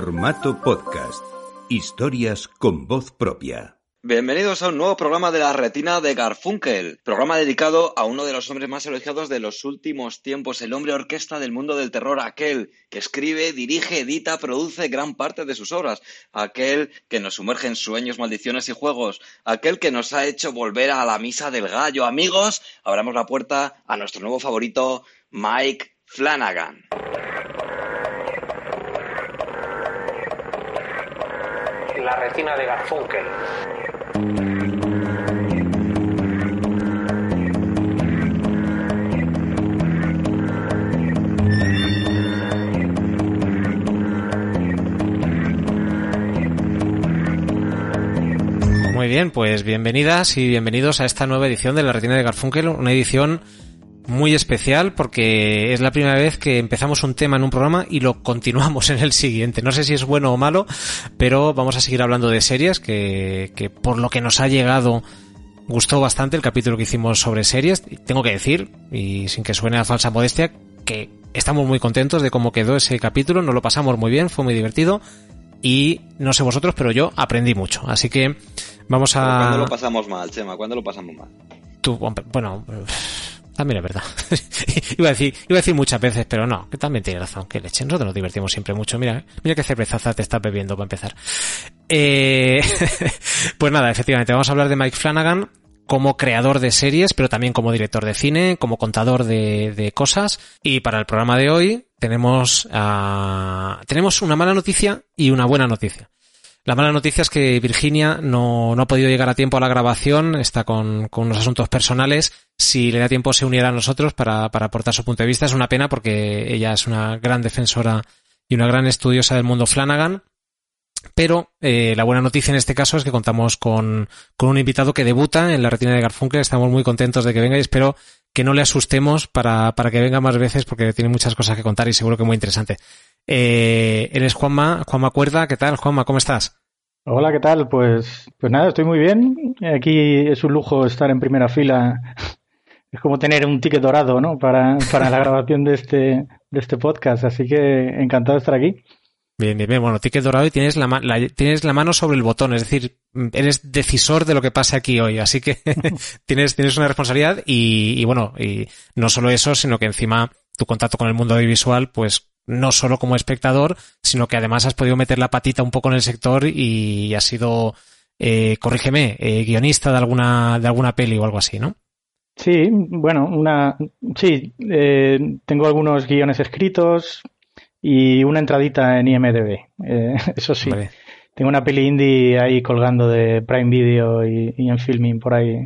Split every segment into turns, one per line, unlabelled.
Formato podcast. Historias con voz propia.
Bienvenidos a un nuevo programa de la retina de Garfunkel, programa dedicado a uno de los hombres más elogiados de los últimos tiempos, el hombre orquesta del mundo del terror, aquel que escribe, dirige, edita, produce gran parte de sus obras, aquel que nos sumerge en sueños, maldiciones y juegos, aquel que nos ha hecho volver a la misa del gallo. Amigos, abramos la puerta a nuestro nuevo favorito, Mike Flanagan.
La retina de Garfunkel.
Muy bien, pues bienvenidas y bienvenidos a esta nueva edición de la Retina de Garfunkel, una edición muy especial porque es la primera vez que empezamos un tema en un programa y lo continuamos en el siguiente. No sé si es bueno o malo, pero vamos a seguir hablando de series que, que por lo que nos ha llegado gustó bastante el capítulo que hicimos sobre series. Tengo que decir, y sin que suene a falsa modestia, que estamos muy contentos de cómo quedó ese capítulo, nos lo pasamos muy bien, fue muy divertido y no sé vosotros, pero yo aprendí mucho. Así que vamos a...
¿Cuándo lo pasamos mal, Chema? ¿Cuándo lo pasamos mal?
Tú, bueno, también es verdad. iba a decir, iba a decir muchas veces, pero no, que también tiene razón, que leche. Nosotros nos divertimos siempre mucho. Mira, mira qué cervezaza te estás bebiendo para empezar. Eh, pues nada, efectivamente, vamos a hablar de Mike Flanagan como creador de series, pero también como director de cine, como contador de, de cosas. Y para el programa de hoy tenemos, uh, tenemos una mala noticia y una buena noticia. La mala noticia es que Virginia no, no ha podido llegar a tiempo a la grabación, está con, con, unos asuntos personales. Si le da tiempo se unirá a nosotros para, para aportar su punto de vista. Es una pena porque ella es una gran defensora y una gran estudiosa del mundo Flanagan. Pero eh, la buena noticia en este caso es que contamos con, con un invitado que debuta en la retina de Garfunkel. Estamos muy contentos de que venga y espero que no le asustemos para, para que venga más veces porque tiene muchas cosas que contar y seguro que muy interesante. Eh, él es Juanma, Juanma Cuerda. ¿Qué tal, Juanma? ¿Cómo estás?
Hola, ¿qué tal? Pues, pues nada, estoy muy bien. Aquí es un lujo estar en primera fila. Es como tener un ticket dorado, ¿no? Para, para la grabación de este, de este podcast. Así que encantado de estar aquí.
Bien, bien. Bueno, ticket dorado y tienes la, la, tienes la mano sobre el botón, es decir, eres decisor de lo que pase aquí hoy, así que tienes, tienes una responsabilidad y, y, bueno, y no solo eso, sino que encima tu contacto con el mundo audiovisual, pues no solo como espectador, sino que además has podido meter la patita un poco en el sector y has sido, eh, corrígeme, eh, guionista de alguna, de alguna peli o algo así, ¿no?
Sí, bueno, una, sí, eh, tengo algunos guiones escritos, y una entradita en IMDB. Eh, eso sí. Vale. Tengo una peli indie ahí colgando de Prime Video y, y, en filming por ahí.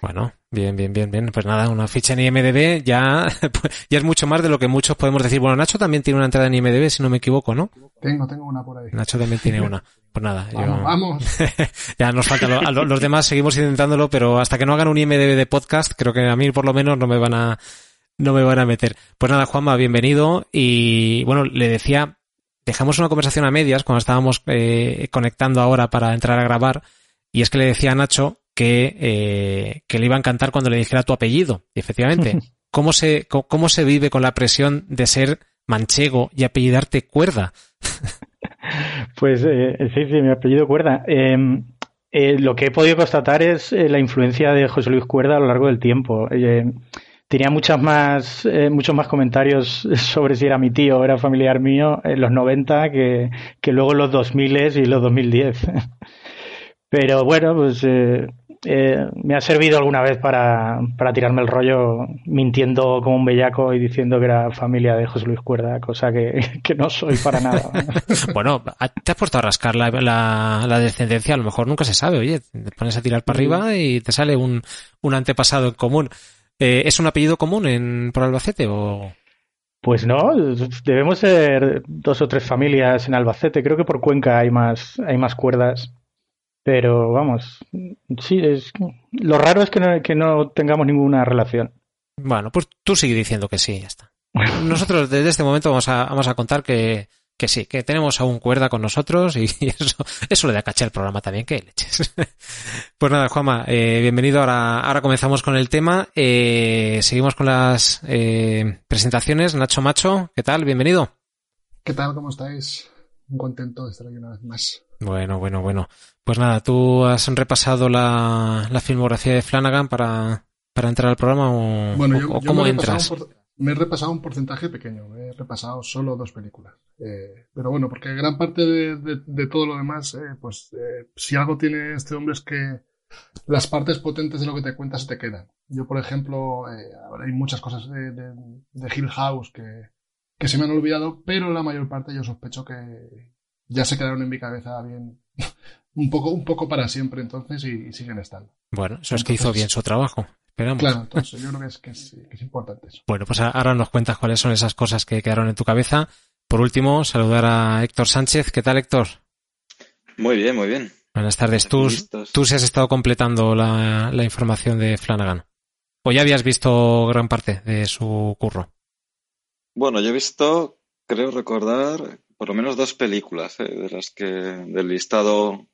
Bueno, bien, bien, bien, bien. Pues nada, una ficha en IMDB ya, ya es mucho más de lo que muchos podemos decir. Bueno, Nacho también tiene una entrada en IMDB, si no me equivoco, ¿no?
Tengo, tengo una por ahí.
Nacho también tiene una. Pues nada,
vamos,
yo...
vamos.
ya nos falta. Lo, lo, los demás seguimos intentándolo, pero hasta que no hagan un IMDB de podcast, creo que a mí por lo menos no me van a no me van a meter. Pues nada, Juanma, bienvenido. Y bueno, le decía, dejamos una conversación a medias cuando estábamos eh, conectando ahora para entrar a grabar. Y es que le decía a Nacho que, eh, que le iba a encantar cuando le dijera tu apellido. Y efectivamente, ¿cómo se, cómo se vive con la presión de ser manchego y apellidarte cuerda?
pues eh, sí, sí, mi apellido cuerda. Eh, lo que he podido constatar es la influencia de José Luis Cuerda a lo largo del tiempo tenía muchas más, eh, muchos más comentarios sobre si era mi tío o era familiar mío en los 90 que, que luego en los 2000 y los 2010. Pero bueno, pues eh, eh, me ha servido alguna vez para, para tirarme el rollo mintiendo como un bellaco y diciendo que era familia de José Luis Cuerda, cosa que, que no soy para nada.
bueno, te has puesto a rascar la, la, la, descendencia, a lo mejor nunca se sabe, oye, te pones a tirar para arriba y te sale un, un antepasado en común. Eh, ¿Es un apellido común en, por Albacete o...?
Pues no, debemos ser dos o tres familias en Albacete. Creo que por Cuenca hay más, hay más cuerdas. Pero vamos, sí, es, lo raro es que no, que no tengamos ninguna relación.
Bueno, pues tú sigue diciendo que sí, ya está. Nosotros desde este momento vamos a, vamos a contar que, que sí, que tenemos aún cuerda con nosotros y eso, eso le da caché al programa también, que leches. pues nada, Juanma, eh, bienvenido. Ahora, ahora comenzamos con el tema. Eh, seguimos con las eh, presentaciones. Nacho Macho, ¿qué tal? Bienvenido.
¿Qué tal? ¿Cómo estáis? muy contento de estar aquí una vez más.
Bueno, bueno, bueno. Pues nada, ¿tú has repasado la, la filmografía de Flanagan para, para entrar al programa o,
Bueno, yo,
o
yo
cómo entras?
por- me he repasado un porcentaje pequeño, me he repasado solo dos películas. Eh, pero bueno, porque gran parte de, de- de todo lo demás, eh, pues eh, si algo tiene este hombre es que las partes potentes de lo que te cuenta se te quedan. Yo, por ejemplo, eh, ahora hay muchas cosas de, Hill House que, que se me han olvidado, pero la mayor parte yo sospecho que ya se quedaron en mi cabeza bien un poco, un poco para siempre entonces y, y siguen estando.
Bueno, eso es que hizo bien su trabajo. Esperamos.
Claro, entonces yo creo que es, que es, que es importante eso.
Bueno, pues ahora nos cuentas cuáles son esas cosas que quedaron en tu cabeza. Por último, saludar a Héctor Sánchez. ¿Qué tal, Héctor?
Muy bien, muy bien.
Buenas tardes. Tú, tú sí has estado completando la, la información de Flanagan. ¿O ya habías visto gran parte de su curro?
Bueno, yo he visto, creo recordar, por lo menos dos películas, eh, de las que, del listado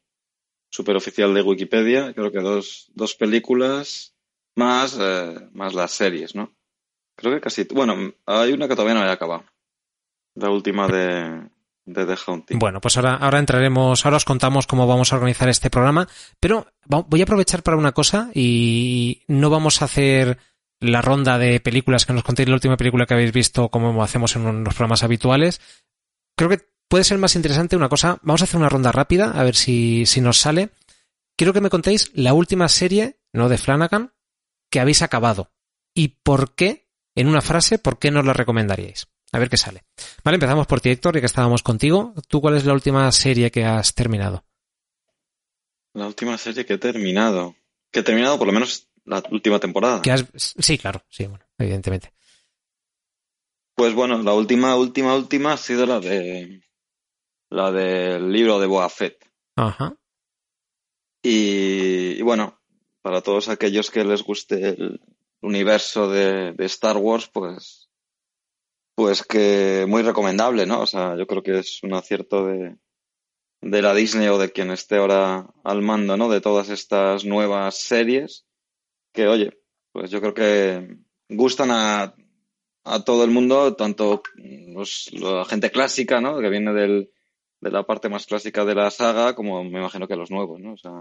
superoficial de Wikipedia, creo que dos, dos películas más, eh, más las series, ¿no? Creo que casi, bueno, hay una que todavía no he acabado. La última de, de The Haunting.
Bueno, pues ahora, ahora entraremos, ahora os contamos cómo vamos a organizar este programa, pero voy a aprovechar para una cosa y no vamos a hacer la ronda de películas que nos contéis la última película que habéis visto como hacemos en los programas habituales. Creo que puede ser más interesante una cosa, vamos a hacer una ronda rápida a ver si, si nos sale. Quiero que me contéis la última serie, no de Flanagan, que habéis acabado y por qué, en una frase, por qué nos la recomendaríais. A ver qué sale. Vale, empezamos por ti, Héctor, ya que estábamos contigo. ¿Tú cuál es la última serie que has terminado?
La última serie que he terminado. Que he terminado por lo menos la última temporada.
Que has... Sí, claro, sí, bueno, evidentemente.
Pues bueno, la última, última, última ha sido la de la del libro de Boa Fett.
Ajá.
Y, y bueno, para todos aquellos que les guste el universo de, de Star Wars, pues, pues que muy recomendable, ¿no? O sea, yo creo que es un acierto de, de la Disney o de quien esté ahora al mando, ¿no? De todas estas nuevas series, que oye, pues yo creo que gustan a, a todo el mundo, tanto los- la gente clásica, ¿no? Que viene del, de la parte más clásica de la saga, como me imagino que los nuevos, ¿no? O sea,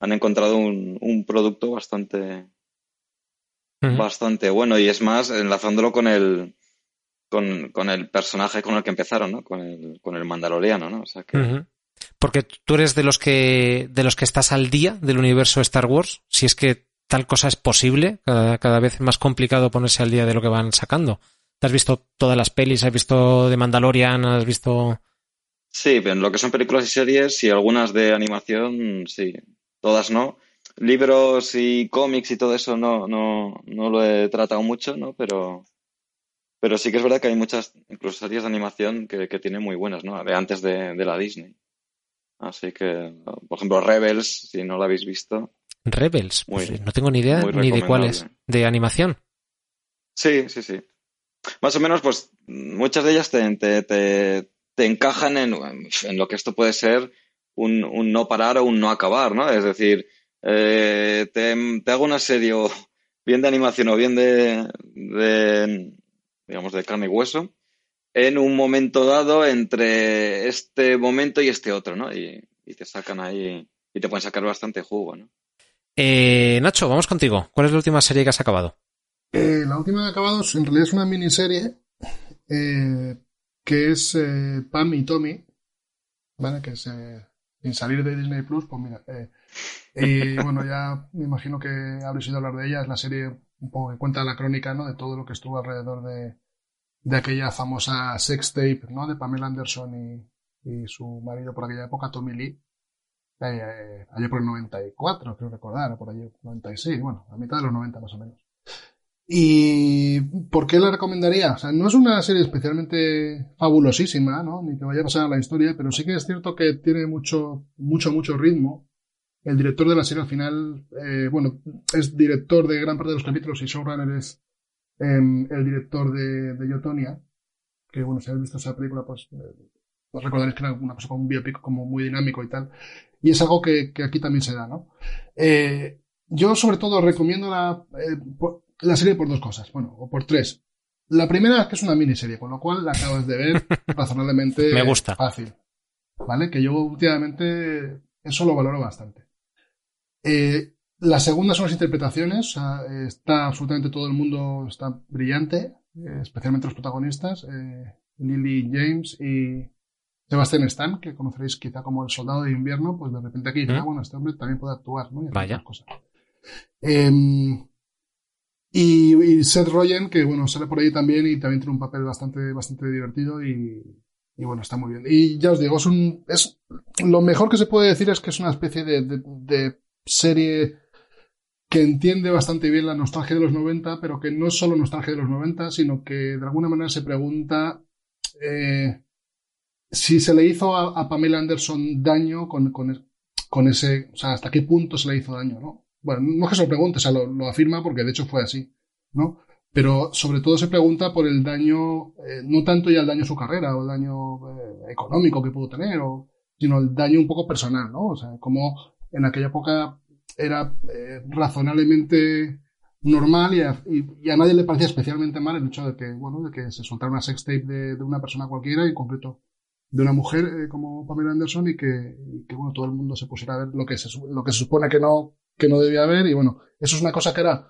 han encontrado un, un producto bastante, bastante bueno y es más, enlazándolo con el, con, con el personaje con el que empezaron, ¿no? Con el, con el mandaloriano, ¿no? O sea que.
Porque tú eres de los que de los que estás al día del universo Star Wars, si es que tal cosa es posible, cada, cada vez es más complicado ponerse al día de lo que van sacando. ¿Te has visto todas las pelis? ¿Has visto de Mandalorian? ¿Has visto...?
Sí, en lo que son películas y series y algunas de animación, sí, todas no. Libros y cómics y todo eso no, no, no lo he tratado mucho, ¿no? Pero, pero sí que es verdad que hay muchas, incluso series de animación que, que tienen muy buenas, ¿no? De antes de, de la Disney. Así que, por ejemplo, Rebels, si no la habéis visto.
Rebels.
Muy-
Pues no tengo ni idea ni de cuáles. ¿De animación?
Sí, sí, sí. Más o menos, pues muchas de ellas te, te, te, te encajan en, en lo que esto puede ser un, un no parar o un no acabar, ¿no? Es decir, eh, te, te hago una serie o bien de animación o bien de, de, digamos, de carne y hueso en un momento dado entre este momento y este otro, ¿no? Y, y te sacan ahí y te pueden sacar bastante jugo, ¿no?
Eh, Nacho, vamos contigo. ¿Cuál es la última serie que has acabado?
Eh, la última que he acabado es- en realidad es una miniserie eh, que es eh, Pam y Tommy, ¿vale? Que es eh, sin salir de Disney Plus, pues mira. eh, y bueno, ya me imagino que habréis oído hablar de ella. Es la serie un poco que cuenta la crónica, ¿no? De todo lo que estuvo alrededor de, de aquella famosa sex tape, ¿no? De Pamela Anderson y, y su marido por aquella época, Tommy Lee. Eh, eh, allá por el 94, creo recordar, o por allí, 96, bueno, a mitad de los 90 más o menos. ¿Y por qué la recomendaría? O sea, no es una serie especialmente fabulosísima, ¿no? Ni que vaya a pasar a la historia, pero sí que es cierto que tiene mucho, mucho, mucho ritmo. El director de la serie al final, eh, bueno, es director de gran parte de los capítulos y showrunner es em, el director de, de Yotonia, que bueno, si habéis visto esa película, pues eh, os recordaréis que era una cosa como un biopic como muy dinámico y tal. Y es algo que, que aquí también se da, ¿no? Eh, yo sobre todo recomiendo la, eh, por- la serie por dos cosas, bueno, o por tres. La primera es que es una miniserie, con lo cual la acabas de ver razonablemente
Me gusta.
fácil. ¿vale? Que yo últimamente eso lo valoro bastante. Eh, la segunda son las interpretaciones, o sea, está absolutamente todo el mundo, está brillante, eh, especialmente los protagonistas, eh, Lily James y Sebastian Stan, que conoceréis quizá como el soldado de invierno, pues de repente aquí, ah, bueno, este hombre también puede actuar, ¿no? Y
Vaya.
Cosas. Em, y, Seth Rogen, que bueno, sale por ahí también y también tiene un papel bastante, bastante divertido y, bueno, está muy bien. Y ya os digo, es un, es, lo mejor que se puede decir es que es una especie de, serie que entiende bastante bien la nostalgia de los 90, pero que no es solo nostalgia de los 90, sino que de alguna manera se pregunta eh, si se le hizo a, Pamela Anderson daño con, con, con, ese, o sea, hasta qué punto se le hizo daño, ¿no? Bueno, no es que se lo pregunte, o sea, lo, afirma porque de hecho fue así, ¿no? Pero sobre todo se pregunta por el daño, eh, no tanto ya el daño a su carrera o el daño eh, económico que pudo tener, sino el daño un poco personal, ¿no? O sea, como en aquella época era eh, razonablemente normal y a, nadie le parecía especialmente mal el hecho de que, bueno, de que se soltara una sextape de, de una persona cualquiera, en concreto de una mujer como Pamela Anderson y que, bueno, todo el mundo se pusiera a ver lo que se, lo que se supone que no, que no debía haber y bueno, eso es una cosa que era,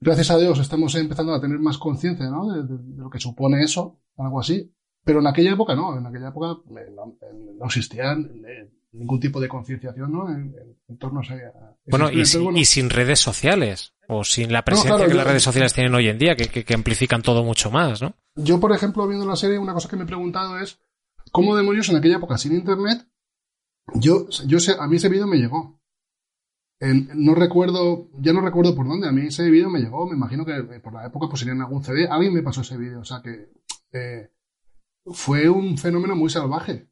gracias a Dios estamos empezando a tener más conciencia, ¿no? De, lo que supone eso, algo así, pero en aquella época no, en aquella época eh, no, no existían ningún tipo de concienciación ¿no? en, torno a,
bueno, y, y, sin redes sociales o sin la presencia que las redes sociales tienen hoy en día que, que, amplifican todo mucho más ¿no?
yo por ejemplo viendo la serie una cosa que me he preguntado es cómo demonios en aquella época sin internet yo, yo sé, a mí ese vídeo me llegó no recuerdo, ya no recuerdo por dónde, a mí ese vídeo me llegó, me imagino que por la época pues sería en algún CD, alguien me pasó ese vídeo, o sea que eh, fue un fenómeno muy salvaje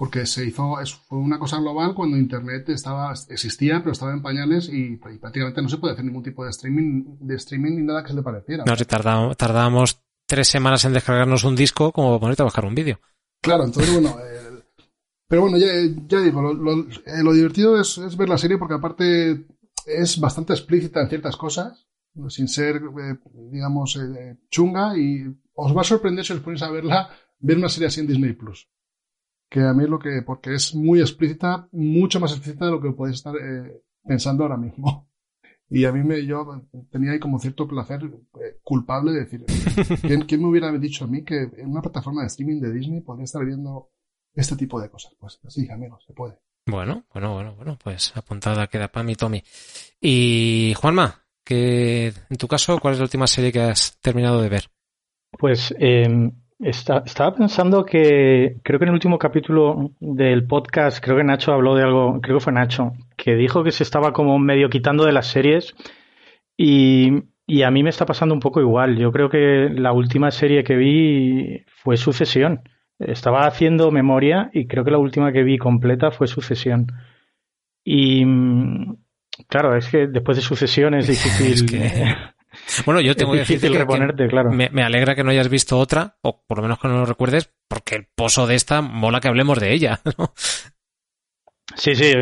porque se hizo, fue una cosa global cuando Internet estaba, existía, pero estaba en pañales y, prácticamente no se puede hacer ningún tipo de streaming, de streaming ni nada que se le pareciera.
No, si tardábamos, tres semanas en descargarnos un disco como ponerte a bajar un vídeo.
Claro, entonces bueno, eh, pero bueno, ya, digo, lo, eh, divertido es, ver la serie porque aparte es bastante explícita en ciertas cosas, sin ser, eh, digamos, chunga y os va a sorprender si os ponéis a verla, ver una serie así en Disney Plus que a mí es lo que, porque es muy explícita, mucho más explícita de lo que podéis estar eh, pensando ahora mismo. Y a mí me, yo tenía ahí como cierto placer eh, culpable de decir, ¿quién, ¿quién, me hubiera dicho a mí que en una plataforma de streaming de Disney podría estar viendo este tipo de cosas? Pues sí, amigos, se puede.
Bueno, bueno, bueno, bueno, pues apuntada queda para mi Tommy. Y Juanma, que en tu caso, ¿cuál es la última serie que has terminado de ver?
Pues eh, estaba pensando que creo que en el último capítulo del podcast, creo que Nacho habló de algo, creo que fue Nacho, que dijo que se estaba como medio quitando de las series y, y a mí me está pasando un poco igual. Yo creo que la última serie que vi fue Sucesión. Estaba haciendo memoria y creo que la última que vi completa fue Sucesión. Y claro, es que después de Sucesión es difícil.
Bueno, yo tengo que decir
que, claro.
me, alegra que no hayas visto otra, o por lo menos que no lo recuerdes, porque el pozo de esta mola que hablemos de ella.
Sí, sí,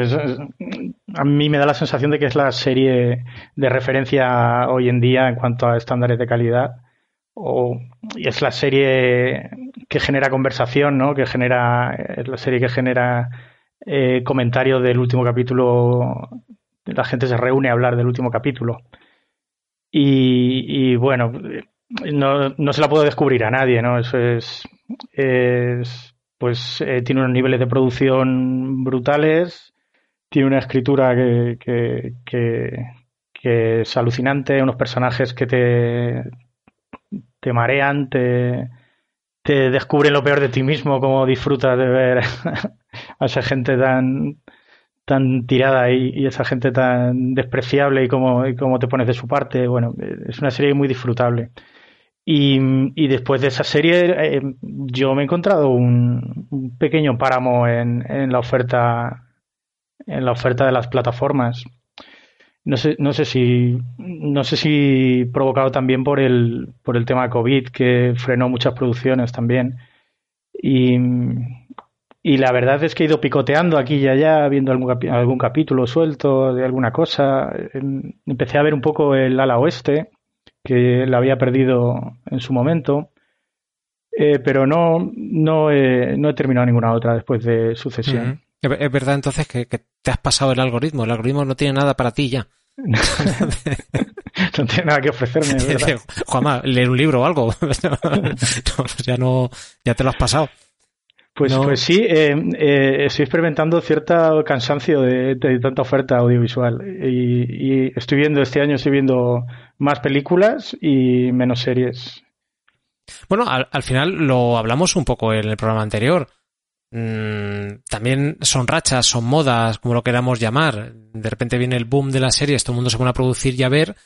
a mí me da la sensación de que es la serie de referencia hoy en día en cuanto a estándares de calidad. O, es la serie que genera conversación, ¿no? Que genera, es la serie que genera eh, comentarios del último capítulo. La gente se reúne a hablar del último capítulo. Y, bueno, no, no, se la puedo descubrir a nadie, ¿no? Eso es, es pues eh, tiene unos niveles de producción brutales, tiene una escritura que, que, es alucinante, unos personajes que te, te marean, te, te descubren lo peor de ti mismo, como disfrutas de ver a esa gente tan tan tirada y, esa gente tan despreciable y cómo, y cómo te pones de su parte. Bueno, es una serie muy disfrutable. Y, y después de esa serie eh, yo me he encontrado un, pequeño páramo en, en, la oferta en la oferta de las plataformas. No sé, no sé si no sé si provocado también por el por el tema COVID que frenó muchas producciones también. Y, y la verdad es que he ido picoteando aquí y allá, viendo algún, algún capítulo suelto de alguna cosa. Empecé a ver un poco el ala oeste, que la había perdido en su momento. eh, pero no, no, no he terminado ninguna otra después de Sucesión.
Es es verdad entonces que, que te has pasado el algoritmo. El algoritmo no tiene nada para ti ya.
no tiene nada que ofrecerme, verdad.
Juanma, leer un libro o algo. No, ya no, ya te lo has pasado.
Pues,
No.
pues sí, eh, eh, estoy experimentando cierto cansancio de, de tanta oferta audiovisual. Y, y estoy viendo, este año estoy viendo más películas y menos series.
Bueno, al, al final lo hablamos un poco en el programa anterior. Mm, también son rachas, son modas, como lo queramos llamar. De repente viene el boom de las series, todo el mundo se pone a producir y a ver,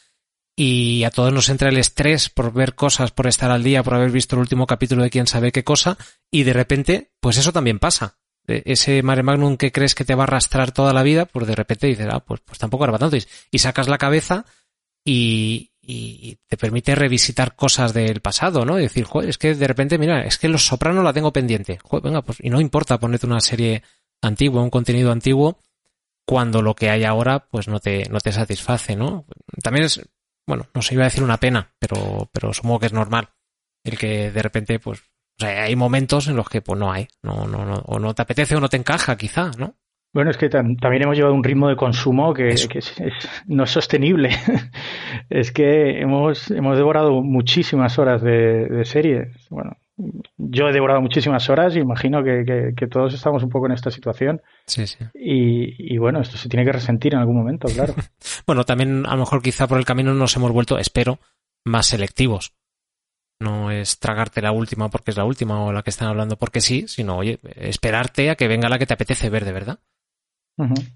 y a todos nos entra el estrés por ver cosas, por estar al día, por haber visto el último capítulo de quién sabe qué cosa, y de repente, pues eso también pasa. E- Ese mare magnum que crees que te va a arrastrar toda la vida, pues de repente dices, ah, pues, pues tampoco era tanto. Y sacas la cabeza y, y te permite revisitar cosas del pasado, ¿no? Y decir, joder, es que de repente, mira, es que Los Sopranos la tengo pendiente. Joder, venga, pues, y no importa ponerte una serie antigua, un contenido antiguo, cuando lo que hay ahora, pues no te, no te satisface, ¿no? También es, bueno, no sé, iba a decir una pena, pero, pero supongo que es normal. El que de repente, pues, o sea, hay momentos en los que, pues, no hay, no, no, no, o no te apetece o no te encaja, quizá, ¿no?
Bueno, es que tam- también hemos llevado un ritmo de consumo que,
Eso.
que es- es- no es sostenible. es que hemos, hemos devorado muchísimas horas de, de series. Bueno, yo he devorado muchísimas horas y imagino que, que- que todos estamos un poco en esta situación.
Sí, sí.
Y, y bueno, esto se tiene que resentir en algún momento, claro.
Bueno, también a lo mejor quizá por el camino nos hemos vuelto, espero, más selectivos. No es tragarte la última porque es la última o la que están hablando porque sí, sino, oye, esperarte a que venga la que te apetece ver de verdad.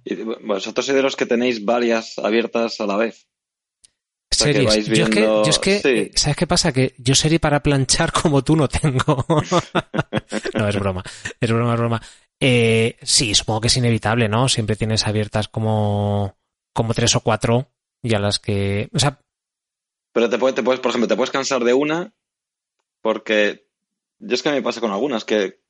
Y vosotros sois de los que tenéis varias abiertas a la vez. O sea, que
Series. Yo es que, yo es que
sí.
¿sabes qué pasa? Que yo serie para planchar como tú no tengo. no, es broma. Es broma, es broma. Eh, sí, supongo que es inevitable, ¿no? Siempre tienes abiertas como, como tres o cuatro y a las que, o sea,
Pero te puedes, te puedes, por ejemplo, te puedes cansar de una porque yo es que me pasa con algunas que,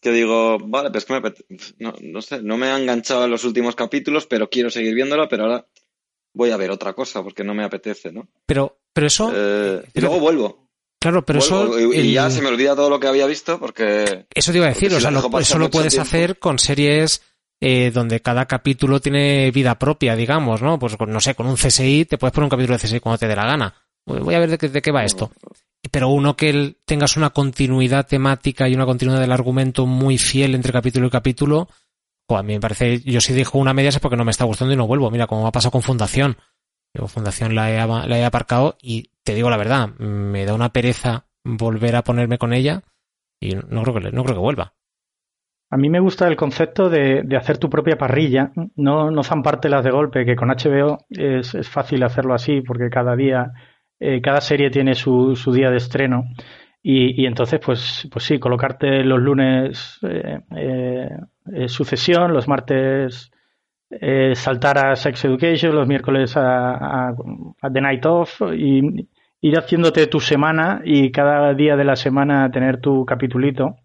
que digo, vale, pues que me no, no sé, no me ha enganchado en los últimos capítulos, pero quiero seguir viéndola, pero ahora voy a ver otra cosa porque no me apetece, ¿no?
pero, pero eso,
Eh, y luego vuelvo.
claro, pero
Vuelvo
eso,
y, y ya se me olvida todo lo que había visto porque
Eso te iba a decir, o sea, lo- eso lo puedes
tiempo-
hacer con series eh, donde cada capítulo tiene vida propia, digamos, ¿no? Pues con, no sé, con un CSI te puedes poner un capítulo de CSI cuando te dé la gana. Voy voy a ver de qué, de qué va esto. Pero uno que tengas una continuidad temática y una continuidad del argumento muy fiel entre capítulo y capítulo, jo, a mí me parece, yo si dejo una media es porque no me está gustando y no vuelvo. Mira, como me ha pasado con Fundación. Yo Fundación la he, la he aparcado y te digo la verdad, me da una pereza volver a ponerme con ella y no creo que, le- no creo que vuelva.
A mí me gusta el concepto de, de hacer tu propia parrilla, no, no zampártelas de golpe, que con HBO es, es fácil hacerlo así, porque cada día, eh, cada serie tiene su, su día de estreno. Y, y entonces, pues, pues sí, colocarte los lunes eh, eh, eh, sucesión, los martes saltar a Sex Education, los miércoles a, a- a The Night Off y ir haciéndote tu semana y cada día de la semana tener tu capitulito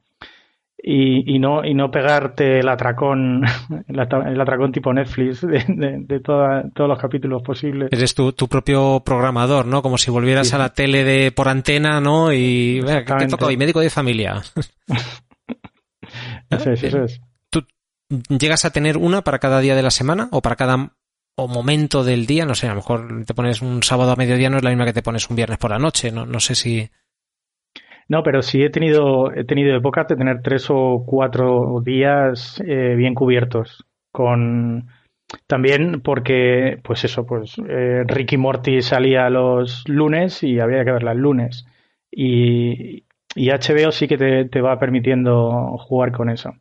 y, y no y no pegarte el atracón el, atra- el atracón tipo Netflix de, de- de toda- todos los capítulos posibles
Eres tu, tu propio programador, ¿no? Como si volvieras
Sí.
a la tele de por antena, ¿no? Y ¿qué- ¿qué
Exactamente.
toca hoy? Médico de familia.
eso es, eso es.
¿Llegas a tener una para cada día de la semana o para cada o momento del día? No sé, a lo mejor te pones un sábado a mediodía, no es la misma que te pones un viernes por la noche. No, no sé si.
No, pero sí he tenido, he tenido épocas de tener tres o cuatro días eh, bien cubiertos. Con también porque, pues eso, pues eh, Ricky Morty salía los lunes y había que verla el lunes. Y, y HBO sí que te, te va permitiendo jugar con eso.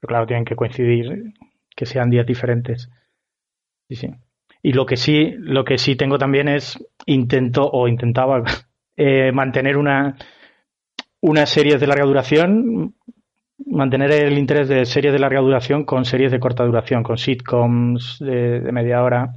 Pero claro, tienen que coincidir, que sean días diferentes. Sí, sí. Y lo que sí, lo que sí tengo también es intento o intentaba eh, mantener una unas series de larga duración, mantener el interés de series de larga duración con series de corta duración, con sitcoms de, de media hora,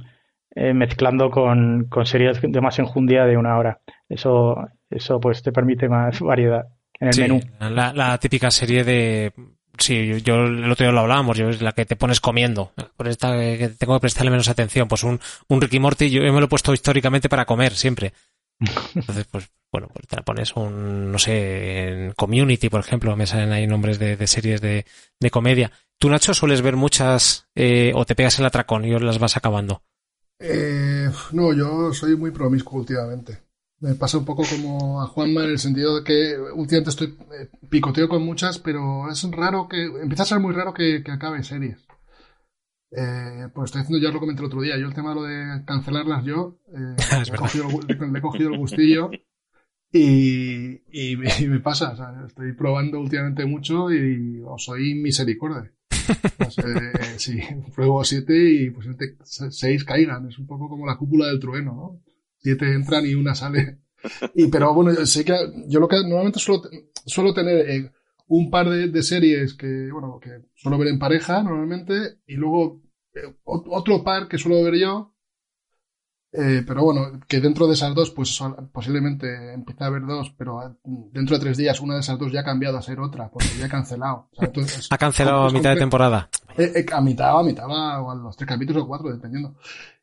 eh, mezclando con, con series de más enjundia de una hora. Eso, eso pues te permite más variedad en el
Sí,
menú.
La, la típica serie de. Sí, yo, yo el otro día lo hablábamos, yo es la que te pones comiendo. Por esta que tengo que prestarle menos atención. Pues un, un Ricky Morty, yo me lo he puesto históricamente para comer siempre. Entonces, pues, bueno, pues te la pones un, no sé, en Community, por ejemplo, me salen ahí nombres de, series de, de, comedia. ¿Tú, Nacho, sueles ver muchas eh, o te pegas el atracón y las vas acabando?
Eh, no, yo soy muy promiscuo últimamente. Me pasa un poco como a Juanma en el sentido de que últimamente estoy eh, picoteo con muchas, pero es raro que, empieza a ser muy raro que, que acabe series. Eh, pues estoy haciendo, ya lo comenté el otro día, yo el tema de lo de cancelarlas yo, eh, he cogido, le he cogido el gustillo y, y, me, y me pasa, o sea, estoy probando últimamente mucho y os soy misericordia. Pues, eh, sí, pruebo siete y pues seis caigan, es un poco como la cúpula del trueno, ¿no? Siete entran y una sale. Y, pero bueno, sé que yo lo que normalmente suelo, suelo tener eh, un par de, de, series que, bueno, que suelo ver en pareja normalmente y luego eh, otro par que suelo ver yo. Eh, pero bueno, que dentro de esas dos, pues posiblemente empiece a ver dos, pero eh, dentro de tres días una de esas dos ya ha cambiado a ser otra, porque ya ha cancelado. O sea, entonces,
ha cancelado a mitad de temporada.
Eh, a mitad a mitad o a los tres capítulos o cuatro, dependiendo.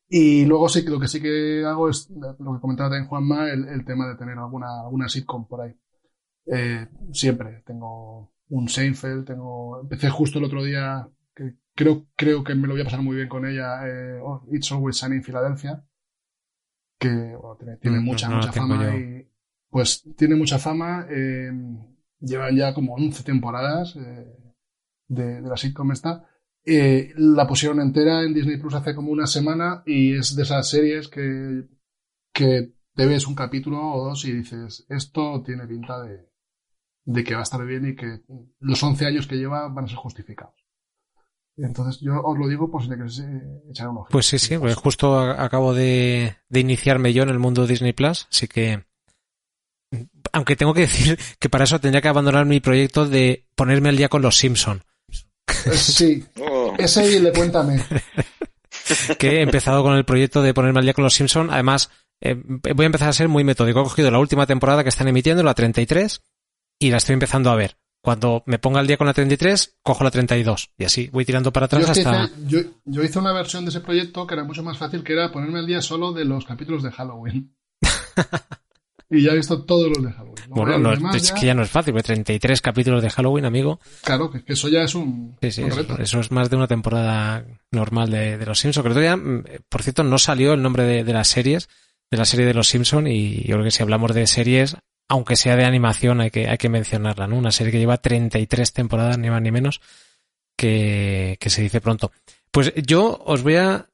Y luego sí que lo que sí que hago es lo que comentaba también Juanma, el, el tema de tener alguna, alguna sitcom por ahí. Eh, siempre. Tengo un Seinfeld, tengo, empecé justo el otro día, que creo, creo que me lo voy a pasar muy bien con ella, eh, It's Always Sunny in Philadelphia, que bueno, tiene, tiene, mucha, no, no mucha fama y, pues tiene mucha fama, eh, llevan ya como 11 temporadas eh, de, de la sitcom esta, eh, la pusieron entera en Disney Plus hace como una semana y es de esas series que, que te ves un capítulo o dos y dices, esto tiene pinta de, de que va a estar bien y que los 11 años que lleva van a ser justificados. Entonces yo os lo digo por si le queréis echar un ojo.
Pues sí, sí, pues justo acabo de, de iniciarme yo en el mundo Disney Plus, así que aunque tengo que decir que para eso tendría que abandonar mi proyecto de ponerme al día con los Simpson.
Sí, oh. ese y le cuéntame.
que he empezado con el proyecto de ponerme al día con los Simpson. Además, eh, voy a empezar a ser muy metódico. He cogido la última temporada que están emitiendo, la 33, y la estoy empezando a ver. Cuando me ponga al día con la 33, cojo la 32. Y así voy tirando para atrás
yo
hasta...
Hice, yo, yo, hice una versión de ese proyecto que era mucho más fácil, que era ponerme al día solo de los capítulos de Halloween. y ya he visto todos los de Halloween.
Bueno, no, es, es ya... que ya no es fácil, porque 33 capítulos de Halloween, amigo.
Claro, que, que eso ya es un...
Sí, sí, eso, eso, es más de una temporada normal de, de Los Simpsons. Creo que ya, por cierto, no salió el nombre de, de las series, de la serie de Los Simpsons, y yo creo que si hablamos de series, aunque sea de animación, hay que, hay que mencionarla, ¿no? Una serie que lleva 33 temporadas, ni más ni menos, que, se dice pronto. Pues yo os voy a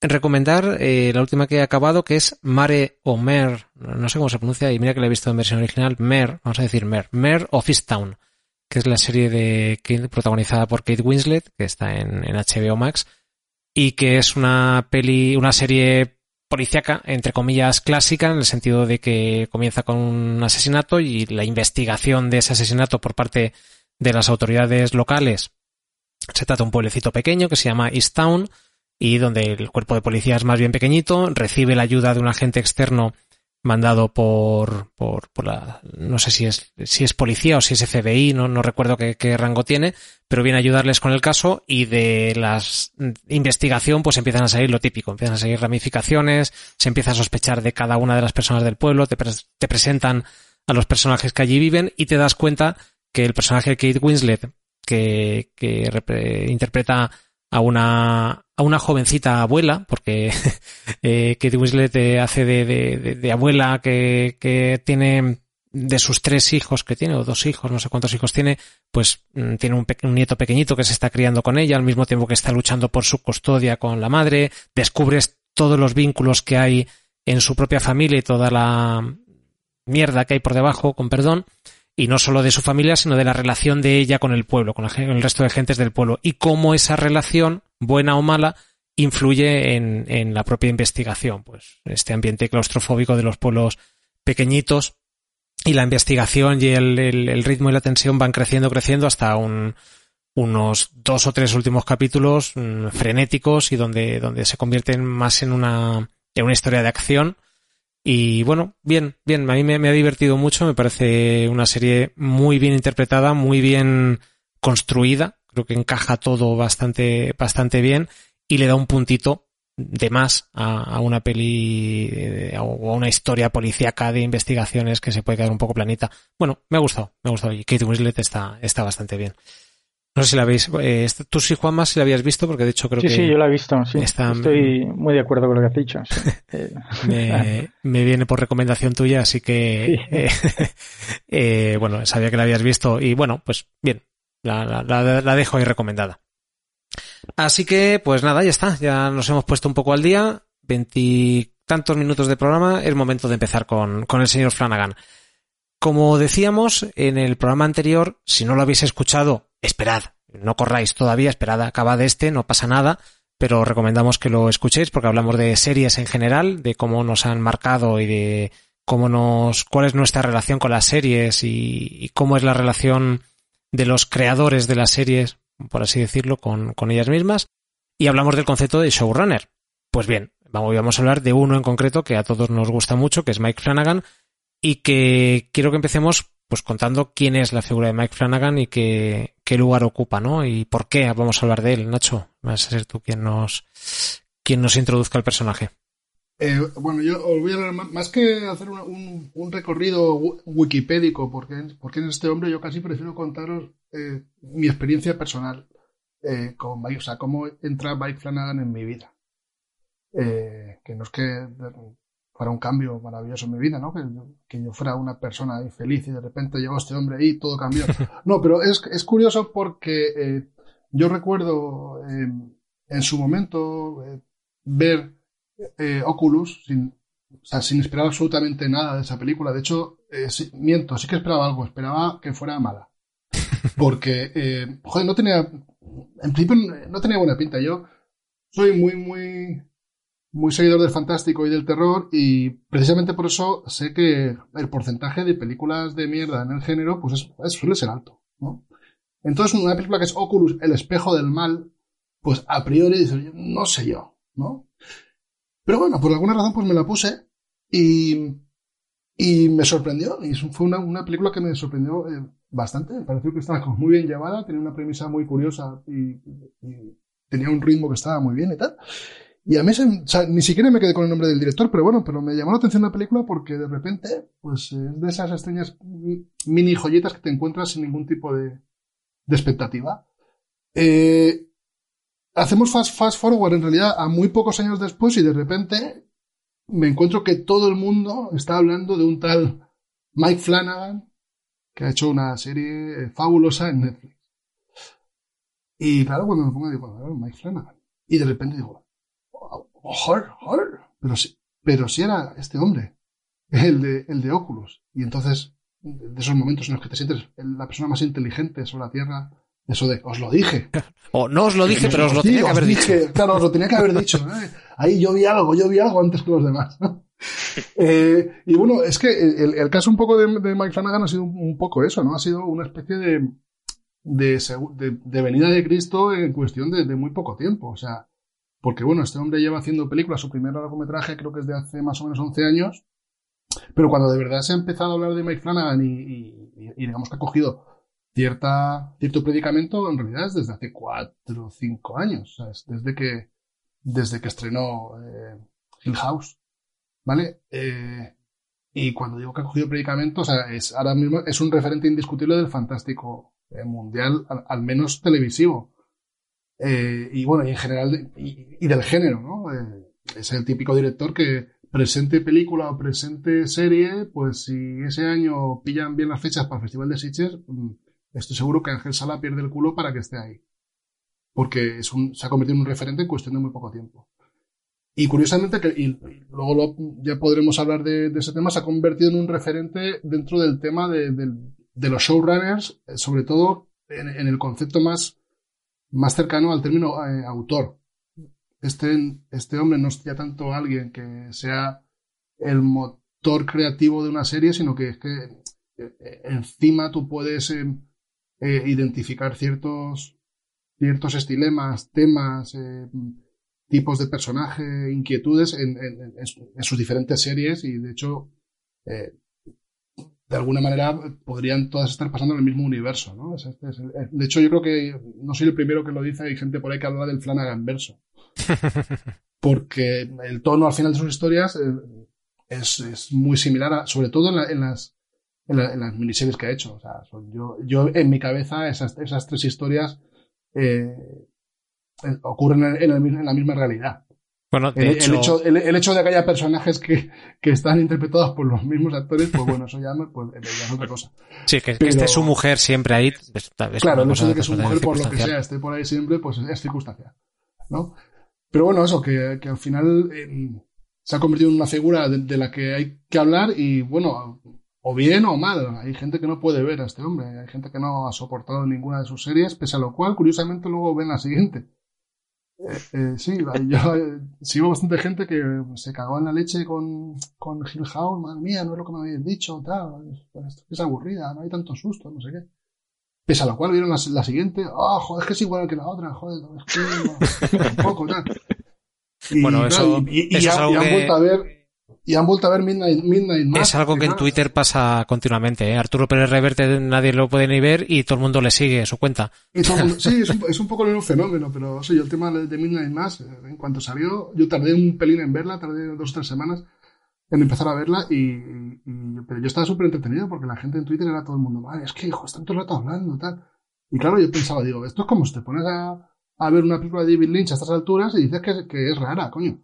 recomendar eh, la última que he acabado, que es Mare o Mer, no sé cómo se pronuncia, y mira que la he visto en versión original, Mer, vamos a decir Mer, Mer of Easttown, que es la serie de protagonizada por Kate Winslet, que está en, en HBO Max, y que es una peli, una serie policíaca, entre comillas, clásica, en el sentido de que comienza con un asesinato y la investigación de ese asesinato por parte de las autoridades locales. Se trata de un pueblecito pequeño que se llama East Town y donde el cuerpo de policía es más bien pequeñito, recibe la ayuda de un agente externo mandado por, por, por la, no sé si es, si es policía o si es FBI, no, no recuerdo qué, qué, rango tiene, pero viene a ayudarles con el caso y de la investigación pues empiezan a salir lo típico, empiezan a salir ramificaciones, se empieza a sospechar de cada una de las personas del pueblo, te, te presentan a los personajes que allí viven y te das cuenta que el personaje de Kate Winslet que, que interpreta a una, a una jovencita abuela, porque eh, Kate Winslet hace de, de, de, abuela que, que tiene de sus tres hijos que tiene, o dos hijos, no sé cuántos hijos tiene, pues mm, tiene un, un, nieto pequeñito que se está criando con ella, al mismo tiempo que está luchando por su custodia con la madre, descubres todos los vínculos que hay en su propia familia y toda la mierda que hay por debajo, con perdón, y no solo de su familia, sino de la relación de ella con el pueblo, con el resto de gentes del pueblo, y cómo esa relación, buena o mala, influye en, en la propia investigación. Pues este ambiente claustrofóbico de los pueblos pequeñitos y la investigación y el, el, ritmo y la tensión van creciendo, creciendo hasta un, unos dos o tres últimos capítulos mmm, frenéticos y donde, donde se convierten más en una, en una historia de acción y bueno, bien, bien, a mí me, ha divertido mucho, me parece una serie muy bien interpretada, muy bien construida, creo que encaja todo bastante, bastante bien y le da un puntito de más a, una peli eh, o a una historia policíaca de investigaciones que se puede quedar un poco planita. Bueno, me ha gustado, me ha gustado y Kate Winslet está, está bastante bien. No sé si la habéis, eh, tú sí Juanma si la habías visto porque de hecho creo
que...
Sí,
sí, yo la he visto, sí. Estoy muy de acuerdo con lo que has dicho.
me, me, viene por recomendación tuya, así que, eh, eh, bueno, sabía que la habías visto y bueno, pues bien, la, la, la dejo ahí recomendada. Así que, pues nada, ya está. Ya nos hemos puesto un poco al día. Veintitantos minutos de programa. Es momento de empezar con, con el señor Flanagan. Como decíamos en el programa anterior, si no lo habéis escuchado, esperad. No corráis todavía, esperad, acaba de este, no pasa nada. Pero recomendamos que lo escuchéis porque hablamos de series en general, de cómo nos han marcado y de cómo nos, cuál es nuestra relación con las series y, cómo es la relación de los creadores de las series por así decirlo, con ellas mismas. Y hablamos del concepto de showrunner. Pues bien, vamos a hablar de uno en concreto que a todos nos gusta mucho, que es Mike Flanagan, y que quiero que empecemos pues contando quién es la figura de Mike Flanagan y qué, qué lugar ocupa, ¿no? Y por qué vamos a hablar de él, Nacho. Vas a ser tú quien nos, quien nos introduzca al personaje.
Eh, bueno, yo os voy a hablar más, que hacer un, recorrido wikipédico, porque, porque en este hombre yo casi prefiero contaros eh, mi experiencia personal eh, con Mike, o sea, cómo entra Mike Flanagan en mi vida. Que no es que fuera un cambio maravilloso en mi vida, ¿no? Que, que yo fuera una persona infeliz y de repente llegó este hombre y todo cambió. No, pero es, es curioso porque eh, yo recuerdo en su momento ver Oculus sin, o sea, sin esperar absolutamente nada de esa película. De hecho, miento, sí que esperaba algo, esperaba que fuera mala. Porque, eh, joder, no tenía, en principio no tenía buena pinta. Yo soy muy, muy, muy seguidor del fantástico y del terror y precisamente por eso sé que el porcentaje de películas de mierda en el género pues es, suele ser alto, ¿no? Entonces una película que es Oculus, el espejo del mal, pues a priori no sé yo, ¿no? Pero bueno, por alguna razón pues me la puse y, y me sorprendió. Y fue una, una película que me sorprendió eh, bastante. Me pareció que estaba muy bien llevada, tenía una premisa muy curiosa y, tenía un ritmo que estaba muy bien y tal. Y a mí ni siquiera me quedé con el nombre del director, pero bueno, pero me llamó la atención la película porque de repente, pues es de esas extrañas mini joyitas que te encuentras sin ningún tipo de, expectativa. Eh, hacemos fast, fast forward en realidad a muy pocos años después y de repente me encuentro que todo el mundo está hablando de un tal Mike Flanagan que ha hecho una serie fabulosa en Netflix. Y claro, cuando me pongo, digo, Mike Flanagan. Y de repente digo, oh, horror, Pero si, pero si era este hombre, el de, el de Oculus. Y entonces, de esos momentos en los que te sientes la persona más inteligente sobre la Tierra, eso de, os lo dije.
O no os lo dije, pero os lo tenía que haber dicho.
Claro, os lo tenía que haber dicho. Ahí yo vi algo, yo vi algo antes que los demás. Eh, y bueno, es que el, caso un poco de, Mike Flanagan ha sido un, poco eso, ¿no? Ha sido una especie de, de, venida de Cristo en cuestión de, muy poco tiempo. O sea, porque bueno, este hombre lleva haciendo películas, su primer largometraje creo que es de hace más o menos 11 años, pero cuando de verdad se ha empezado a hablar de Mike Flanagan y, digamos que ha cogido cierta, cierto predicamento, en realidad es desde hace 4 o 5 años, desde que, desde que estrenó eh, Hill House. ¿vale? Eh, y cuando digo que ha cogido predicamentos, o sea, es, ahora mismo es un referente indiscutible del fantástico eh, mundial, al, menos televisivo. Eh, y bueno, y en general, y, del género, ¿no? es el típico director que presente película o presente serie, pues si ese año pillan bien las fechas para el Festival de Sitges, mm, estoy seguro que Ángel Sala pierde el culo para que esté ahí. Porque es un, se ha convertido en un referente en cuestión de muy poco tiempo. Y curiosamente, que, y luego ya podremos hablar de, ese tema, se ha convertido en un referente dentro del tema de, los showrunners, eh, sobre todo en, el concepto más, más cercano al término eh, autor. Este, este hombre no es ya tanto alguien que sea el motor creativo de una serie, sino que es que eh, encima tú puedes identificar ciertos, ciertos estilemas, temas, tipos de personaje, inquietudes en, sus diferentes series y de hecho, eh, de alguna manera podrían todas estar pasando en el mismo universo. ¿no? Este de hecho, yo creo que no soy el primero que lo dice, hay gente por ahí que habla del Flanagan verso. porque el tono al final de sus historias eh, es, es, muy similar, a, sobre todo en, la, en las en, la, en, las miniseries que ha hecho. O sea, son, yo, yo en mi cabeza esas, esas tres historias eh, ocurren en, en, en, la misma realidad.
Bueno, de
el,
hecho...
el, hecho, el, el, hecho de que haya personajes que, que, están interpretados por los mismos actores, pues bueno, eso ya, pues, ya es otra cosa.
Sí, que, Pero, que esté su mujer siempre ahí. Es,
es claro, el hecho de que su mujer, por lo que sea, esté por ahí siempre, pues es circunstancial. ¿no? Pero bueno, eso, que, que al final eh, se ha convertido en una figura de, de, la que hay que hablar y bueno, o bien o mal. Hay gente que no puede ver a este hombre, hay gente que no ha soportado ninguna de sus series, pese a lo cual, curiosamente, luego ven la siguiente. Eh, eh, sí, yo eh, sigo bastante gente que se cagó en la leche con, con Hill House, madre mía, no es lo que me habéis dicho, tal, es, es aburrida, no hay tanto susto, no sé qué. Pese a lo cual vieron la, la siguiente, oh, joder, es que es igual que la otra, joder, es que un poco, tal.
Y, bueno, eso,
y, y,
eso
y,
es algo
y han
que...
vuelto a ver y han vuelto a ver Midnight, Midnight Mass.
Es algo que en Twitter pasa continuamente. ¿eh? Arturo Pérez Reverte nadie lo puede ni ver y todo el mundo le sigue su cuenta.
Mundo, sí, es un, es un, poco el mismo fenómeno, pero sí, el tema de Midnight Mass, en cuanto salió, yo tardé un pelín en verla, tardé dos o tres semanas en empezar a verla y, y pero yo estaba súper entretenido porque la gente en Twitter era todo el mundo, vale, es que hijo, están todo el rato hablando, tal. Y claro, yo pensaba, digo, esto es como si te pones a, a ver una película de David Lynch a estas alturas y dices que, que es rara, coño.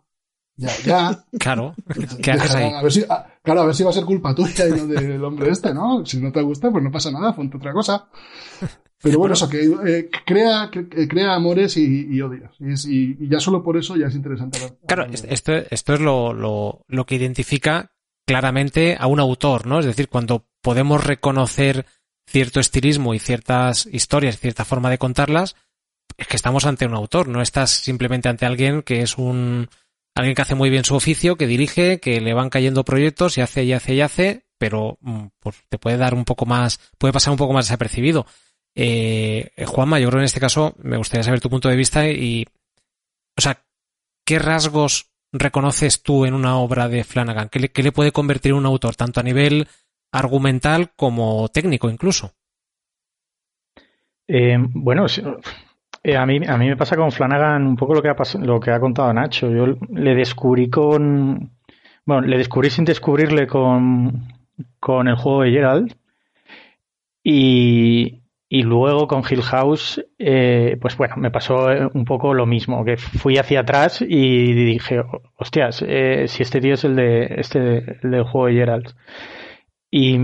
Ya, ya.
Claro. ¿Qué haces ahí?
A ver si, a, claro, a ver si va a ser culpa tuya y no del hombre este, ¿no? Si no te gusta, pues no pasa nada, ponte otra cosa. Pero bueno, bueno eso, que eh, crea, que, crea amores y, y odios. Y, y, ya solo por eso ya es interesante.
Claro, esto, esto es lo, lo, lo que identifica claramente a un autor, ¿no? Es decir, cuando podemos reconocer cierto estilismo y ciertas historias, cierta forma de contarlas, es que estamos ante un autor, no estás simplemente ante alguien que es un, alguien que hace muy bien su oficio, que dirige, que le van cayendo proyectos y hace y hace y hace, pero pues, te puede dar un poco más, puede pasar un poco más desapercibido. Eh, Juanma, yo creo en este caso me gustaría saber tu punto de vista y, o sea, ¿qué rasgos reconoces tú en una obra de Flanagan? ¿Qué le, qué le puede convertir un autor, tanto a nivel argumental como técnico incluso?
Eh, bueno, eh, a, mí, a mí me pasa con Flanagan un poco lo que ha, lo que ha contado Nacho. Yo le descubrí con. Bueno, le descubrí sin descubrirle con, con el juego de Gerald. Y, y luego con Hill House, eh, pues bueno, me pasó un poco lo mismo, que fui hacia atrás y dije, hostias, eh, si este tío es el de este el del juego de Gerald. Y,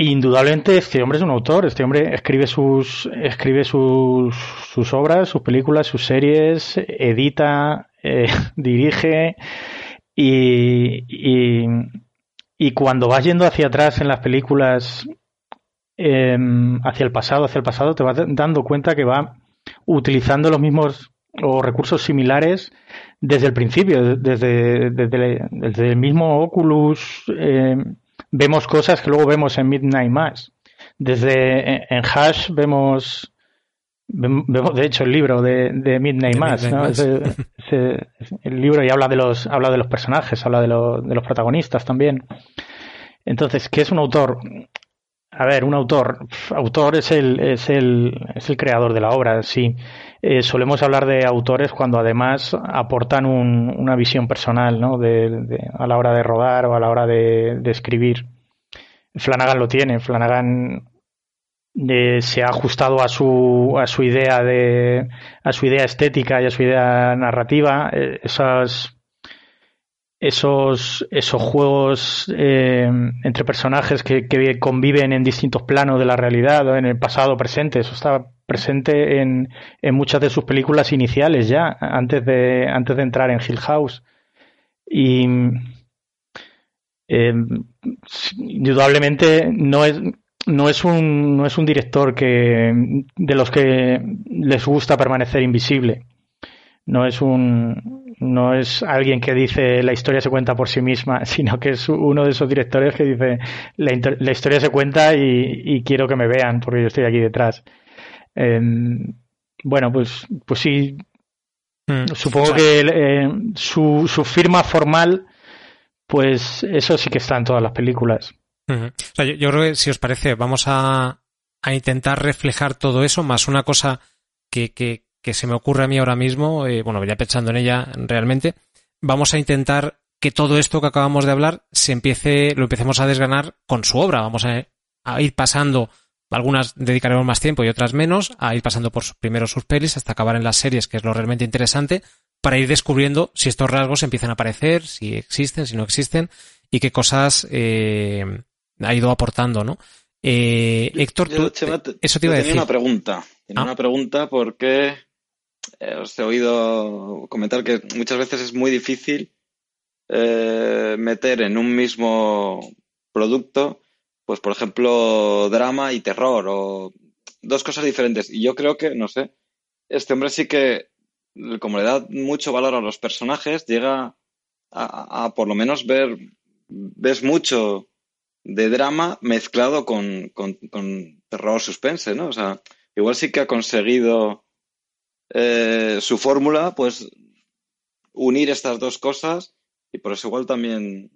Indudablemente este hombre es un autor, este hombre escribe sus escribe sus, sus obras, sus películas, sus series, edita, eh, dirige y, y, cuando vas yendo hacia atrás en las películas, eh, hacia el pasado, hacia el pasado, te vas dando cuenta que va utilizando los mismos o recursos similares desde el principio, desde, desde, desde el mismo Oculus. Eh, vemos cosas que luego vemos en Midnight Mass. Desde en Hash vemos, vemos de hecho el libro de, de Midnight de Mass, Midnight ¿no? Mass. Ese, ese, el libro y habla de los habla de los personajes, habla de, lo, de los protagonistas también. Entonces, ¿qué es un autor? A ver, un autor, autor es el, es el, es el creador de la obra, sí. Eh, solemos hablar de autores cuando además aportan un, una visión personal, ¿no? De, a la hora de rodar o a la hora de, de escribir. Flanagan lo tiene. Flanagan eh, se ha ajustado a su, a su idea de, a su idea estética y a su idea narrativa. Eh, esas, esos, esos juegos eh, entre personajes que, conviven en distintos planos de la realidad, en el pasado, presente, eso está presente en, en, muchas de sus películas iniciales ya, antes de, antes de entrar en Hill House. Y eh, indudablemente no es, no es un, no es un director que, de los que les gusta permanecer invisible. No es un, no es alguien que dice la historia se cuenta por sí misma, sino que es uno de esos directores que dice la, la historia se cuenta y, y, quiero que me vean porque yo estoy aquí detrás. Eh, bueno, pues, pues sí. Mm, supongo que eh, su, su, firma formal, pues eso sí que está en todas las películas.
Uh -huh. o sea, yo, yo, creo que si os parece, vamos a, a intentar reflejar todo eso, más una cosa que, que, que se me ocurre a mí ahora mismo, eh, bueno, ya pensando en ella realmente, vamos a intentar que todo esto que acabamos de hablar se empiece, lo empecemos a desgranar con su obra. Vamos a, a ir pasando, algunas dedicaremos más tiempo y otras menos, a ir pasando por primero sus pelis hasta acabar en las series, que es lo realmente interesante, para ir descubriendo si estos rasgos empiezan a aparecer, si existen, si no existen, y qué cosas eh, ha ido aportando, ¿no? Eh, Héctor, tú, eso te iba a decir.
una pregunta. Tenía
Ah.
una pregunta porque eh, os he oído comentar que muchas veces es muy difícil eh, meter en un mismo producto, pues por ejemplo, drama y terror o dos cosas diferentes. Y yo creo que, no sé, este hombre sí que, como le da mucho valor a los personajes, llega a, por lo menos ver, ves mucho de drama mezclado con, con terror suspense, ¿no? O sea, igual sí que ha conseguido eh, su fórmula, pues unir estas dos cosas y por eso igual también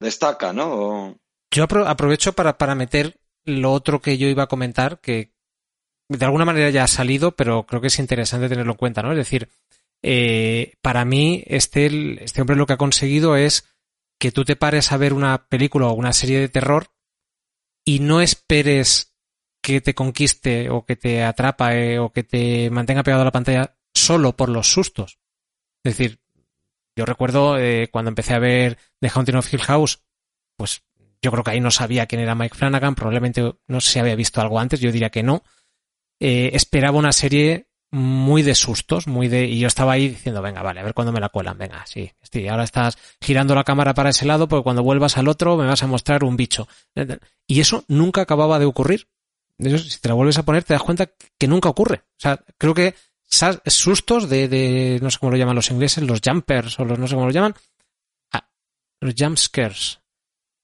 destaca, ¿no?
Yo apro- aprovecho para, para meter lo otro que yo iba a comentar, que de alguna manera ya ha salido, pero creo que es interesante tenerlo en cuenta, ¿no? Es decir, eh, para mí, este, este hombre lo que ha conseguido es que tú te pares a ver una película o una serie de terror y no esperes que te conquiste o que te atrapa o que te mantenga pegado a la pantalla solo por los sustos. Es decir, yo recuerdo eh, cuando empecé a ver The Haunting of Hill House, pues yo creo que ahí no sabía quién era Mike Flanagan, probablemente no sé si había visto algo antes, yo diría que no. Eh, esperaba una serie muy de sustos, muy de. Y yo estaba ahí diciendo, venga, vale, a ver cuándo me la cuelan, venga, sí, sí, ahora estás girando la cámara para ese lado, porque cuando vuelvas al otro me vas a mostrar un bicho. Y eso nunca acababa de ocurrir. Eso, si te la vuelves a poner, te das cuenta que nunca ocurre. O sea, creo que sustos de, de no sé cómo lo llaman los ingleses, los jumpers o los no sé cómo lo llaman, ah, los jump scares.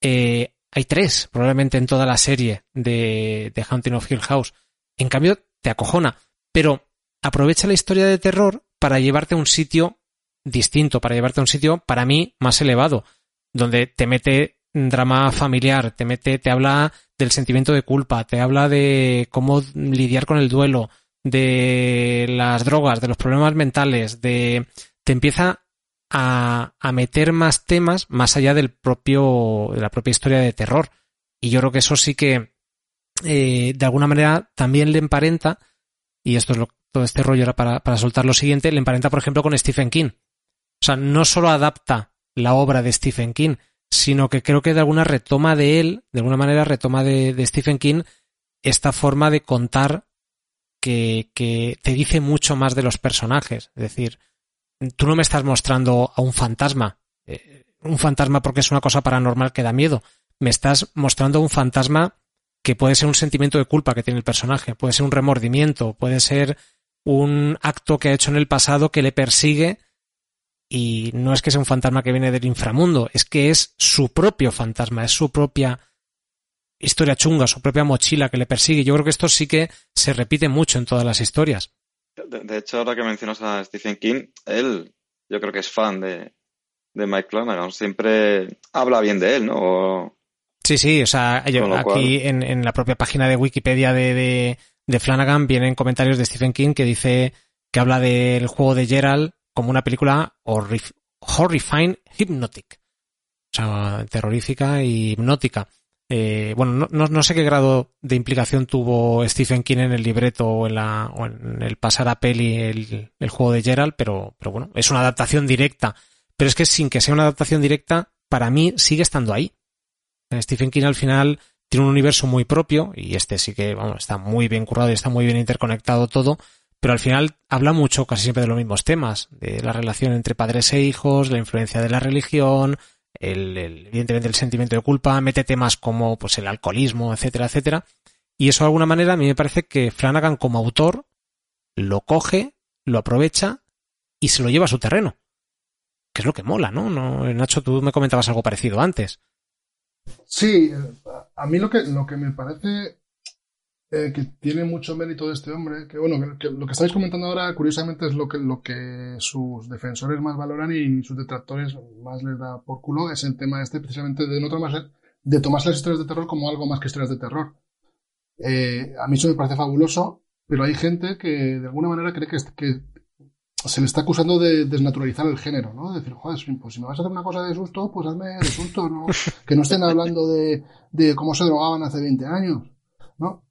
Eh, hay tres, probablemente en toda la serie de, de Haunting of Hill House. En cambio, te acojona. Pero aprovecha la historia de terror para llevarte a un sitio distinto, para llevarte a un sitio, para mí, más elevado, donde te mete drama familiar, te mete, te habla del sentimiento de culpa, te habla de cómo lidiar con el duelo, de las drogas, de los problemas mentales, de te empieza a, a meter más temas más allá del propio, de la propia historia de terror. Y yo creo que eso sí que eh, de alguna manera también le emparenta, y esto es lo, todo este rollo era para, para soltar lo siguiente, le emparenta, por ejemplo, con Stephen King. O sea, no solo adapta la obra de Stephen King, sino que creo que de alguna retoma de él, de alguna manera retoma de, de Stephen King esta forma de contar que, que te dice mucho más de los personajes. Es decir, tú no me estás mostrando a un fantasma, eh, un fantasma porque es una cosa paranormal que da miedo. Me estás mostrando un fantasma que puede ser un sentimiento de culpa que tiene el personaje, puede ser un remordimiento, puede ser un acto que ha hecho en el pasado que le persigue y no es que sea un fantasma que viene del inframundo, es que es su propio fantasma, es su propia historia chunga, su propia mochila que le persigue. Yo creo que esto sí que se repite mucho en todas las historias.
De, de hecho, ahora que mencionas a Stephen King, él yo creo que es fan de, de Mike Flanagan. Siempre habla bien de él, ¿no? O-
Sí, sí, o sea, yo- aquí en, en la propia página de Wikipedia de, de, de Flanagan vienen comentarios de Stephen King que dice que habla del juego de Gerald como una película horrif- horrifying hypnotic. O sea, terrorífica y hipnótica. Eh, bueno, no, no, no sé qué grado de implicación tuvo Stephen King en el libreto o en, la, o en el pasar a peli el, el juego de Gerald, pero, pero bueno, es una adaptación directa. Pero es que sin que sea una adaptación directa, para mí sigue estando ahí. Stephen King al final tiene un universo muy propio y este sí que vamos, está muy bien currado y está muy bien interconectado todo, pero al final habla mucho casi siempre de los mismos temas, de la relación entre padres e hijos, la influencia de la religión, el, evidentemente el sentimiento de culpa, mete temas como pues el alcoholismo, etcétera, etcétera. Y eso de alguna manera a mí me parece que Flanagan como autor lo coge, lo aprovecha y se lo lleva a su terreno. Que es lo que mola, ¿no? no Nacho, tú me comentabas algo parecido antes.
Sí, a mí lo que, lo que me parece eh, que tiene mucho mérito de este hombre, que bueno, que, lo que estáis comentando ahora, curiosamente, es lo que, lo que sus defensores más valoran y sus detractores más les da por culo, es el tema este precisamente de no tomarse, de tomarse las historias de terror como algo más que historias de terror. Eh, a mí eso me parece fabuloso, pero hay gente que de alguna manera cree que, se le está acusando de desnaturalizar el género, ¿no? De decir, joder, pues si me vas a hacer una cosa de susto, pues hazme de susto, ¿no? Que no estén hablando de, de cómo se drogaban hace 20 años, ¿no?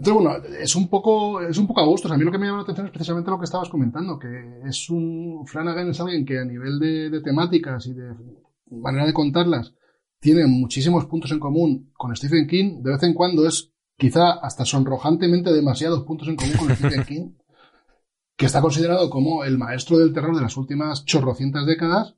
Entonces, bueno, es un poco, es un poco a gusto. a mí lo que me llama la atención es precisamente lo que estabas comentando, que es un, Flanagan es alguien que a nivel de, de temáticas y de manera de contarlas tiene muchísimos puntos en común con Stephen King. De vez en cuando es quizá hasta sonrojantemente demasiados puntos en común con Stephen King que está considerado como el maestro del terror de las últimas chorrocientas décadas.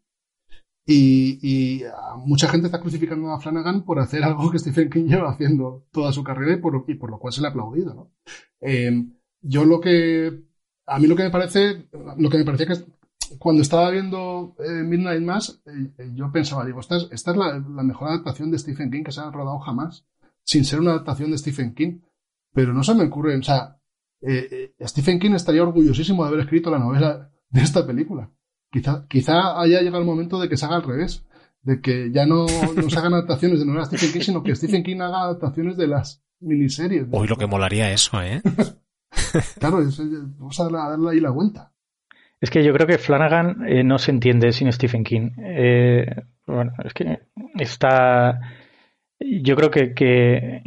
Y, mucha gente está crucificando a Flanagan por hacer algo que Stephen King lleva haciendo toda su carrera y por, lo cual se le ha aplaudido. ¿no? Em, yo lo que. A mí lo que me parece. Lo que me parecía que cuando estaba viendo eh, Midnight Mass, eh, yo pensaba, digo, esta es, esta es la, la, mejor adaptación de Stephen King que se ha rodado jamás, sin ser una adaptación de Stephen King. Pero no se me ocurre, o sea, eh, eh, Stephen King estaría orgullosísimo de haber escrito la novela de esta película. Quizá, quizá haya llegado el momento de que se haga al revés, de que ya no, no se hagan adaptaciones de novelas de Stephen King, sino que Stephen King haga adaptaciones de las miniseries.
Uy, lo que molaría eso, ¿eh?
claro, vamos a darle, ahí la vuelta.
Es que yo creo que Flanagan eh, no se entiende sin Stephen King. bueno, es que está yo creo que,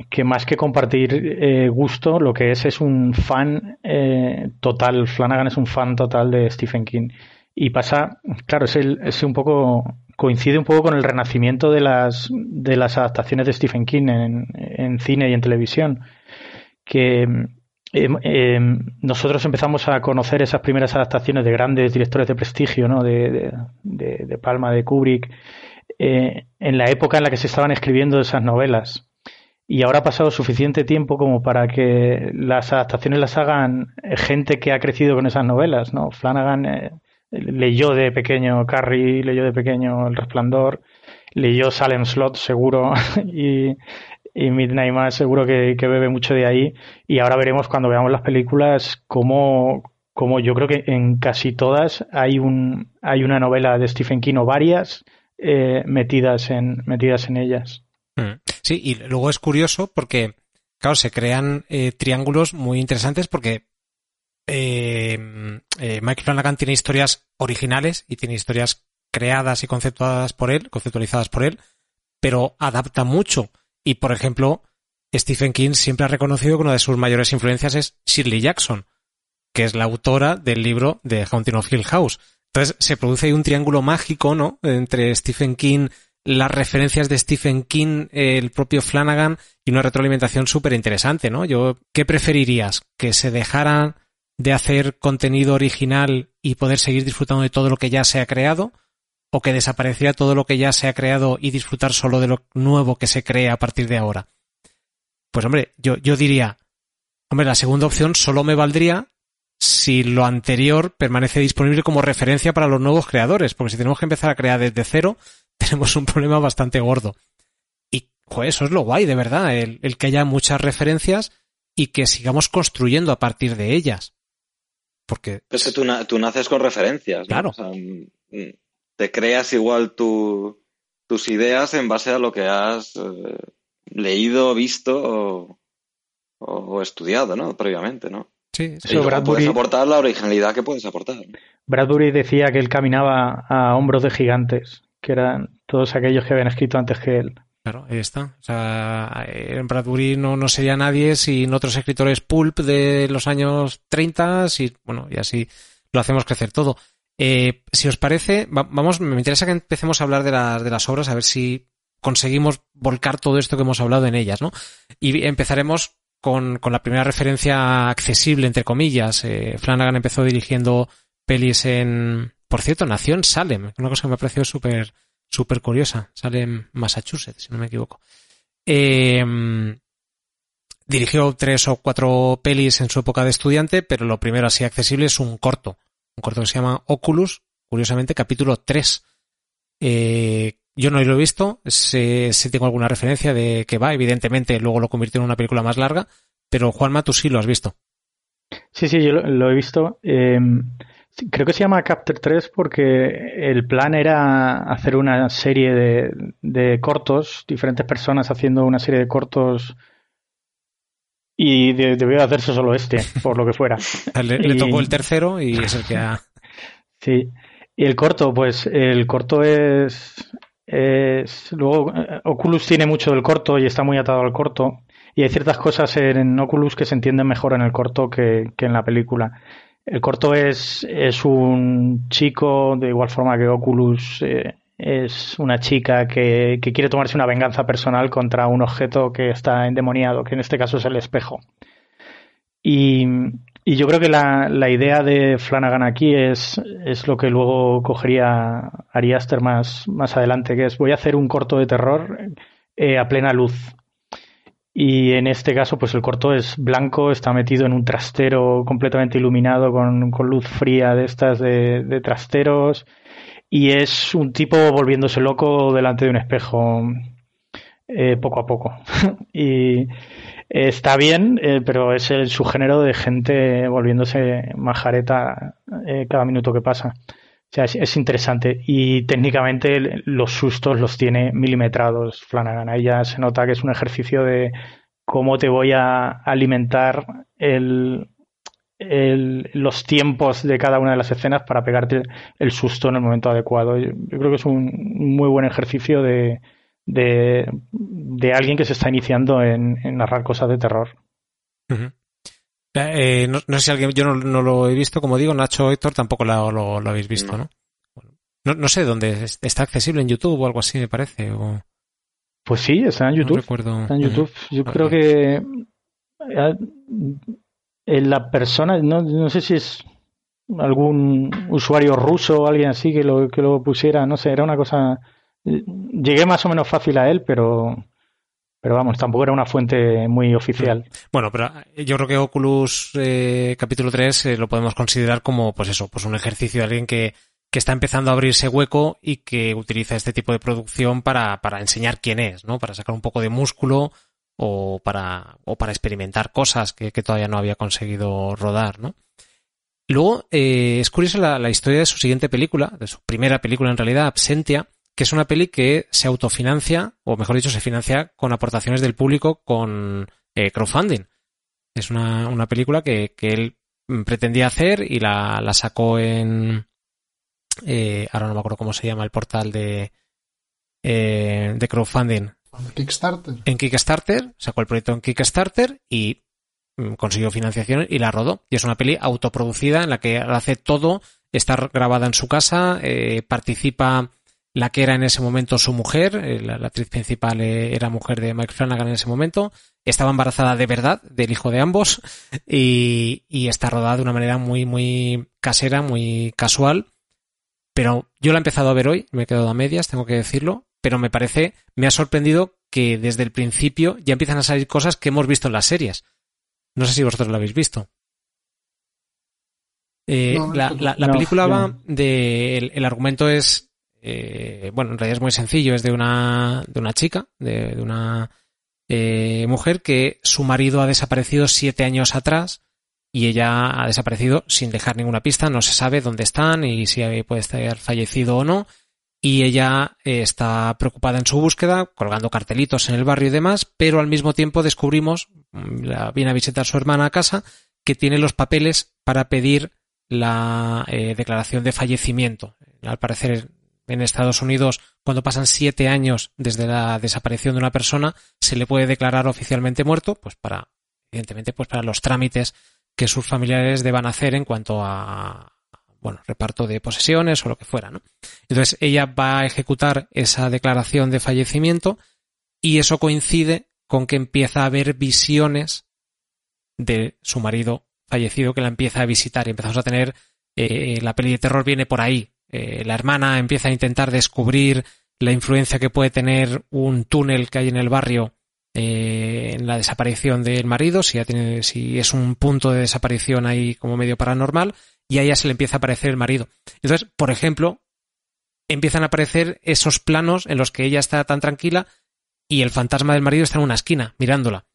que, más que compartir eh, gusto, lo que es es un fan eh, total. Flanagan es un fan total de Stephen King. Y pasa, claro, es, el, es un poco, coincide un poco con el renacimiento de las, de las adaptaciones de Stephen King en, en cine y en televisión. Que em, em, nosotros empezamos a conocer esas primeras adaptaciones de grandes directores de prestigio, ¿no? de, de, de Palma, de Kubrick eh, en la época en la que se estaban escribiendo esas novelas. Y ahora ha pasado suficiente tiempo como para que las adaptaciones las hagan gente que ha crecido con esas novelas, ¿no? Flanagan eh, leyó de pequeño Carrie, leyó de pequeño El Resplandor, leyó Salem Slot seguro y, Midnight Mass seguro que, bebe mucho de ahí. Y ahora veremos cuando veamos las películas cómo, cómo yo creo que en casi todas hay, un, hay una novela de Stephen King o varias eh, metidas, en, metidas en ellas.
Mm. Sí, y luego es curioso porque, claro, se crean eh, triángulos muy interesantes porque eh, Mike Flanagan tiene historias originales y tiene historias creadas y conceptuadas por él, conceptualizadas por él, pero adapta mucho. Y, por ejemplo, Stephen King siempre ha reconocido que una de sus mayores influencias es Shirley Jackson, que es la autora del libro de Haunting of Hill House. Entonces se produce ahí un triángulo mágico, ¿no? Entre Stephen King, las referencias de Stephen King, el propio Flanagan y una retroalimentación súper interesante, ¿no? Yo, ¿qué preferirías? ¿Que se dejaran de hacer contenido original y poder seguir disfrutando de todo lo que ya se ha creado? ¿O que desapareciera todo lo que ya se ha creado y disfrutar solo de lo nuevo que se crea a partir de ahora? Pues hombre, yo, yo diría, hombre, la segunda opción solo me valdría si lo anterior permanece disponible como referencia para los nuevos creadores, porque si tenemos que empezar a crear desde cero, tenemos un problema bastante gordo. Y pues eso es lo guay, de verdad, el, que haya muchas referencias y que sigamos construyendo a partir de ellas. Porque...
Pues tú, tú naces con referencias,
Claro.
Mm, te creas igual tu, tus ideas en base a lo que has eh, leído, visto o, o, estudiado, ¿no? Previamente, ¿no?
Sí,
puedes aportar la originalidad que puedes aportar.
Bradbury decía que él caminaba a hombros de gigantes, que eran todos aquellos que habían escrito antes que él.
Claro, ahí está. O sea, en Bradbury no, no sería nadie sin otros escritores pulp de los años 30 y, bueno, y así lo hacemos crecer todo. Eh, si os parece, vamos, me interesa que empecemos a hablar de las, de las obras, a ver si conseguimos volcar todo esto que hemos hablado en ellas, ¿no? Y empezaremos con, con la primera referencia accesible, entre comillas. Eh, Flanagan empezó dirigiendo pelis en... Por cierto, nació en Salem, una cosa que me ha parecido súper súper curiosa. Salem, Massachusetts, si no me equivoco. Eh, dirigió tres o cuatro pelis en su época de estudiante, pero lo primero así accesible es un corto. Un corto que se llama Oculus, curiosamente capítulo 3. Eh, yo no lo he visto, sé, tengo alguna referencia de que va, evidentemente luego lo convirtió en una película más larga, pero Juanma, tú sí lo has visto.
Sí, sí, yo lo, he visto. Em, creo que se llama Capture 3 porque el plan era hacer una serie de, de cortos, diferentes personas haciendo una serie de cortos y debió hacerse solo este, por lo que fuera.
le, tocó el tercero y es el que ha...
Sí. Y el corto, pues el corto es, es luego eh, Oculus tiene mucho del corto y está muy atado al corto y hay ciertas cosas en Oculus que se entienden mejor en el corto que, que en la película. El corto es, es un chico, de igual forma que Oculus eh, es una chica que, que, quiere tomarse una venganza personal contra un objeto que está endemoniado, que en este caso es el espejo. Y, y yo creo que la, la, idea de Flanagan aquí es, es lo que luego cogería Ari Aster más, más adelante, que es voy a hacer un corto de terror eh, a plena luz. Y en este caso, pues el corto es blanco, está metido en un trastero completamente iluminado con, luz fría de estas de, de, trasteros. Y es un tipo volviéndose loco delante de un espejo eh, poco a poco. y está bien, eh, pero es el subgénero de gente volviéndose majareta eh, cada minuto que pasa. Sea, es, es, interesante. Y técnicamente los sustos los tiene milimetrados Flanagan. Ahí ya se nota que es un ejercicio de cómo te voy a alimentar el, los tiempos de cada una de las escenas para pegarte el susto en el momento adecuado. Yo, creo que es un muy buen ejercicio de, de, de alguien que se está iniciando en, narrar cosas de terror.
Uh. Eh, no, no, sé si alguien, yo no, no, lo he visto, como digo, Nacho Héctor tampoco lo, lo, lo habéis visto, ¿no? ¿no? No, sé dónde está accesible en YouTube o algo así, me parece. O...
Pues sí, está en YouTube.
recuerdo.
Está en YouTube. Yo creo que eh, la persona, no, no sé si es algún usuario ruso o alguien así que lo, que lo pusiera, no sé, era una cosa llegué más o menos fácil a él, pero pero vamos, tampoco era una fuente muy oficial.
Bueno, pero yo creo que Oculus eh, capítulo 3 eh, lo podemos considerar como, pues eso, pues un ejercicio de alguien que, que está empezando a abrirse hueco y que utiliza este tipo de producción para, para enseñar quién es, ¿no? Para sacar un poco de músculo o para, o para experimentar cosas que, que todavía no había conseguido rodar, ¿no? Luego, eh, es curiosa la historia de su siguiente película, de su primera película en realidad, Absentia, que es una peli que se autofinancia, o mejor dicho, se financia con aportaciones del público con eh, crowdfunding. Es una, una película que, que, él pretendía hacer y la, la sacó en... Eh, ahora no me acuerdo cómo se llama el portal de, eh, de crowdfunding.
Kickstarter.
En Kickstarter, sacó el proyecto en Kickstarter y consiguió financiación y la rodó. Y es una peli autoproducida en la que hace todo, está grabada en su casa, eh, participa la que era en ese momento su mujer, eh, la, la, actriz principal eh, era mujer de Mike Flanagan en ese momento, estaba embarazada de verdad del hijo de ambos y, y, está rodada de una manera muy, muy casera, muy casual. Pero yo la he empezado a ver hoy, me he quedado a medias, tengo que decirlo, pero me parece, me ha sorprendido que desde el principio ya empiezan a salir cosas que hemos visto en las series. No sé si vosotros lo habéis visto. Eh, no, la, la, la, película no, va de. El, el, argumento es eh, bueno, en realidad es muy sencillo, es de una, de una chica, de, una eh, mujer que su marido ha desaparecido siete años atrás y ella ha desaparecido sin dejar ninguna pista, no se sabe dónde están y si puede estar fallecido o no. Y ella eh, está preocupada en su búsqueda, colgando cartelitos en el barrio y demás, pero al mismo tiempo descubrimos, mm, la, viene a visitar su hermana a casa, que tiene los papeles para pedir la eh, declaración de fallecimiento. Al parecer en Estados Unidos, cuando pasan siete años desde la desaparición de una persona, se le puede declarar oficialmente muerto, pues para, evidentemente, pues para los trámites que sus familiares deban hacer en cuanto a, bueno, reparto de posesiones o lo que fuera, ¿no? Entonces ella va a ejecutar esa declaración de fallecimiento y eso coincide con que empieza a haber visiones de su marido fallecido que la empieza a visitar. Y empezamos a tener eh, la peli de terror viene por ahí eh, la hermana empieza a intentar descubrir la influencia que puede tener un túnel que hay en el barrio eh, en la desaparición del marido, si, es un punto de desaparición ahí como medio paranormal, y a ella se le empieza a aparecer el marido. Entonces, por ejemplo, empiezan a aparecer esos planos en los que ella está tan tranquila y el fantasma del marido está en una esquina mirándola.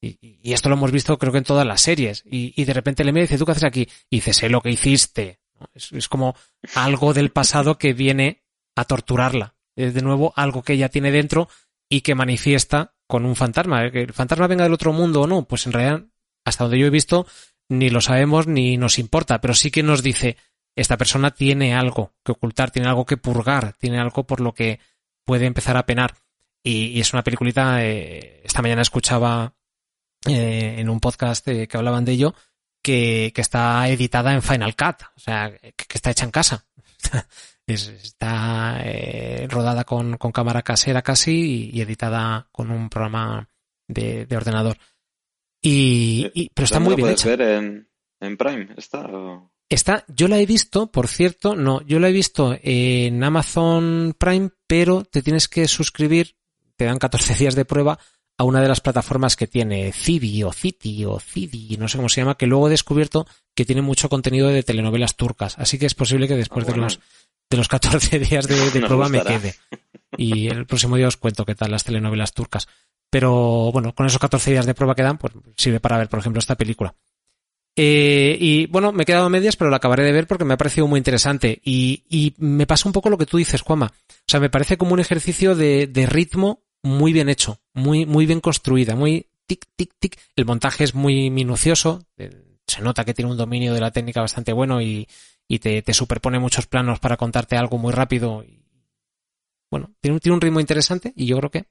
Y, esto lo hemos visto creo que en todas las series. Y, de repente le mira y dice, ¿tú qué haces aquí? Y sé lo que hiciste. Es, es, como algo del pasado que viene a torturarla. Es de nuevo algo que ella tiene dentro y que manifiesta con un fantasma. Que el fantasma venga del otro mundo o no, pues en realidad, hasta donde yo he visto, ni lo sabemos ni nos importa, pero sí que nos dice, esta persona tiene algo que ocultar, tiene algo que purgar, tiene algo por lo que puede empezar a penar. Y, es una peliculita, eh, esta mañana escuchaba eh, en un podcast que hablaban de ello, que, está editada en Final Cut, o sea, que, está hecha en casa. está rodada con, cámara casera casi y, editada con un programa de, ordenador. Y, pero está muy bien
hecha. ver en, en Prime? ¿Está?
Está, yo la he visto, por cierto, no, yo la he visto en Amazon Prime, pero te tienes que suscribir, te dan 14 días de prueba a una de las plataformas que tiene Cidi o Citi o Cidi, no sé cómo se llama, que luego he descubierto que tiene mucho contenido de telenovelas turcas. Así que es posible que después de los de los 14 días de, prueba me quede. Y el próximo día os cuento qué tal las telenovelas turcas. Pero bueno, con esos 14 días de prueba que dan, pues sirve para ver, por ejemplo, esta película. Eh, y bueno, me he quedado a medias, pero la acabaré de ver porque me ha parecido muy interesante. Y, me pasa un poco lo que tú dices, Juanma. O sea, me parece como un ejercicio de, ritmo muy bien hecho, muy, muy bien construida, muy tic, tic, tic. El montaje es muy minucioso. Eh, se nota que tiene un dominio de la técnica bastante bueno y, te, superpone muchos planos para contarte algo muy rápido. Bueno, tiene, tiene un ritmo interesante y yo creo que,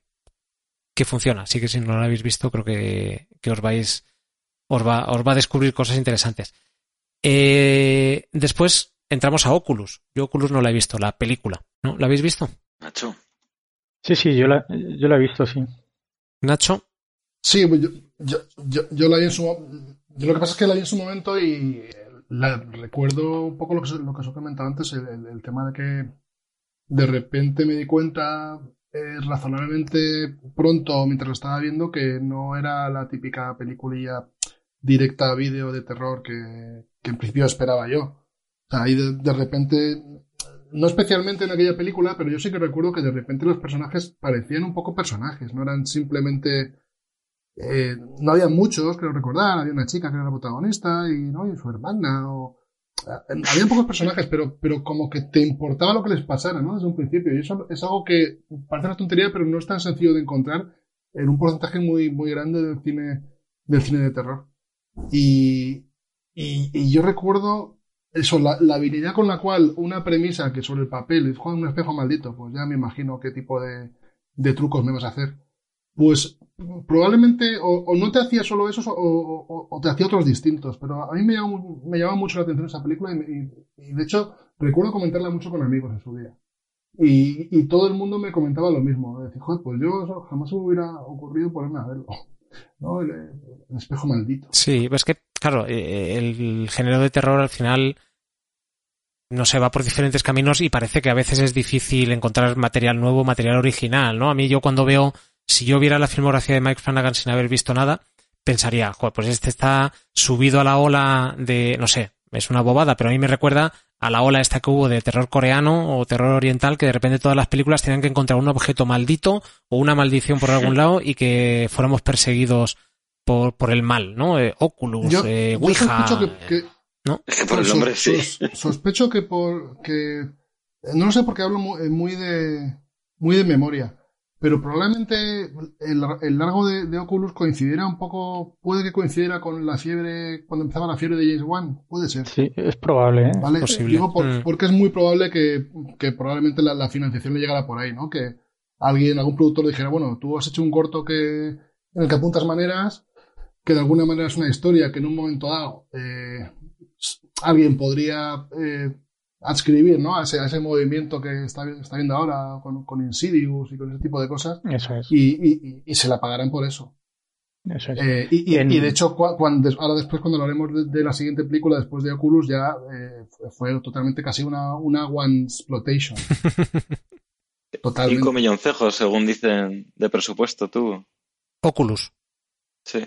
que funciona. Así que si no lo habéis visto, creo que, que os vais os va, os va a descubrir cosas interesantes. Eh, después entramos a Oculus. Yo Oculus no la he visto, la película. ¿No? ¿La habéis visto?
Nacho.
Sí, sí, yo la, yo la he visto, sí.
Nacho.
Sí, pues yo, yo, la vi en su yo lo que pasa es que la vi en su momento y la, recuerdo un poco lo que, lo que os he comentado antes, el, tema de que de repente me di cuenta eh, razonablemente pronto mientras lo estaba viendo que no era la típica peliculilla directa a vídeo de terror que, en principio esperaba yo. O sea, ahí de, repente, no especialmente en aquella película, pero yo sí que recuerdo que de repente los personajes parecían un poco personajes, no eran simplemente... Eh, no había muchos, creo recordar, había una chica que era la protagonista y, ¿no? y su hermana, o... Eh, había pocos personajes, pero, pero como que te importaba lo que les pasara, ¿no? Desde un principio. Y eso es algo que parece una tontería, pero no es tan sencillo de encontrar en un porcentaje muy, muy grande del cine, del cine de terror. Y, y, yo recuerdo eso, la, habilidad con la cual una premisa que sobre el papel es un espejo maldito, pues ya me imagino qué tipo de, de trucos me vas a hacer. Pues probablemente o, no te hacía solo eso o, te hacía otros distintos, pero a mí me llamaba, me llamaba mucho la atención esa película y, y, de hecho recuerdo comentarla mucho con amigos en su día. Y, y todo el mundo me comentaba lo mismo. Pues yo jamás me hubiera ocurrido ponerme a verlo. ¿no? El, espejo maldito.
Sí, pues que, claro, eh, el género de terror al final no se va por diferentes caminos y parece que a veces es difícil encontrar material nuevo, material original, ¿no? A mí yo cuando veo, si yo viera la filmografía de Mike Flanagan sin haber visto nada, pensaría, joder, pues este está subido a la ola de, no sé, es una bobada, pero a mí me recuerda a la ola esta que hubo de terror coreano o terror oriental, que de repente todas las películas tenían que encontrar un objeto maldito o una maldición por algún lado y que fuéramos perseguidos por, por el mal, ¿no? Eh, Oculus, eh, Ouija.
que,
¿no? por el nombre, sí.
sospecho que por que no lo sé porque hablo muy, muy de muy de memoria, pero probablemente el, el largo de, de, Oculus coincidiera un poco, puede que coincidiera con la fiebre, cuando empezaba la fiebre de James Wan, puede ser.
Sí, es probable, ¿eh?
¿Vale?
Posible.
Digo
mm.
porque es muy probable que, que probablemente la, la, financiación le llegara por ahí, ¿no? Que alguien, algún productor le dijera, bueno, tú has hecho un corto que, en el que apuntas maneras, que de alguna manera es una historia que en un momento dado eh, alguien podría eh, adscribir ¿no? a, ese, a ese movimiento que está, está viendo ahora con, con, Insidious y con ese tipo de cosas.
Eso es.
Y, y, se la pagarán por eso.
Eso es.
Eh, y, y, de hecho, cuando, ahora después, cuando hablaremos de, la siguiente película, después de Oculus, ya eh, fue totalmente casi una, una one exploitation.
Totalmente. 5 milloncejos, según dicen, de presupuesto tú.
Oculus.
Sí.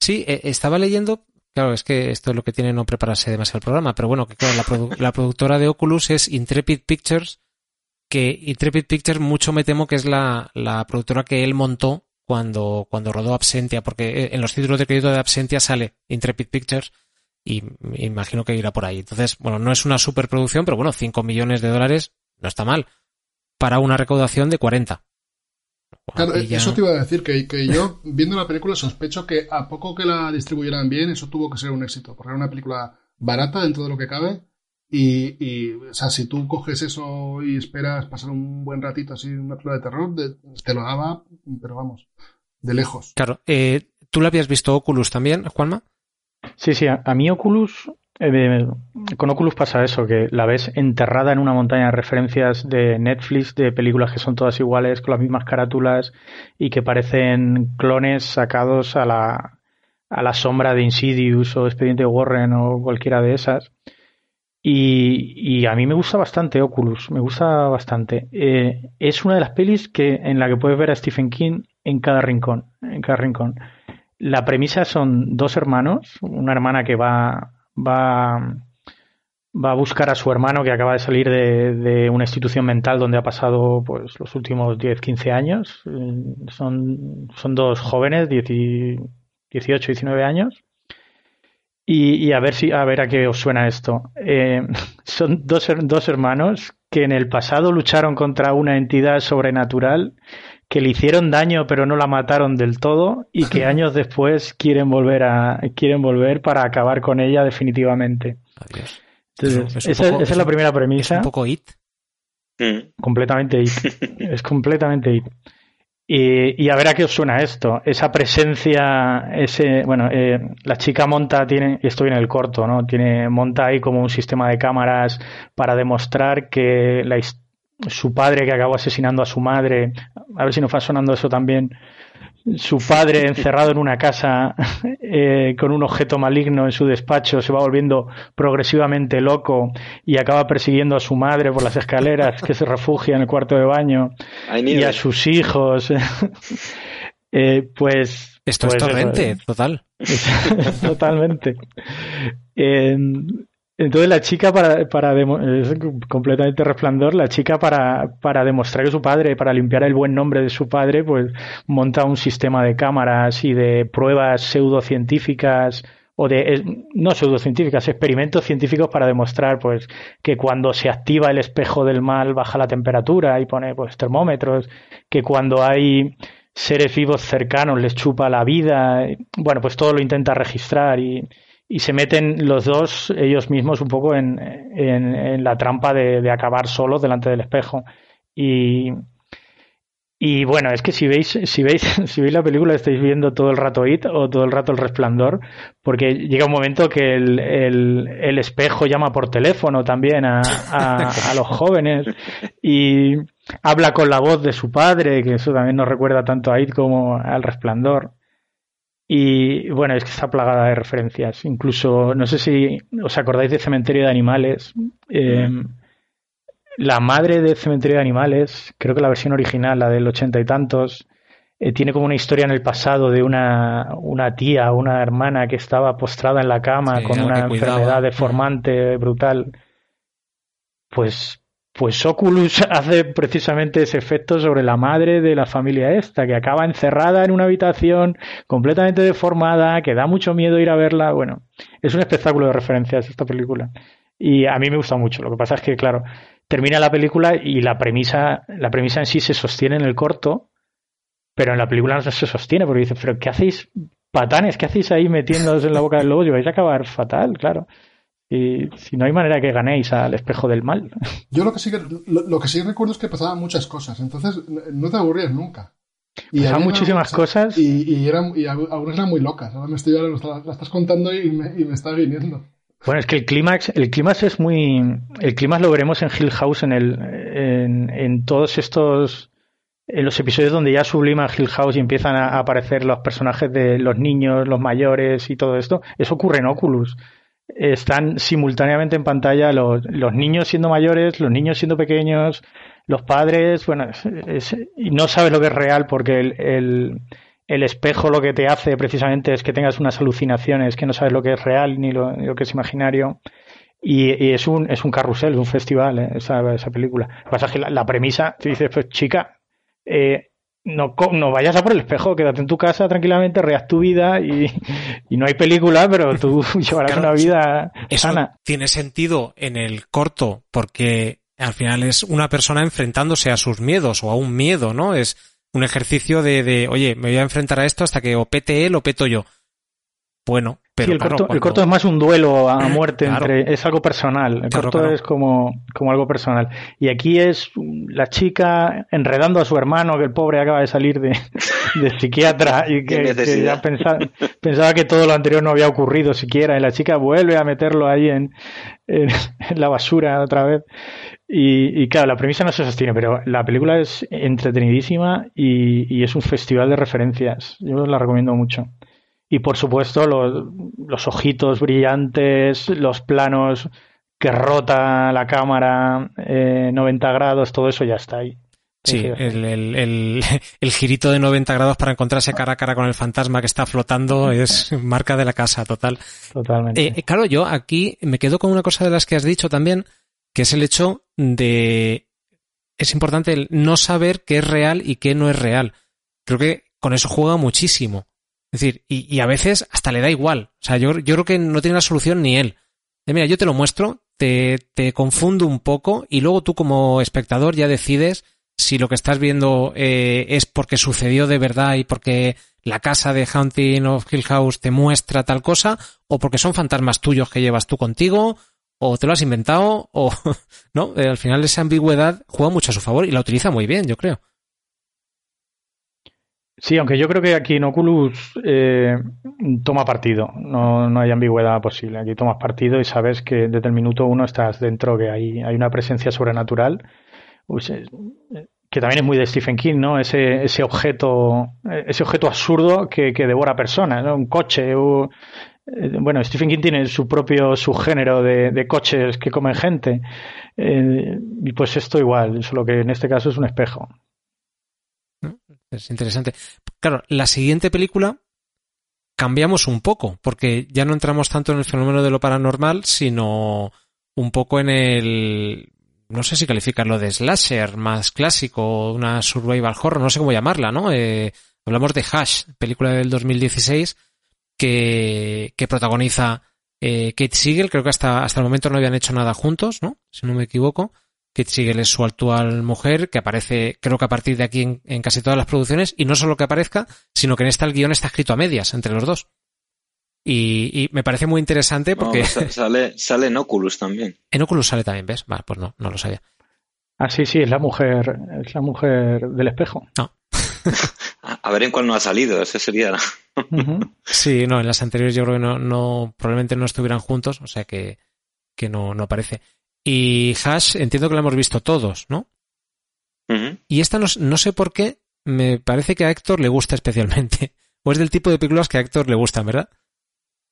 Sí, eh, estaba leyendo Claro, es que esto es lo que tiene no prepararse demasiado el programa, pero bueno, que claro, la, productora de Oculus es Intrepid Pictures, que Intrepid Pictures mucho me temo que es la, productora que él montó cuando, cuando rodó Absentia, porque eh, en los títulos de crédito de Absentia sale Intrepid Pictures y me imagino que irá por ahí. Entonces, bueno, no es una superproducción, pero bueno, 5 millones de dólares no está mal para una recaudación de 40.
Claro, eso te iba a decir, que, que, yo viendo la película sospecho que a poco que la distribuyeran bien, eso tuvo que ser un éxito, porque era una película barata dentro de lo que cabe Y, y, o sea, si tú coges eso y esperas pasar un buen ratito así en una película de terror, de- te lo daba, pero vamos, de lejos.
Claro, eh, ¿tú lo habías visto Oculus también, Juanma?
Sí, sí, a, a mí Oculus, eh, con Oculus pasa eso, que la ves enterrada en una montaña de referencias de Netflix, de películas que son todas iguales, con las mismas carátulas y que parecen clones sacados a la, a la sombra de Insidious o Expediente Warren o cualquiera de esas. Y, y a mí me gusta bastante Oculus, me gusta bastante. Eh, es una de las pelis que, en la que puedes ver a Stephen King en cada rincón, en cada rincón. La premisa son dos hermanos, una hermana que va, va, va a buscar a su hermano que acaba de salir de, de una institución mental donde ha pasado pues, los últimos 10, 15 años. Eh, Son, son dos jóvenes, 10 y- 18, 19 años. Y, y a ver si a ver a qué os suena esto. Eh, son dos, dos hermanos que en el pasado lucharon contra una entidad sobrenatural que le hicieron daño pero no la mataron del todo y que años después quieren volver a quieren volver para acabar con ella definitivamente.
Adiós.
Entonces,
Es
esa,
poco-
esa es la primera premisa
Un poco it.
Mm.
completamente it. es completamente it. Y, y a ver a qué os suena esto. Esa presencia, ese, bueno, eh, la chica monta, tiene, y esto viene el corto, ¿no? Tiene, monta ahí como un sistema de cámaras para demostrar que la, his- su padre que acabó asesinando a su madre, a ver si nos va sonando eso también, su padre encerrado en una casa eh, con un objeto maligno en su despacho se va volviendo progresivamente loco y acaba persiguiendo a su madre por las escaleras que se refugia en el cuarto de baño y a sus hijos. Eh, pues.
Esto
pues
es
eso,
torrente, total.
Totalmente. Eh, entonces la chica para, para es completamente resplandor, la chica para, para demostrar que su padre, para limpiar el buen nombre de su padre, pues monta un sistema de cámaras y de pruebas pseudocientíficas o de eh, no pseudocientíficas, experimentos científicos para demostrar pues que cuando se activa el espejo del mal baja la temperatura y pone pues termómetros, que cuando hay seres vivos cercanos les chupa la vida, bueno, pues todo lo intenta registrar y, y se meten los dos, ellos mismos, un poco en, en, la trampa de, de, acabar solos delante del espejo. Y, y bueno, es que si veis, si veis, si veis la película estáis viendo todo el rato It o todo el rato el resplandor, porque llega un momento que el, el, el espejo llama por teléfono también a, a, a los jóvenes y habla con la voz de su padre, que eso también nos recuerda tanto a It como al resplandor. Y bueno, es que está plagada de referencias. Incluso, no sé si os acordáis de Cementerio de Animales. Eh, la madre de Cementerio de Animales, creo que la versión original, la del ochenta y tantos, eh, tiene como una historia en el pasado de una, una tía, una hermana que estaba postrada en la cama
Sí,
con una enfermedad deformante brutal. Pues, pues Oculus hace precisamente ese efecto sobre la madre de la familia esta, que acaba encerrada en una habitación completamente deformada, que da mucho miedo ir a verla. Bueno, es un espectáculo de referencias esta película. Y a mí me gusta mucho. Lo que pasa es que, claro, termina la película y la premisa, la premisa en sí se sostiene en el corto, pero en la película no se sostiene, porque dices, pero ¿qué hacéis, patanes? ¿Qué hacéis ahí metiéndoos en la boca del lobo? Y vais a acabar fatal, claro. Y si no hay manera que ganéis al espejo del mal.
Yo lo que sí lo, lo que sí recuerdo es que pasaban muchas cosas, entonces no te aburrías nunca.
Y pasaban muchísimas
una,
cosas.
Y, y, eran, y algunas eran muy locas. Ahora me estoy, ahora la estás contando y me, y me está viniendo.
Bueno, es que el clímax, el clímax es muy, el clímax lo veremos en Hill House en el, en, en todos estos, en los episodios donde ya sublima Hill House y empiezan a aparecer los personajes de los niños, los mayores y todo esto. Eso ocurre en Oculus. Están simultáneamente en pantalla los, los niños siendo mayores, los niños siendo pequeños, los padres, bueno, y no sabes lo que es real porque el, el espejo lo que te hace precisamente es que tengas unas alucinaciones que no sabes lo que es real ni lo, ni lo que es imaginario. Y, y, es un es un carrusel, es un festival eh, esa, esa película. Lo que pasa es que la, la premisa, te dices, pues chica, eh, no, no vayas a por el espejo, quédate en tu casa tranquilamente, reas tu vida y, y no hay película, pero tú llevarás claro, una vida
eso
sana.
Tiene sentido en el corto porque al final es una persona enfrentándose a sus miedos o a un miedo, ¿no? Es un ejercicio de, de, oye, me voy a enfrentar a esto hasta que o pete él o peto yo. Bueno, pero
sí, el,
claro,
corto, el
cuando-
corto es más un duelo a muerte
Claro.
entre. Es algo personal. El
Claro,
corto
claro.
es como, como algo personal. Y aquí es la chica enredando a su hermano, que el pobre acaba de salir de, de psiquiatra y que, ya pensaba, pensaba que todo lo anterior no había ocurrido siquiera. Y la chica vuelve a meterlo ahí en, en, en la basura otra vez. Y, y claro, la premisa no se sostiene, pero la película es entretenidísima y, y es un festival de referencias. Yo la recomiendo mucho. Y por supuesto, los, los ojitos brillantes, los planos que rota la cámara, eh, 90 grados, todo eso ya está ahí.
Sí, el, el, el girito de 90 grados para encontrarse cara a cara con el fantasma que está flotando es marca de la casa, total.
Totalmente.
Eh, claro, yo aquí me quedo con una cosa de las que has dicho también, que es el hecho de... Es importante el no saber qué es real y qué no es real. Creo que con eso juega muchísimo. Es decir, y, y a veces hasta le da igual. O sea, yo, yo creo que no tiene la solución ni él. De, mira, yo te lo muestro, te, te confundo un poco y luego tú como espectador ya decides si lo que estás viendo eh, es porque sucedió de verdad y porque la casa de Haunting of Hill House te muestra tal cosa o porque son fantasmas tuyos que llevas tú contigo o te lo has inventado o no Eh, al final esa ambigüedad juega mucho a su favor y la utiliza muy bien yo creo
Sí, aunque yo creo que aquí en Oculus eh, toma partido, no, hay ambigüedad posible. Aquí tomas partido y sabes que desde el minuto uno estás dentro, que hay, una presencia sobrenatural, pues, eh, que también es muy de Stephen King, ¿no? Ese, ese objeto, ese objeto absurdo que, devora personas. Un coche, eh, bueno, Stephen King tiene su propio subgénero de, de coches que comen gente. Eh, y pues esto igual, solo que en este caso es un espejo.
Es interesante. Claro la siguiente película cambiamos un poco porque ya no entramos tanto en el fenómeno de lo paranormal sino un poco en el no sé si calificarlo de slasher más clásico una survival horror no sé cómo llamarla no eh, hablamos de Hash película del 2016 que, que protagoniza eh, Kate Siegel. Creo que hasta hasta el momento no habían hecho nada juntos no si no me equivoco Kate Siegel es su actual mujer, que aparece, creo que a partir de aquí en, en, casi todas las producciones, y no solo que aparezca, sino que en esta el guion está escrito a medias entre los dos. Y, y me parece muy interesante porque...
No, sale, sale en Oculus también.
En Oculus sale también, ¿ves? Vale, pues no, no lo sabía.
Ah, sí, sí, es la mujer, es la mujer del espejo.
No.
a ver en cuál no ha salido, ese sería...
uh -huh.
Sí, no, en las anteriores yo creo que no, no probablemente no estuvieran juntos, o sea que, que no, no aparece. Y Hash entiendo que la hemos visto todos, ¿no?
Uh -huh.
Y esta no, no, sé por qué, me parece que a Héctor le gusta especialmente. O es del tipo de películas que a Héctor le gustan, ¿verdad?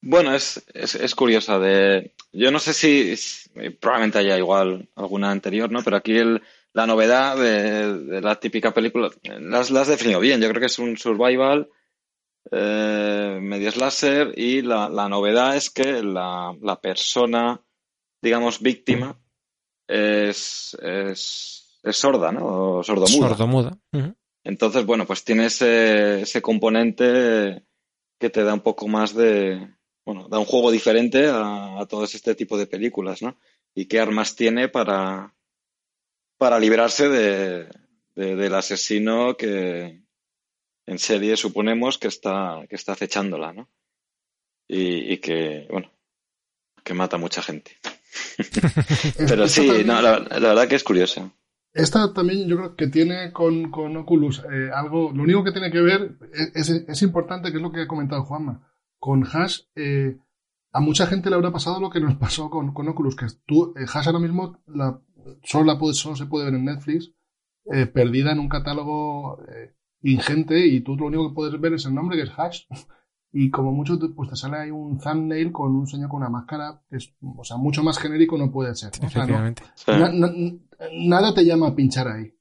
Bueno, es, es, es curiosa. De, yo no sé si, si, probablemente haya igual alguna anterior, ¿no? Pero aquí el, la novedad de, de, la típica película las, las has definido bien. Yo creo que es un survival eh, medio slasher y la, la novedad es que la, la persona, digamos, víctima es, es, es sorda, ¿no? O sordomuda.
Sordomuda. Uh -huh.
Entonces, bueno, pues tiene ese, ese componente que te da un poco más de. Bueno, da un juego diferente a, a todo este tipo de películas, ¿no? Y qué armas tiene para, para librarse de, de, del asesino que en serie suponemos que está, que está acechándola, ¿no? Y, y que, bueno, que mata a mucha gente. Pero sí, también, no, la, la, verdad que es curiosa.
Esta también yo creo que tiene con, con Oculus eh, algo, lo único que tiene que ver es, es, es, importante, que es lo que ha comentado Juanma. Con Hash, eh, a mucha gente le habrá pasado lo que nos pasó con, con Oculus, que tú, eh, Hash ahora mismo la, solo, la puede, solo se puede ver en Netflix, eh, perdida en un catálogo eh, ingente, y tú lo único que puedes ver es el nombre, que es Hash. Y como mucho, pues te sale ahí un thumbnail con un señor con una máscara, que es, o sea, mucho más genérico no puede ser. O sea, no, na, na, nada te llama a pinchar ahí.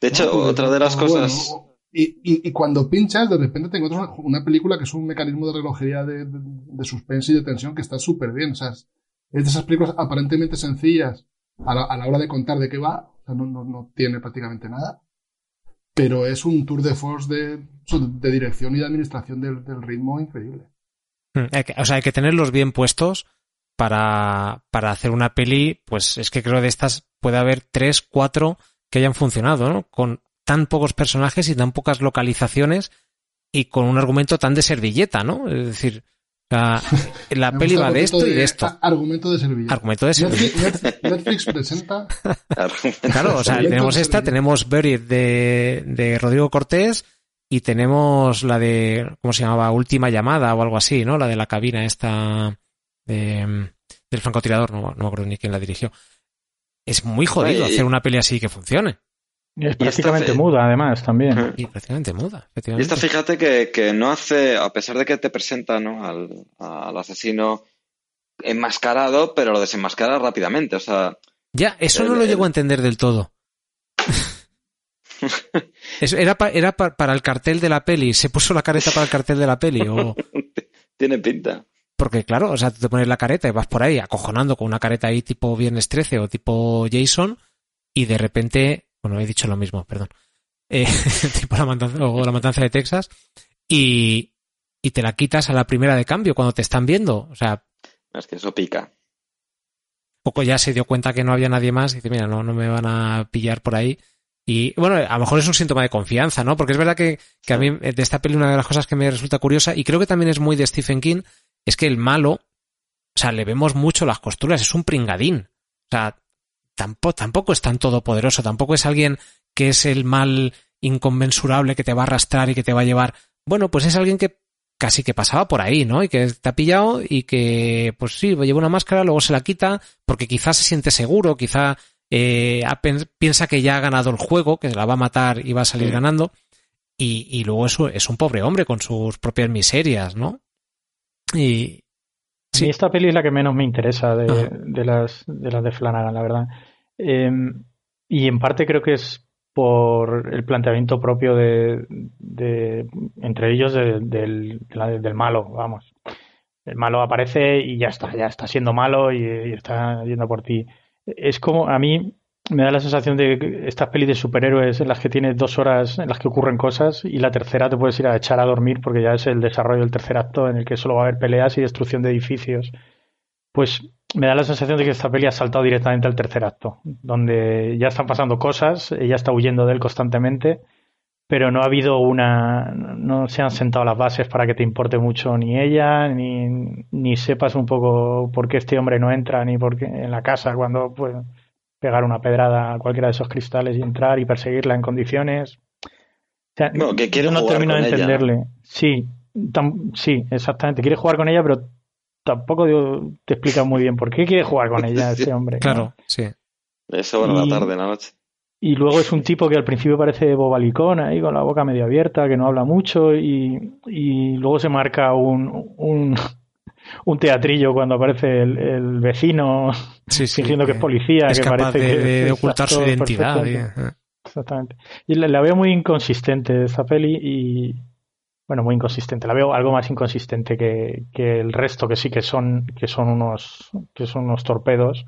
De hecho, ¿no? otra de las cosas.
Bueno, y, y, y, cuando pinchas, de repente te encuentras una, una, película que es un mecanismo de relojería de, de, de suspense y de tensión que está súper bien. O sea, es de esas películas aparentemente sencillas a la, a la hora de contar de qué va. O sea, no, no, no tiene prácticamente nada. Pero es un tour de force de, de dirección y de administración del, del ritmo increíble.
O sea, hay que tenerlos bien puestos para, para hacer una peli, pues es que creo de estas puede haber tres, cuatro que hayan funcionado, ¿no? Con tan pocos personajes y tan pocas localizaciones y con un argumento tan de servilleta, ¿no? Es decir, la peli va de esto y de esto.
a- Argumento de servilleta.
Argumento de servilleta.
Netflix, Netflix presenta.
Claro, o sea, tenemos esta, tenemos Buried de, de Rodrigo Cortés y tenemos la de, ¿cómo se llamaba? Última llamada o algo así, ¿no? La de la cabina esta de, del francotirador, no, no me acuerdo ni quién la dirigió. Es muy jodido
y-
hacer una peli así que funcione.
Es
esta
prácticamente muda, además, también.
Y prácticamente muda,
Y
efectivamente.
esta, fíjate que, que no hace, a pesar de que te presenta ¿no? al, al asesino enmascarado, pero lo desenmascara rápidamente. O sea,
Ya, eso no lo
el-
llego a entender del todo. Era pa- era pa- para el cartel de la peli, se puso la careta para el cartel de la peli, o
tiene pinta.
porque claro, o sea, tú te pones la careta y vas por ahí acojonando con una careta ahí tipo Viernes 13 o tipo Jason y de repente, bueno, he dicho lo mismo, perdón, Eh, tipo la matanza, o la matanza de Texas y, y te la quitas a la primera de cambio cuando te están viendo, o sea,
Es que eso pica.
poco ya se dio cuenta que no había nadie más y dice, mira, no, no me van a pillar por ahí. Y bueno, a lo mejor es un síntoma de confianza, ¿no? Porque es verdad que, que a mí eh, de esta peli una de las cosas que me resulta curiosa y creo que también es muy de Stephen King es que el malo, o sea, le vemos mucho las costuras, es un pringadín. O sea, tampoco, tampoco es tan todopoderoso, tampoco es alguien que es el mal inconmensurable que te va a arrastrar y que te va a llevar. Bueno, pues es alguien que casi que pasaba por ahí, ¿no? Y que te ha pillado y que, pues sí, lleva una máscara, luego se la quita, porque quizás se siente seguro, quizá eh, piensa que ya ha ganado el juego, que la va a matar y va a salir
Sí.
ganando, y, y luego eso es un pobre hombre con sus propias miserias, ¿no? Y Sí.
esta peli es la que menos me interesa de, las, de las de Flanagan, la verdad. Eh, y en parte creo que es por el planteamiento propio de, de- entre ellos de- del malo, vamos. El malo aparece y ya está, ya está siendo malo y, y está yendo por ti. Es como, a mí me da la sensación de que estas pelis de superhéroes en las que tienes dos horas en las que ocurren cosas y la tercera te puedes ir a echar a dormir porque ya es el desarrollo del tercer acto en el que solo va a haber peleas y destrucción de edificios. Pues me da la sensación de que esta peli ha saltado directamente al tercer acto, donde ya están pasando cosas, ella está huyendo de él constantemente, pero no ha habido una, no se han sentado las bases para que te importe mucho ni ella, ni, ni sepas un poco por qué este hombre no entra, ni por qué en la casa cuando puede pegar una pedrada a cualquiera de esos cristales y entrar y perseguirla en condiciones. O sea,
Bueno, que quiere
no
jugar
termino
con
de
ella, ¿no?
entenderle. Sí, tam- sí, exactamente. Quiere jugar con ella, pero tampoco digo- te explica muy bien por qué quiere jugar con ella ese hombre. ¿no?
claro, sí.
Eso hora de la tarde, en la noche.
Y luego es un tipo que al principio parece bobalicón, ahí con la boca medio abierta, que no habla mucho, y, y luego se marca un, un, un teatrillo cuando aparece el, el vecino
Sí, sí,
fingiendo que es policía,
es
que
capaz
parece
de,
que
de ocultar su identidad. y- eh.
Exactamente. Y la, la veo muy inconsistente esta peli y bueno, muy inconsistente. La veo algo más inconsistente que, que el resto, que sí que son, que son unos, que son unos torpedos.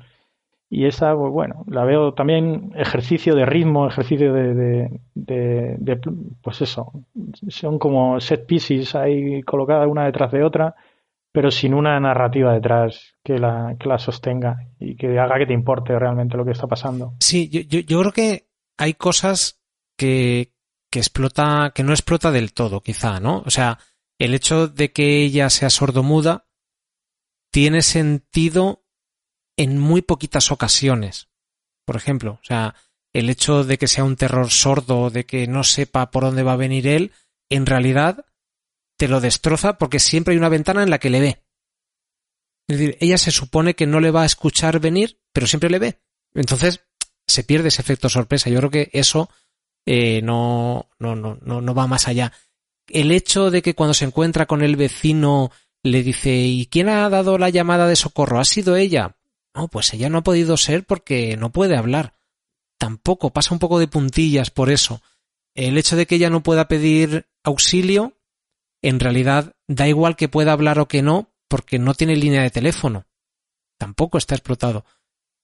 Y esa, pues bueno, la veo también ejercicio de ritmo, ejercicio de, de, de- pues eso, son como set pieces ahí colocadas una detrás de otra, pero sin una narrativa detrás que la, que la sostenga y que haga que te importe realmente lo que está pasando.
Sí, yo, yo, yo creo que hay cosas que, que explota, que no explota del todo, quizá, ¿no? O sea, el hecho de que ella sea sordomuda tiene sentido en muy poquitas ocasiones. Por ejemplo, o sea, el hecho de que sea un terror sordo, de que no sepa por dónde va a venir él, en realidad te lo destroza porque siempre hay una ventana en la que le ve. Es decir, ella se supone que no le va a escuchar venir, pero siempre le ve. Entonces, se pierde ese efecto sorpresa. Yo creo que eso eh, no, no, no, no, va más allá. El hecho de que cuando se encuentra con el vecino le dice ¿y quién ha dado la llamada de socorro? ¿Ha sido ella? No, pues ella no ha podido ser porque no puede hablar. Tampoco, pasa un poco de puntillas por eso. El hecho de que ella no pueda pedir auxilio, en realidad da igual que pueda hablar o que no, porque no tiene línea de teléfono. Tampoco está explotado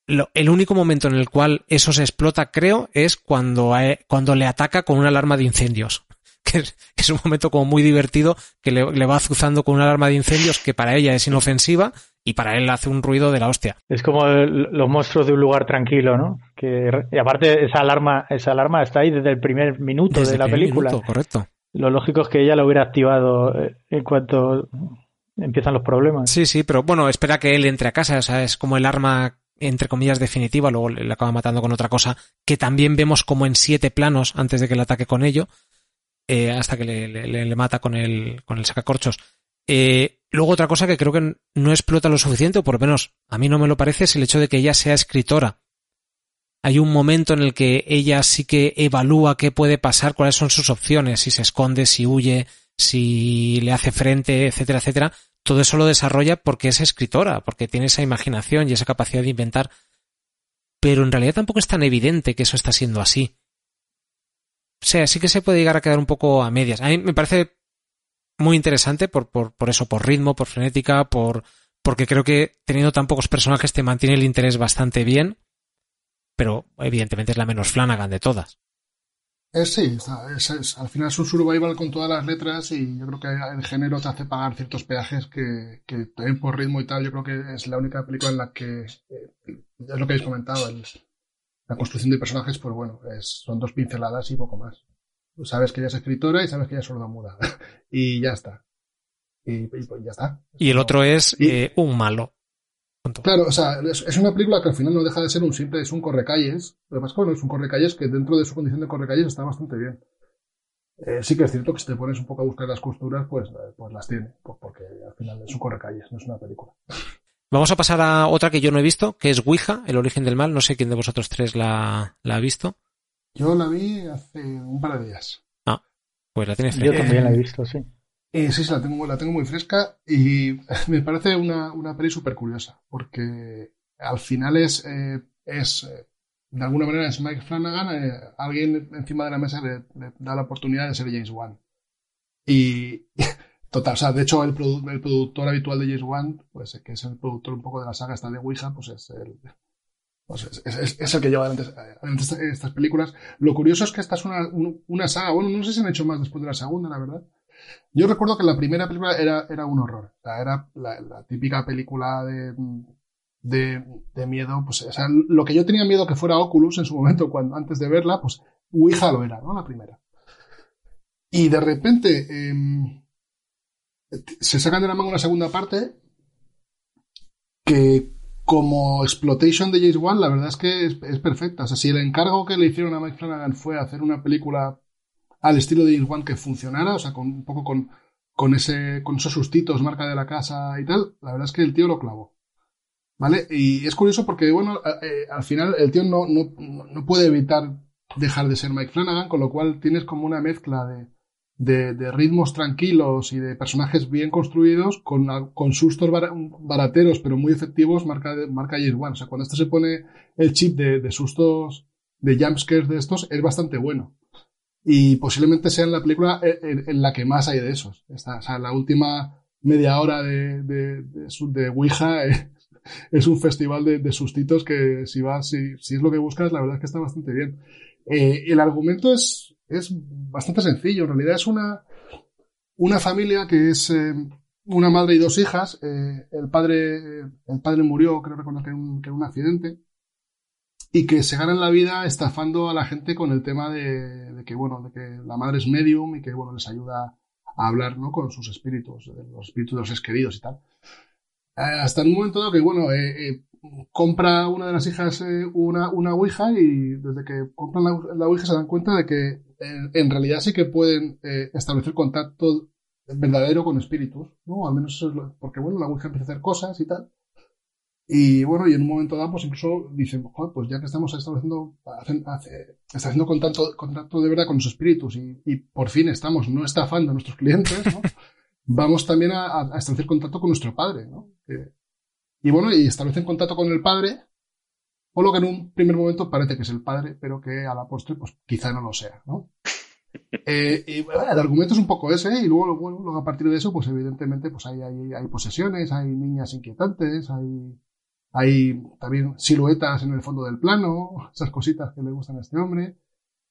lo- el único momento en el cual eso se explota, creo, es cuando, eh, cuando le ataca con una alarma de incendios. Que es, un momento como muy divertido que le, le va azuzando con una alarma de incendios que para ella es inofensiva y para él hace un ruido de la hostia.
Es como el- los monstruos de un lugar tranquilo, ¿no? Que, y aparte esa alarma, esa alarma está ahí desde el primer minuto
Desde
de la película.
minuto, correcto.
Lo lógico es que ella lo hubiera activado eh, en cuanto empiezan los problemas.
Sí, sí, pero bueno, espera que él entre a casa, o sea, es como el arma entre comillas definitiva, luego le acaba matando con otra cosa, que también vemos como en siete planos antes de que le ataque con ello, eh, hasta que le, le, le, mata con el, con el sacacorchos. Eh, luego otra cosa que creo que no explota lo suficiente, o por lo menos a mí no me lo parece, es el hecho de que ella sea escritora. Hay un momento en el que ella sí que evalúa qué puede pasar, cuáles son sus opciones, si se esconde, si huye, si le hace frente, etcétera, etcétera. Todo eso lo desarrolla porque es escritora, porque tiene esa imaginación y esa capacidad de inventar. Pero en realidad tampoco es tan evidente que eso está siendo así. Sea, sí que se puede llegar a quedar un poco a medias. A mí me parece muy interesante por, por, eso, por ritmo, por frenética, por, porque creo que teniendo tan pocos personajes te mantiene el interés bastante bien, pero evidentemente es la menos Flanagan de todas.
Es, sí, es, es, al final es un survival con todas las letras y yo creo que el género te hace pagar ciertos peajes que, también por ritmo y tal, yo creo que es la única película en la que, eh, es lo que habéis comentado, la construcción de personajes, pues bueno, es, son dos pinceladas y poco más. Sabes que ella es escritora y sabes que ella es sorda muda. y ya está. Y, y pues ya está.
Y el otro es y, eh, un malo.
Punto. Claro, o sea, es, es, una película que al final no deja de ser un simple, es un correcalles. Lo más bueno, es un correcalles que dentro de su condición de correcalles está bastante bien. Eh, sí que es cierto que si te pones un poco a buscar las costuras, pues, pues las tiene, pues porque al final es un correcalles, no es una película.
Vamos a pasar a otra que yo no he visto, que es Ouija, El origen del mal. No sé quién de vosotros tres la, la ha visto.
Yo la vi hace un par de días.
Ah, pues la tienes
fresca. Yo también la he visto, sí.
Eh, sí, sí, la tengo, la tengo muy fresca y me parece una, una peli súper curiosa, porque al final es, eh, es, eh, de alguna manera es Mike Flanagan, eh, alguien encima de la mesa le, le, da la oportunidad de ser James Wan. Y, total, o sea, de hecho el, produ el productor habitual de James Wan, pues que es el productor un poco de la saga esta de Ouija, pues es el, pues es, es, el que lleva adelante, estas películas. Lo curioso es que esta es una, una saga, bueno, no sé si han hecho más después de la segunda, la verdad. Yo recuerdo que la primera película era, era un horror. Era la, la, típica película de, de, miedo. Pues, o sea, lo que yo tenía miedo que fuera Oculus en su momento, cuando, antes de verla, pues Ouija lo era, ¿no? La primera. Y de repente eh, se sacan de la mano una segunda parte que como exploitation de James Wan, la verdad es que es, es, perfecta. O sea, si el encargo que le hicieron a Mike Flanagan fue hacer una película al estilo de James Wan que funcionara, o sea, con un poco con, con ese, con esos sustitos, marca de la casa y tal, la verdad es que el tío lo clavó. ¿Vale? Y es curioso porque, bueno, eh, al final el tío no, no, no puede evitar dejar de ser Mike Flanagan, con lo cual tienes como una mezcla de, de, de, ritmos tranquilos y de personajes bien construidos con, con sustos bar, barateros pero muy efectivos marca, marca James Wan. O sea, cuando esto se pone el chip de, de sustos, de jumpscares de estos, es bastante bueno. Y posiblemente sea en la película en, en la que más hay de esos. Esta, o sea, la última media hora de, de, de, Ouija es, es, un festival de sustitos que si vas, si, si es lo que buscas, la verdad es que está bastante bien. Eh, el argumento es, es bastante sencillo. En realidad es una, una familia que es eh, una madre y dos hijas. Eh, el padre, el padre murió, creo recordar que en que en un accidente. Y que se ganan la vida estafando a la gente con el tema de, que, bueno, de que la madre es medium y que, bueno, les ayuda a hablar, ¿no? Con sus espíritus, los espíritus de los seres queridos y tal. Eh, hasta un momento dado que, bueno, eh, compra una de las hijas una, una Ouija y desde que compran la, Ouija se dan cuenta de que en, realidad sí que pueden eh, establecer contacto verdadero con espíritus, ¿no? Al menos es lo, porque bueno, la Ouija empieza a hacer cosas y tal. Y bueno, y en un momento dado, pues incluso dicen, Joder, pues ya que estamos estableciendo, hacen, hace, está haciendo contacto, contacto de verdad con los espíritus y, por fin estamos no estafando a nuestros clientes, ¿no? Vamos también a, establecer contacto con nuestro padre, ¿no? Y bueno, y establecen contacto con el padre, o lo que en un primer momento parece que es el padre, pero que a la postre, pues quizá no lo sea, ¿no? Eh, y bueno, el argumento es un poco ese, y luego, bueno, luego a partir de eso, pues evidentemente, pues hay, hay, hay posesiones, hay niñas inquietantes, hay, hay también siluetas en el fondo del plano, esas cositas que le gustan a este hombre,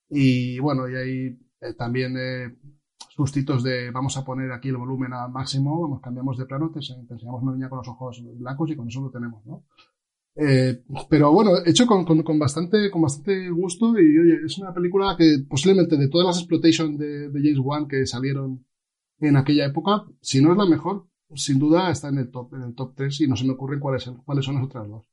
y bueno, y hay eh, también eh, sustitos de vamos a poner aquí el volumen al máximo, vamos, cambiamos de plano, te, te enseñamos una niña con los ojos blancos y con eso lo tenemos, ¿no? Eh, pero bueno, hecho con, con, bastante, con bastante gusto y oye, es una película que posiblemente de todas las exploitation de, James Wan que salieron en aquella época, si no es la mejor, sin duda está en el top, en el top 3 y no se me ocurre cuáles, cuáles son las otras dos.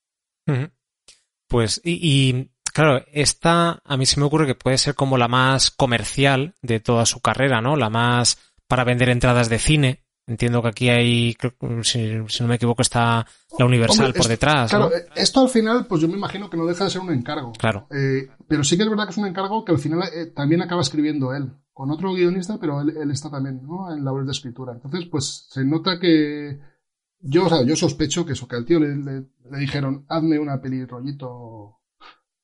Pues, y, y, claro, esta a mí se me ocurre que puede ser como la más comercial de toda su carrera, ¿no? La más para vender entradas de cine. Entiendo que aquí hay, si, si no me equivoco, está la Universal
Hombre,
por detrás.
Claro,
¿no?
eh, esto al final, pues yo me imagino que no deja de ser un encargo.
Claro.
Eh, pero sí que es verdad que es un encargo que al final eh, también acaba escribiendo él, con otro guionista, pero él, él está también ¿no? en labores de escritura. Entonces, pues se nota que yo, o sea, yo sospecho que eso, que al tío le, le- le dijeron, hazme una peli rollito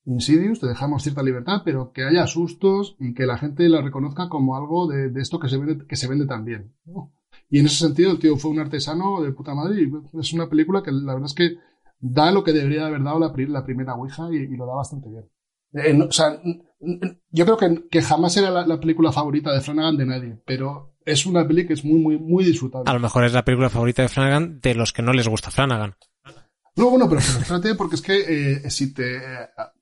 Insidious, te dejamos cierta libertad, pero que haya sustos y que la gente la reconozca como algo de, de esto que se vende, que se vende también. ¿no? Y en ese sentido, el tío fue un artesano de puta madre y es una película que la verdad es que da lo que debería haber dado la, la primera Ouija y, y lo da bastante bien. Eh, no- o sea, yo creo que, que jamás era la, la película favorita de Flanagan de nadie, pero es una peli que es muy, muy, muy disfrutable.
A lo mejor es la película favorita de Flanagan de los que no les gusta Flanagan.
No, bueno, pero espérate, porque es que eh, si te,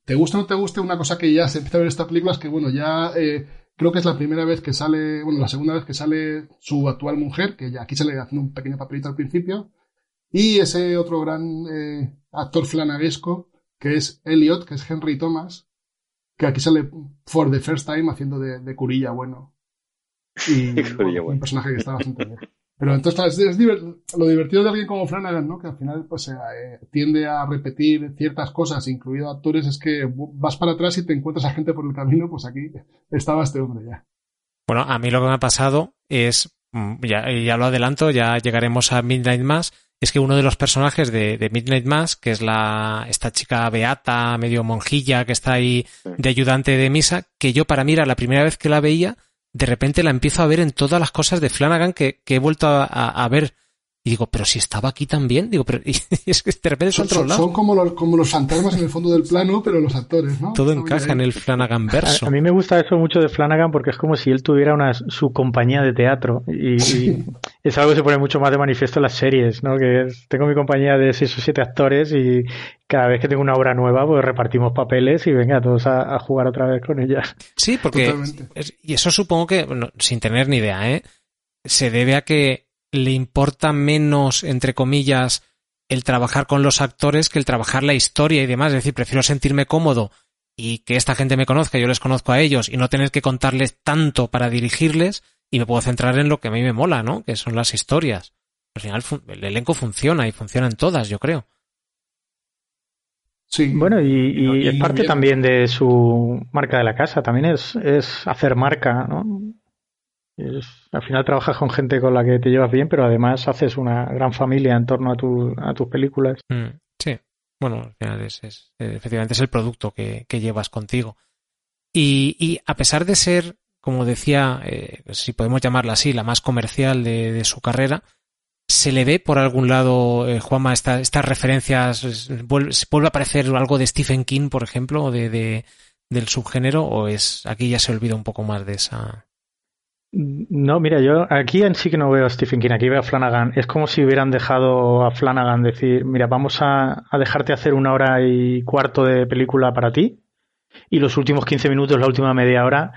te gusta o no te guste, una cosa que ya se empieza a ver esta película es que, bueno, ya eh, creo que es la primera vez que sale, bueno, la segunda vez que sale su actual mujer, que ya aquí sale haciendo un pequeño papelito al principio, y ese otro gran eh, actor flanaguesco, que es Elliot, que es Henry Thomas, que aquí sale for the first time haciendo de, de curilla bueno. Y bueno. un personaje que está bastante bien. Pero entonces es, lo divertido de alguien como Flanagan, ¿no? Que al final pues eh, tiende a repetir ciertas cosas, incluido actores, es que vas para atrás y te encuentras a gente por el camino, pues aquí estaba este hombre ya.
Bueno, a mí lo que me ha pasado es, mm, ya, ya lo adelanto, ya llegaremos a Midnight Mass, es que uno de los personajes de, de Midnight Mass, que es la, esta chica beata, medio monjilla, que está ahí de ayudante de misa, que yo para mí era la primera vez que la veía, de repente la empiezo a ver en todas las cosas de Flanagan que, he vuelto a ver. Y digo, pero si estaba aquí también, digo, pero y es que de repente
Son, son-
lado.
son como, los, como los fantasmas en el fondo del plano, pero los actores, ¿no?
Todo
Están
encaja en el Flanagan verso.
A, a mí me gusta eso mucho de Flanagan porque es como si él tuviera una su compañía de teatro y, y es algo que se pone mucho más de manifiesto en las series, ¿no? Que es- tengo mi compañía de seis o siete actores y cada vez que tengo una obra nueva pues repartimos papeles y venga todos a, a jugar otra vez con ella.
Sí, porque es- y eso supongo que, bueno, sin tener ni idea, ¿eh? Se debe a que le importa menos, entre comillas, el trabajar con los actores que el trabajar la historia y demás. Es decir, prefiero sentirme cómodo y que esta gente me conozca, yo les conozco a ellos y no tener que contarles tanto para dirigirles y me puedo centrar en lo que a mí me mola, ¿no? Que son las historias. Al final el elenco funciona y funcionan todas, yo creo.
Sí.
Bueno, y, y
Y-
es parte también de su marca de la casa, también es, es hacer marca, ¿no? Al final trabajas con gente con la que te llevas bien, pero además haces una gran familia en torno a, tu, a tus películas.
Mm, sí. Bueno, al final es, eh, efectivamente es el producto que, que llevas contigo. Y, y a pesar de ser, como decía, eh, si podemos llamarla así, la más comercial de, su carrera, ¿se le ve por algún lado, eh, Juanma, esta- estas referencias? ¿Vuelve, vuelve a aparecer algo de Stephen King, por ejemplo, de, de- del subgénero? ¿O es aquí ya se olvida un poco más de esa...?
No, mira, yo aquí en sí que no veo a Stephen King, aquí veo a Flanagan. Es como si hubieran dejado a Flanagan decir, mira, vamos a, dejarte hacer una hora y cuarto de película para ti y los últimos 15 minutos, la última media hora,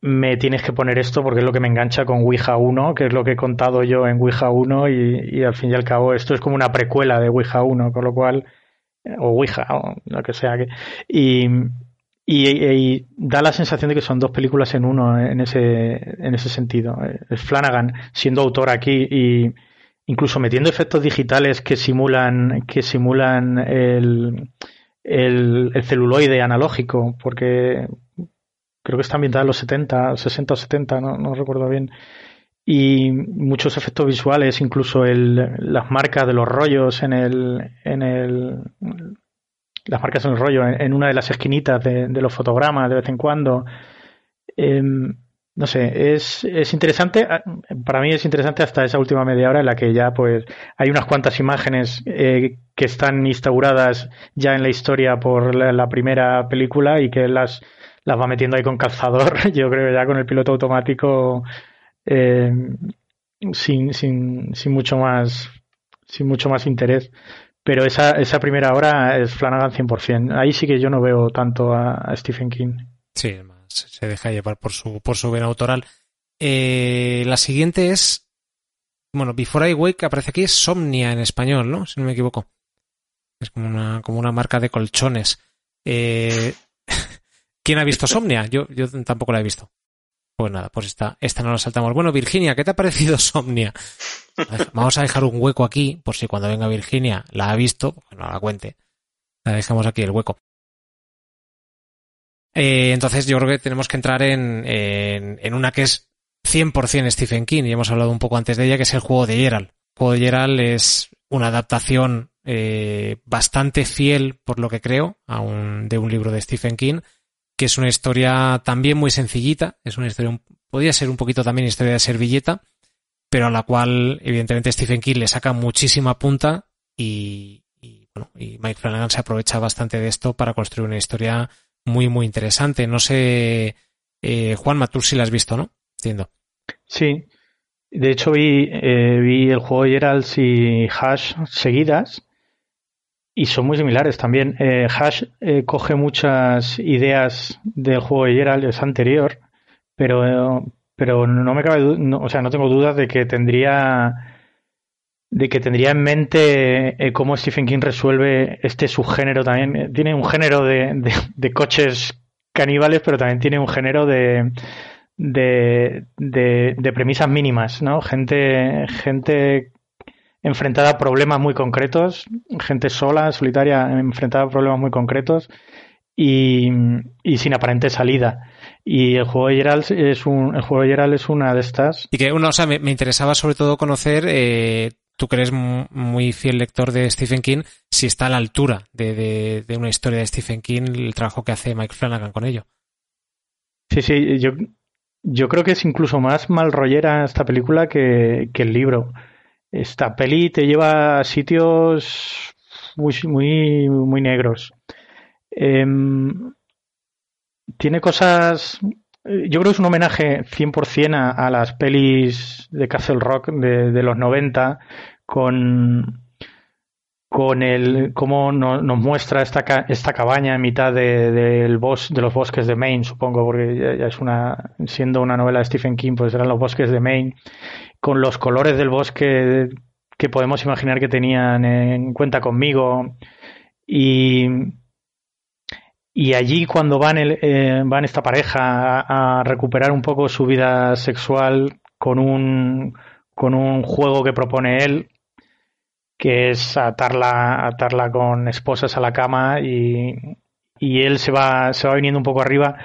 me tienes que poner esto porque es lo que me engancha con Ouija 1, que es lo que he contado yo en Ouija 1 y, y al fin y al cabo esto es como una precuela de Ouija 1, con lo cual, eh, o Ouija, o lo que sea. que Y, y, da la sensación de que son dos películas en uno en ese, en ese sentido. Es Flanagan siendo autor aquí y incluso metiendo efectos digitales que simulan, que simulan el, el, el celuloide analógico, porque creo que está ambientada en los 70, 60 o 70, no, no recuerdo bien. Y muchos efectos visuales, incluso el, las marcas de los rollos en el, en el, las marcas en el rollo, en, una de las esquinitas de, los fotogramas de vez en cuando. Em, no sé, es, es interesante, ah, para mí es interesante hasta esa última media hora en la que ya pues hay unas cuantas imágenes eh, que están instauradas ya en la historia por la, la primera película y que las, las va metiendo ahí con calzador, yo creo ya con el piloto automático eh, sin, sin, sin mucho más sin mucho más interés. Pero esa, esa primera hora es Flanagan 100%. Ahí sí que yo no veo tanto a, Stephen King.
Sí, se deja llevar por su, por su vena autoral. Eh, la siguiente es bueno, Before I Wake aparece aquí es Somnia en español, ¿no? Si no me equivoco. Es como una, como una marca de colchones. Eh, ¿Quién ha visto Somnia? Yo, yo tampoco la he visto. Pues nada, pues esta, esta no la saltamos. Bueno, Virginia, ¿qué te ha parecido Somnia? Vamos a dejar un hueco aquí, por si cuando venga Virginia la ha visto, que no la cuente. La dejamos aquí el hueco. Eh, entonces yo creo que tenemos que entrar en, en, en, una que es 100% Stephen King, y hemos hablado un poco antes de ella, que es el juego de Gerald. El juego de Gerald es una adaptación eh, bastante fiel, por lo que creo, de un libro de Stephen King, que es una historia también muy sencillita, es una historia, podría ser un poquito también historia de servilleta, pero a la cual evidentemente Stephen King le saca muchísima punta y, bueno, y Mike Flanagan se aprovecha bastante de esto para construir una historia muy, muy interesante. No sé, eh, Juan tú sí la has visto, ¿no? Entiendo.
Sí. De hecho, vi, eh, vi el juego de Geralt y Hash seguidas y son muy similares también. Eh, Hash eh, coge muchas ideas del juego de Geralt, es anterior, pero, pero no me cabe, o sea, no tengo dudas de que tendría de que tendría en mente eh, cómo Stephen King resuelve este subgénero también. Tiene un género de, de, de coches caníbales, pero también tiene un género de, de, de, de, premisas mínimas, ¿no? Gente, gente enfrentada a problemas muy concretos, gente sola, solitaria, enfrentada a problemas muy concretos y, y sin aparente salida. Y el juego de Geralt es un, el juego de Geralt es una de estas.
Y que uno, o sea, me, me interesaba sobre todo conocer, eh, tú que eres muy fiel lector de Stephen King, si está a la altura de, de, de, una historia de Stephen King el trabajo que hace Mike Flanagan con ello.
Sí, sí, yo, yo creo que es incluso más mal rollera esta película que, que el libro. Esta peli te lleva a sitios muy, muy, muy negros. Eh, tiene cosas. Yo creo que es un homenaje 100% a, a las pelis de Castle Rock de, de los 90, con, con el cómo nos, muestra esta, esta cabaña en mitad de, bos, de los bosques de Maine, supongo, porque ya, es una, siendo una novela de Stephen King, pues eran los bosques de Maine, con los colores del bosque que podemos imaginar que tenían en cuenta conmigo. Y, y allí cuando van, el, eh, van esta pareja a, recuperar un poco su vida sexual con un, con un juego que propone él, que es atarla, atarla con esposas a la cama y, y él se va, se va viniendo un poco arriba.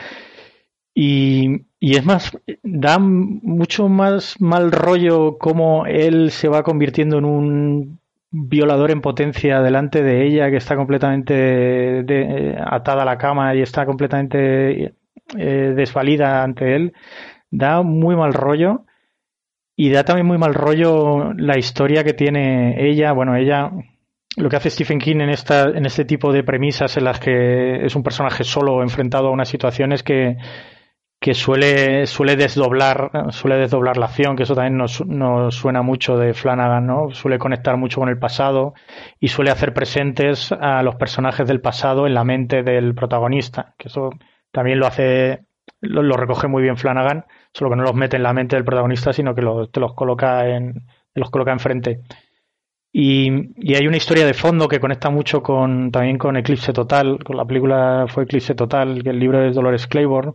Y, y, es más, da mucho más mal rollo cómo él se va convirtiendo en un violador en potencia delante de ella, que está completamente de, atada a la cama y está completamente eh, desvalida ante él. Da muy mal rollo. Y da también muy mal rollo la historia que tiene ella. Bueno, ella lo que hace Stephen King en esta en este tipo de premisas en las que es un personaje solo enfrentado a una situación es que que suele, suele desdoblar, suele desdoblar la acción, que eso también nos, nos suena mucho de Flanagan, ¿no? Suele conectar mucho con el pasado y suele hacer presentes a los personajes del pasado en la mente del protagonista, que eso también lo hace, lo, recoge muy bien Flanagan, solo que no los mete en la mente del protagonista, sino que te los coloca en, los coloca enfrente. Y, y, hay una historia de fondo que conecta mucho con también con Eclipse Total, con la película fue Eclipse Total, que el libro es Dolores Claiborne,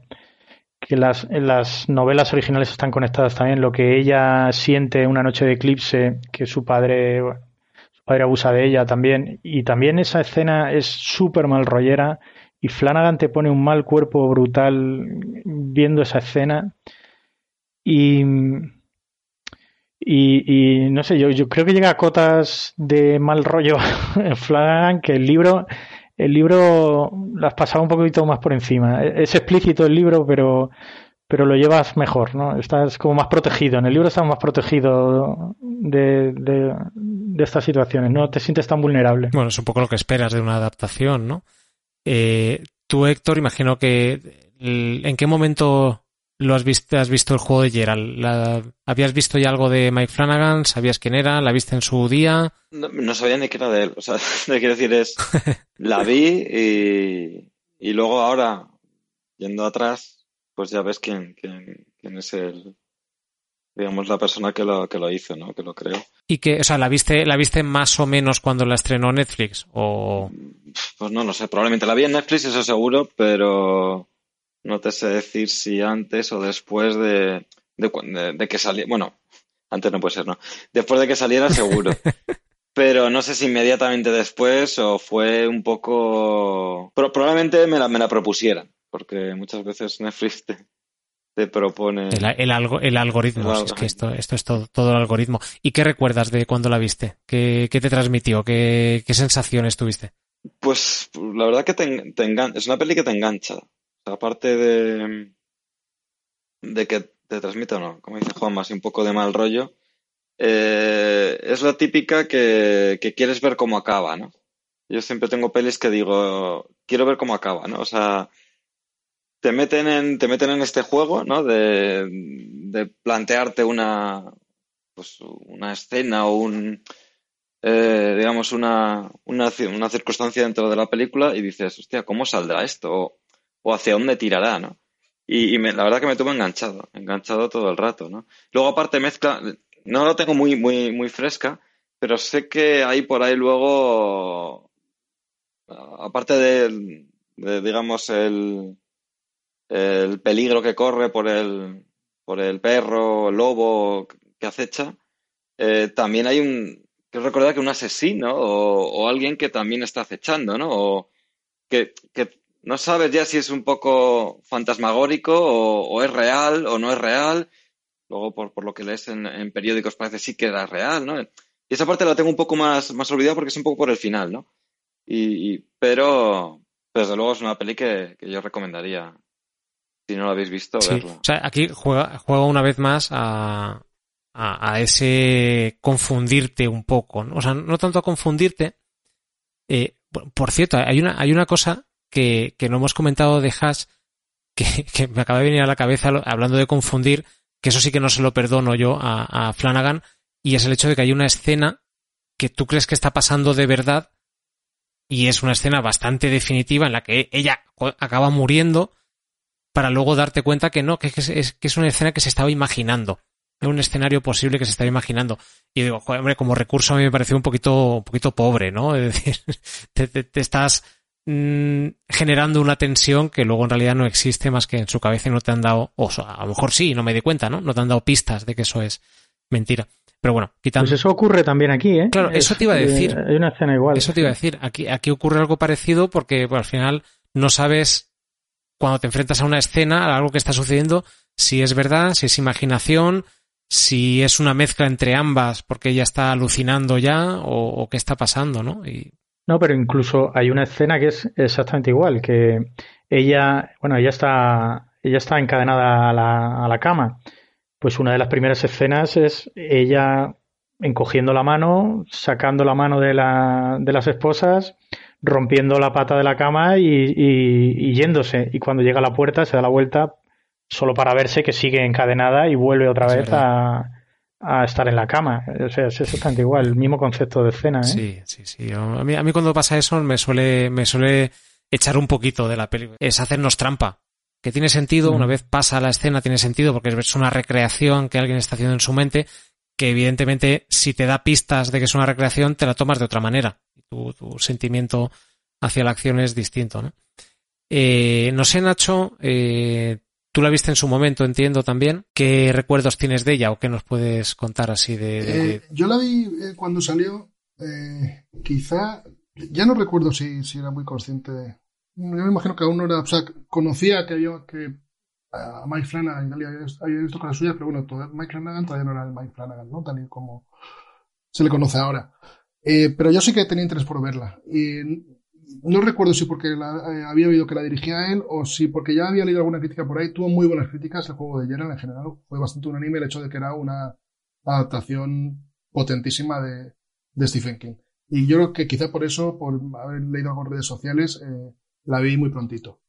que las, las novelas originales están conectadas también. Lo que ella siente una noche de eclipse, que su padre, su padre abusa de ella también. Y también esa escena es súper mal rollera. Y Flanagan te pone un mal cuerpo brutal viendo esa escena. Y, y, y no sé, yo, yo creo que llega a cotas de mal rollo en Flanagan que el libro el libro las pasaba un poquito más por encima. Es explícito el libro, pero, pero lo llevas mejor, ¿no? Estás como más protegido. En el libro estás más protegido de, de, de estas situaciones, no te sientes tan vulnerable.
Bueno, es un poco lo que esperas de una adaptación, ¿no? Eh, tú, Héctor, imagino que ¿en qué momento lo has visto, has visto el juego de Gerald? ¿La, ¿Habías visto ya algo de Mike Flanagan? ¿Sabías quién era? ¿La viste en su día?
No, no sabía ni qué era de él. O sea, lo que quiero decir es, la vi y, y luego ahora, yendo atrás, pues ya ves quién, quién, quién es el, digamos, la persona que lo, que lo hizo, ¿no? Que lo creó.
Y que, o sea, ¿la viste, la viste más o menos cuando la estrenó Netflix? O...
Pues no, no sé, probablemente la vi en Netflix, eso seguro, pero no te sé decir si antes o después de, de, de que saliera. Bueno, antes no puede ser, ¿no? Después de que saliera, seguro. pero no sé si inmediatamente después o fue un poco... Pero probablemente me la, me la propusieran, porque muchas veces Netflix te, te propone...
El, el, algo, el algoritmo,
El
es que esto, esto es todo, todo el algoritmo. ¿Y qué recuerdas de cuando la viste? ¿Qué, qué te transmitió? ¿Qué, ¿Qué sensaciones tuviste?
Pues la verdad que te, te engan... es una peli que te engancha. Sea, aparte de, de que te transmite o no, como dice Juan, más un poco de mal rollo, eh, es la típica que, quieres ver cómo acaba, ¿no? Yo siempre tengo pelis que digo, quiero ver cómo acaba, ¿no? O sea, te meten en, te meten en este juego, ¿no? De, de plantearte una, pues, una escena o un, eh, digamos, una, una, una, circunstancia dentro de la película y dices, hostia, ¿cómo saldrá esto? O hacia dónde tirará, ¿no? Y, me, la verdad que me tuvo enganchado, enganchado todo el rato, ¿no? Luego aparte mezcla, no lo tengo muy, muy, muy fresca, pero sé que hay por ahí luego, aparte de, de digamos, el, el peligro que corre por el, por el perro, el lobo que acecha, eh, también hay un, quiero recordar que un asesino o, alguien que también está acechando, ¿no? O que, que no sabes ya si es un poco fantasmagórico o, o, es real o no es real. Luego, por, por lo que lees en, en, periódicos, parece sí que era real, ¿no? Y esa parte la tengo un poco más, más olvidada porque es un poco por el final, ¿no? Y, y pero, desde luego, es una peli que, que, yo recomendaría. Si no lo habéis visto,
sí.
verla.
O sea, aquí juega, juega una vez más a, a, a, ese confundirte un poco, ¿no? O sea, no tanto a confundirte. Eh, por cierto, hay una, hay una cosa que, que no hemos comentado de Hash que, que, me acaba de venir a la cabeza hablando de confundir, que eso sí que no se lo perdono yo a, a, Flanagan, y es el hecho de que hay una escena que tú crees que está pasando de verdad y es una escena bastante definitiva en la que ella acaba muriendo para luego darte cuenta que no, que es, es, que es una escena que se estaba imaginando. Un escenario posible que se estaba imaginando. Y digo, hombre, como recurso a mí me pareció un poquito, un poquito pobre, ¿no? Es decir, te, te, te estás mmm, generando una tensión que luego en realidad no existe más que en su cabeza y no te han dado, o sea, a lo mejor sí, no me di cuenta, ¿no? No te han dado pistas de que eso es mentira. Pero bueno, quitando.
Pues eso ocurre también aquí, ¿eh?
Claro, eso te iba a decir.
Hay una escena igual.
Eso te iba a decir. Aquí, aquí ocurre algo parecido porque al final no sabes cuando te enfrentas a una escena, a algo que está sucediendo, si es verdad, si es imaginación, si es una mezcla entre ambas porque ella está alucinando ya o, o qué está pasando, ¿no? Y...
No, pero incluso hay una escena que es exactamente igual, que ella, bueno, ella está, ella está encadenada a la, a la cama. Pues una de las primeras escenas es ella encogiendo la mano, sacando la mano de, la, de las esposas, rompiendo la pata de la cama y, y, y, yéndose. Y cuando llega a la puerta se da la vuelta solo para verse que sigue encadenada y vuelve otra vez a, a, estar en la cama. O sea, es exactamente igual, el mismo concepto de escena. ¿eh?
Sí, sí, sí. A mí, a mí cuando pasa eso me suele, me suele echar un poquito de la película. Es hacernos trampa. Que tiene sentido, mm. una vez pasa la escena, tiene sentido porque es una recreación que alguien está haciendo en su mente, que evidentemente si te da pistas de que es una recreación, te la tomas de otra manera. Tu, tu sentimiento hacia la acción es distinto, ¿no? Eh, no sé, Nacho, eh, tú la viste en su momento, entiendo también. ¿Qué recuerdos tienes de ella o qué nos puedes contar así de...? de...
Eh, yo la vi eh, cuando salió, eh, quizá, ya no recuerdo si, si era muy consciente. Yo me imagino que aún no era, o sea, conocía que había que a Mike Flanagan había, había visto cosas suyas, pero bueno, todo, Mike Flanagan todavía no era el Mike Flanagan, ¿no? Tal y como se le conoce ahora. Eh, pero yo sí que tenía interés por verla. Y no recuerdo si porque la, eh, había oído que la dirigía él o si porque ya había leído alguna crítica por ahí. Tuvo muy buenas críticas el juego de Geralt en general. Fue bastante unánime el hecho de que era una adaptación potentísima de, Stephen King. Y yo creo que quizá por eso, por haber leído algo en redes sociales, eh, la vi muy prontito.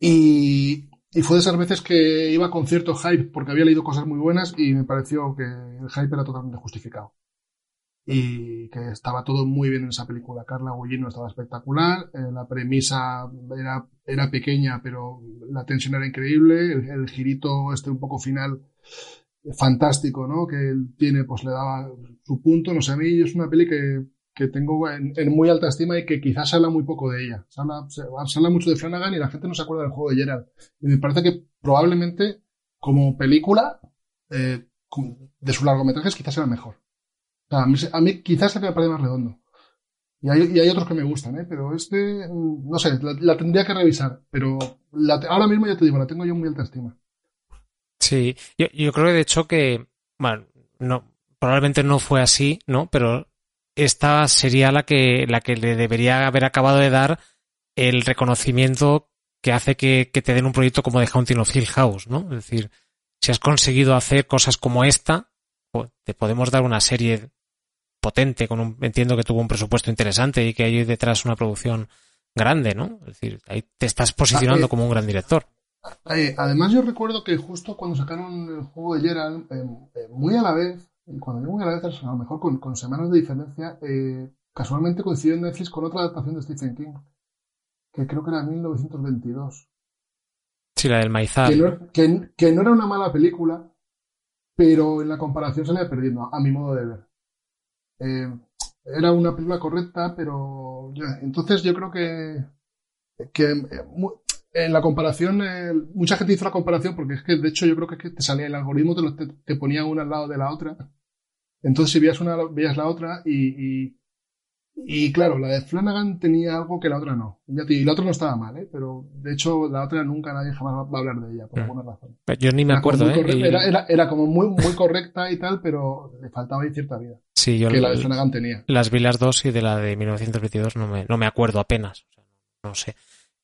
Y, y fue de esas veces que iba con cierto hype porque había leído cosas muy buenas y me pareció que el hype era totalmente justificado y que estaba todo muy bien en esa película. Carla Gullino estaba espectacular, eh, la premisa era, era pequeña, pero la tensión era increíble, el, el, girito este un poco final fantástico, ¿no? Que él tiene, pues le daba su punto. No sé, a mí es una peli que, que tengo en, muy alta estima y que quizás se habla muy poco de ella. Se habla, se, habla mucho de Flanagan y la gente no se acuerda del juego de Gerald. Y me parece que probablemente como película eh, de sus largometrajes quizás sea mejor. A, mí, quizás se me parece más redondo. Y hay, y hay, otros que me gustan, ¿eh? Pero este, no sé, la, tendría que revisar. Pero ahora mismo ya te digo, la tengo yo en muy alta estima.
Sí, yo, yo creo de hecho que, bueno, no, probablemente no fue así, ¿no? Pero esta sería la que, la que le debería haber acabado de dar el reconocimiento que hace que, que te den un proyecto como The Haunting of Hill House, ¿no? Es decir, si has conseguido hacer cosas como esta, pues te podemos dar una serie potente, con un, entiendo que tuvo un presupuesto interesante y que hay detrás una producción grande, ¿no? Es decir, ahí te estás posicionando ah, eh, como un gran director.
Eh, además, yo recuerdo que justo cuando sacaron el juego de Gerald, eh, muy a la vez, cuando digo muy a la vez, a lo mejor con, con semanas de diferencia, eh, casualmente coincidió en Netflix con otra adaptación de Stephen King, que creo que era 1922.
Sí, la del maizal.
Que no, que, que no era una mala película, pero en la comparación se le iba perdiendo, a mi modo de ver. Eh, era una película correcta, pero ya, entonces yo creo que, que en la comparación, eh, mucha gente hizo la comparación porque es que de hecho yo creo que, es que te salía el algoritmo, te, lo, te, te, ponía una al lado de la otra. Entonces si veías una, veías la otra y, y, claro, la de Flanagan tenía algo que la otra no. Y la otra no estaba mal, ¿eh? pero de hecho la otra nunca nadie jamás va a hablar de ella, por alguna razón.
Pero yo ni me era acuerdo, ¿eh?
Era, era, era, como muy, muy correcta y tal, pero le faltaba ahí cierta vida.
Sí, yo
que la de Flanagan tenía.
Las vi las dos y de la de 1922 no me, no me acuerdo apenas. O sea, no sé.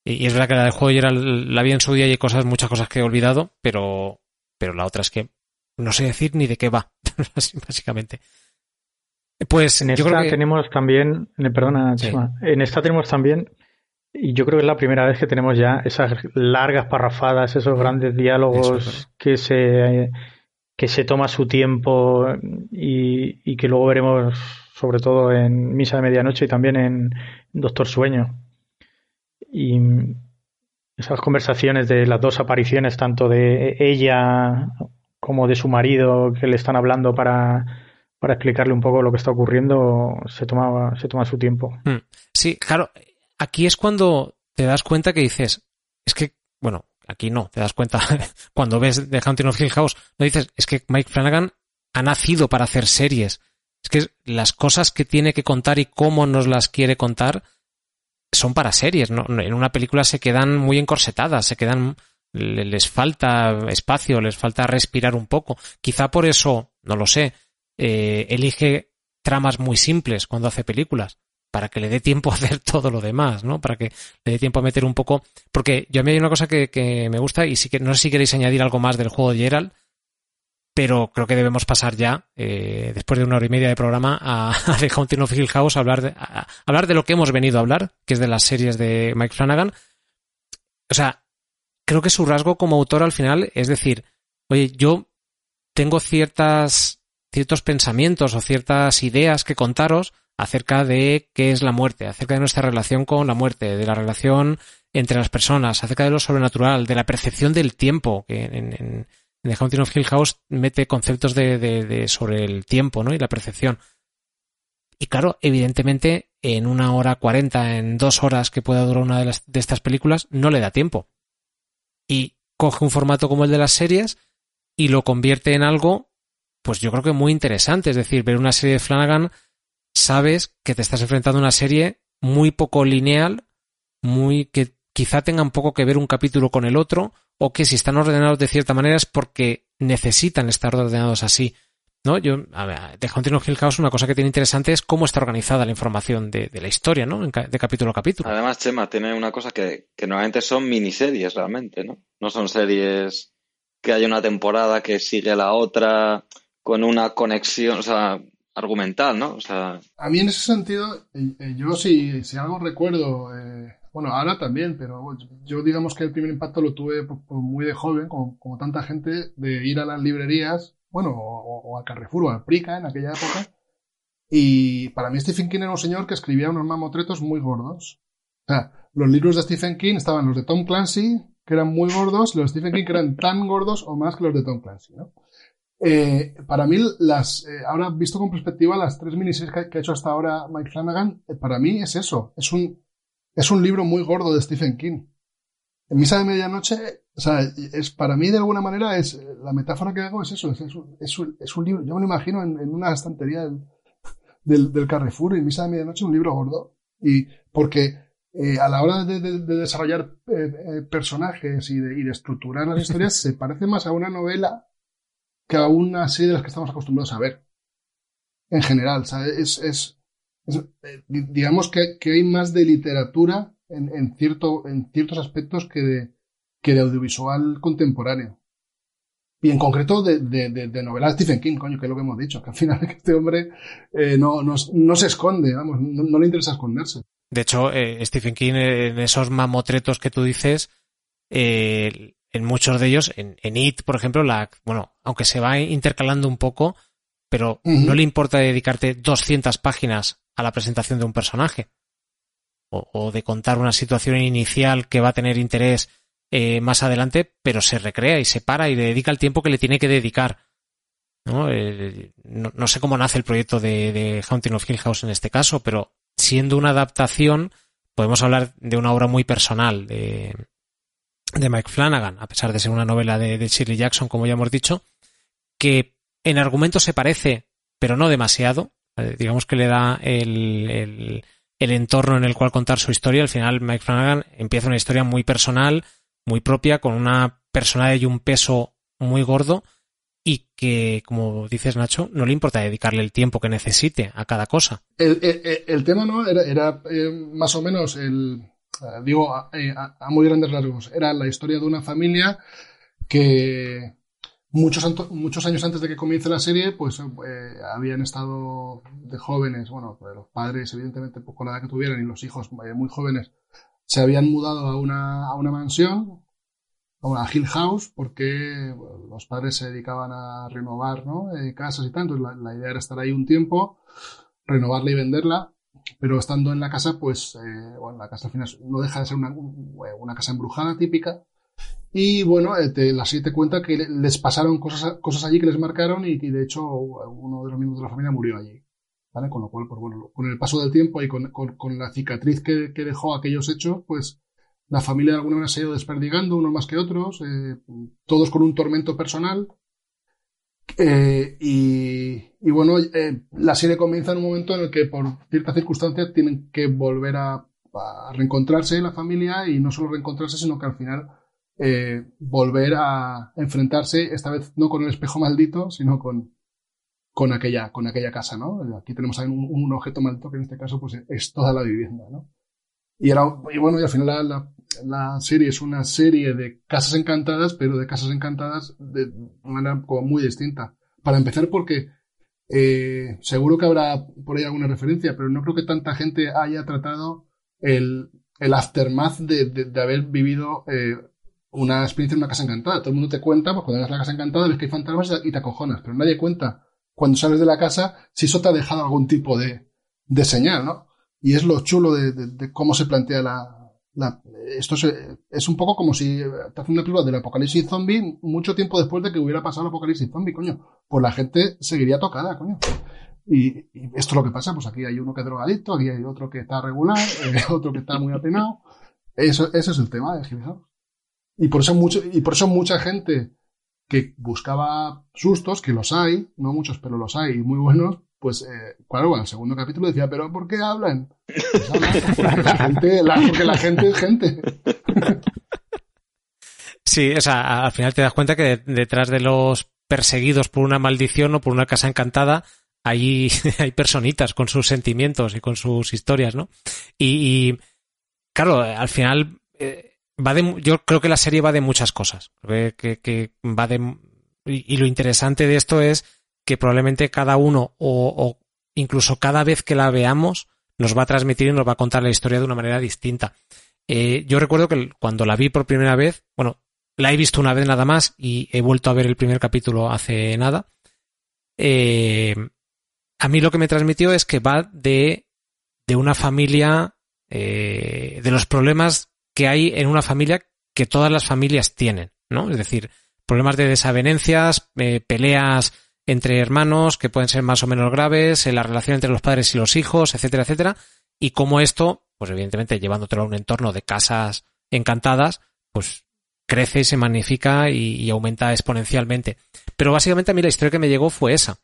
Y, y, es verdad que la juego ya la vi en su día y hay cosas, muchas cosas que he olvidado, pero, pero la otra es que no sé decir ni de qué va, básicamente. Pues
en esta que... tenemos también, perdona, sí. Chema, en esta tenemos también, y yo creo que es la primera vez que tenemos ya esas largas parrafadas, esos grandes diálogos que se que se toma su tiempo y, y, que luego veremos sobre todo en Misa de Medianoche y también en Doctor Sueño. Y esas conversaciones de las dos apariciones, tanto de ella como de su marido, que le están hablando para, para explicarle un poco lo que está ocurriendo, se toma, se toma su tiempo.
Sí, claro, aquí es cuando te das cuenta que dices, es que, bueno, aquí no, te das cuenta cuando ves The Haunting of Hill House, no dices, es que Mike Flanagan ha nacido para hacer series. Es que las cosas que tiene que contar y cómo nos las quiere contar son para series, ¿no? En una película se quedan muy encorsetadas, se quedan, les falta espacio, les falta respirar un poco. Quizá por eso, no lo sé, eh, elige tramas muy simples cuando hace películas, para que le dé tiempo a hacer todo lo demás, ¿no? Para que le dé tiempo a meter un poco, porque yo a mí hay una cosa que, que me gusta y sí que no sé si queréis añadir algo más del juego de Gerald, pero creo que debemos pasar ya, eh, después de una hora y media de programa, a, The Haunting of Hill House, a hablar, de, a hablar de lo que hemos venido a hablar, que es de las series de Mike Flanagan. O sea, creo que su rasgo como autor al final es decir, oye, yo tengo ciertas, ciertos pensamientos o ciertas ideas que contaros acerca de qué es la muerte, acerca de nuestra relación con la muerte, de la relación entre las personas, acerca de lo sobrenatural, de la percepción del tiempo, que en, The Haunting of Hill House mete conceptos de, de, de, sobre el tiempo, ¿no? Y la percepción. Y claro, evidentemente, en una hora cuarenta, en dos horas que pueda durar una de, las, de estas películas, no le da tiempo. Y coge un formato como el de las series y lo convierte en algo, pues yo creo que muy interesante. Es decir, ver una serie de Flanagan, sabes que te estás enfrentando a una serie muy poco lineal, muy que quizá tenga un poco que ver un capítulo con el otro, o que si están ordenados de cierta manera es porque necesitan estar ordenados así. ¿No? Yo, a ver, de Haunting of Hill House una cosa que tiene interesante es cómo está organizada la información de, de la historia, ¿no? De capítulo a capítulo.
Además, Chema, tiene una cosa que, que normalmente son miniseries realmente, ¿no? No son series que haya una temporada que sigue la otra con una conexión, o sea, argumental, ¿no? O sea...
A mí en ese sentido, eh, yo si, si algo recuerdo, eh, bueno, ahora también, pero yo digamos que el primer impacto lo tuve muy de joven, como, como, tanta gente, de ir a las librerías, bueno, o, o a Carrefour o a Prica en aquella época. Y para mí Stephen King era un señor que escribía unos mamotretos muy gordos. O sea, los libros de Stephen King estaban los de Tom Clancy, que eran muy gordos, los de Stephen King que eran tan gordos o más que los de Tom Clancy, ¿no? Eh, para mí, las, eh, ahora visto con perspectiva, las tres miniseries que, ha hecho hasta ahora Mike Flanagan, eh, para mí es eso. Es un, es un libro muy gordo de Stephen King. En Misa de Medianoche, o sea, es, para mí de alguna manera es, la metáfora que hago es eso, es, es, un, es un, libro, yo me lo imagino en, una estantería del, Carrefour, en Misa de Medianoche, un libro gordo. Y porque a la hora de, de, de desarrollar personajes y y de estructurar las historias, se parece más a una novela que a una serie de las que estamos acostumbrados a ver. En general, sea, es, eh, digamos que, que, hay más de literatura en, cierto, en ciertos aspectos que de, que de audiovisual contemporáneo. Y en concreto de, de, de, Stephen King, coño, que es lo que hemos dicho, que al final este hombre eh, no, no, no, se esconde, vamos, no, le interesa esconderse.
De hecho, eh, Stephen King, en esos mamotretos que tú dices, en muchos de ellos, en, en, It, por ejemplo, la, bueno, aunque se va intercalando un poco, pero uh -huh. no le importa dedicarte 200 páginas a la presentación de un personaje. O, o de contar una situación inicial que va a tener interés eh, más adelante, pero se recrea y se para y le dedica el tiempo que le tiene que dedicar. ¿no? Eh, no, no, sé cómo nace el proyecto de, de Haunting of Hill House en este caso, pero siendo una adaptación, podemos hablar de una obra muy personal de, de Mike Flanagan, a pesar de ser una novela de, Shirley Jackson, como ya hemos dicho, que en argumento se parece, pero no demasiado. Eh, digamos que le da el, el, entorno en el cual contar su historia. Al final, Mike Flanagan empieza una historia muy personal, muy propia, con una personalidad y un peso muy gordo, y que, como dices Nacho, no le importa dedicarle el tiempo que necesite a cada cosa.
El, tema, ¿no? Era, era eh, más o menos el digo, a, a, a, muy grandes rasgos, era la historia de una familia que muchos, muchos años antes de que comience la serie, pues eh, habían estado de jóvenes, bueno, pues los padres, evidentemente, pues, con la edad que tuvieran y los hijos eh, muy jóvenes, se habían mudado a una, a una mansión, a una Hill House, porque bueno, los padres se dedicaban a renovar ¿no? eh, casas y tanto. La, la idea era estar ahí un tiempo, renovarla y venderla pero estando en la casa, pues, eh, bueno, la casa al final no deja de ser una, una casa embrujada típica. Y bueno, eh, te, la serie cuenta que les pasaron cosas, cosas allí que les marcaron y, y de hecho uno de los miembros de la familia murió allí. Con lo cual, pues bueno, con el paso del tiempo y con, con, con la cicatriz que, que, dejó aquellos hechos, pues la familia de alguna manera se ha ido desperdigando, unos más que otros, eh, todos con un tormento personal, eh, y, bueno, eh, la serie comienza en un momento en el que por ciertas circunstancias tienen que volver a, a reencontrarse la familia y no solo reencontrarse, sino que al final eh, volver a enfrentarse, esta vez no con el espejo maldito, sino con, con, aquella, con aquella casa, ¿no? Aquí tenemos un, objeto maldito que en este caso pues es toda la vivienda, ¿no? Y, bueno, y al final la, la, serie es una serie de casas encantadas, pero de casas encantadas de manera como muy distinta. Para empezar, porque eh, seguro que habrá por ahí alguna referencia, pero no creo que tanta gente haya tratado el, el aftermath de, de, haber vivido eh, una experiencia en una casa encantada. Todo el mundo te cuenta, pues cuando a la casa encantada ves que hay fantasmas y te acojonas, pero nadie cuenta cuando sales de la casa si eso te ha dejado algún tipo de, de señal, ¿no? Y es lo chulo de cómo se plantea la, esto es, un poco como si te hacen una película del apocalipsis zombie mucho tiempo después de que hubiera pasado el apocalipsis zombie, coño. Pues la gente seguiría tocada, coño. Y, y, esto es lo que pasa, pues aquí hay uno que es drogadicto, aquí hay otro que está regular, eh, otro que está muy apenado. Eso, ese es el tema de Hill Y por eso mucho, y por eso mucha gente que buscaba sustos, que los hay, no muchos, pero los hay, muy buenos, pues eh, claro, al segundo capítulo decía, pero ¿por qué hablan? Pues hablan porque, la gente, la, porque la gente es gente.
Sí, o sea, al final te das cuenta que detrás de los perseguidos por una maldición o por una casa encantada, hay, hay personitas con sus sentimientos y con sus historias, ¿no? Y, claro, al final eh, va de, yo creo que la serie va de muchas cosas. Que, que, que va de, y, lo interesante de esto es que probablemente cada uno o, o, incluso cada vez que la veamos nos va a transmitir y nos va a contar la historia de una manera distinta. Eh, yo recuerdo que cuando la vi por primera vez, bueno, la he visto una vez nada más y he vuelto a ver el primer capítulo hace nada. Eh, a mí lo que me transmitió es que va de, de una familia, eh, de los problemas que hay en una familia que todas las familias tienen, ¿no? Es decir, problemas de desavenencias, eh, peleas entre hermanos que pueden ser más o menos graves, en la relación entre los padres y los hijos, etcétera, etcétera, y cómo esto, pues evidentemente llevándotelo a un entorno de casas encantadas, pues crece y se magnifica y, aumenta exponencialmente. Pero básicamente a mí la historia que me llegó fue esa.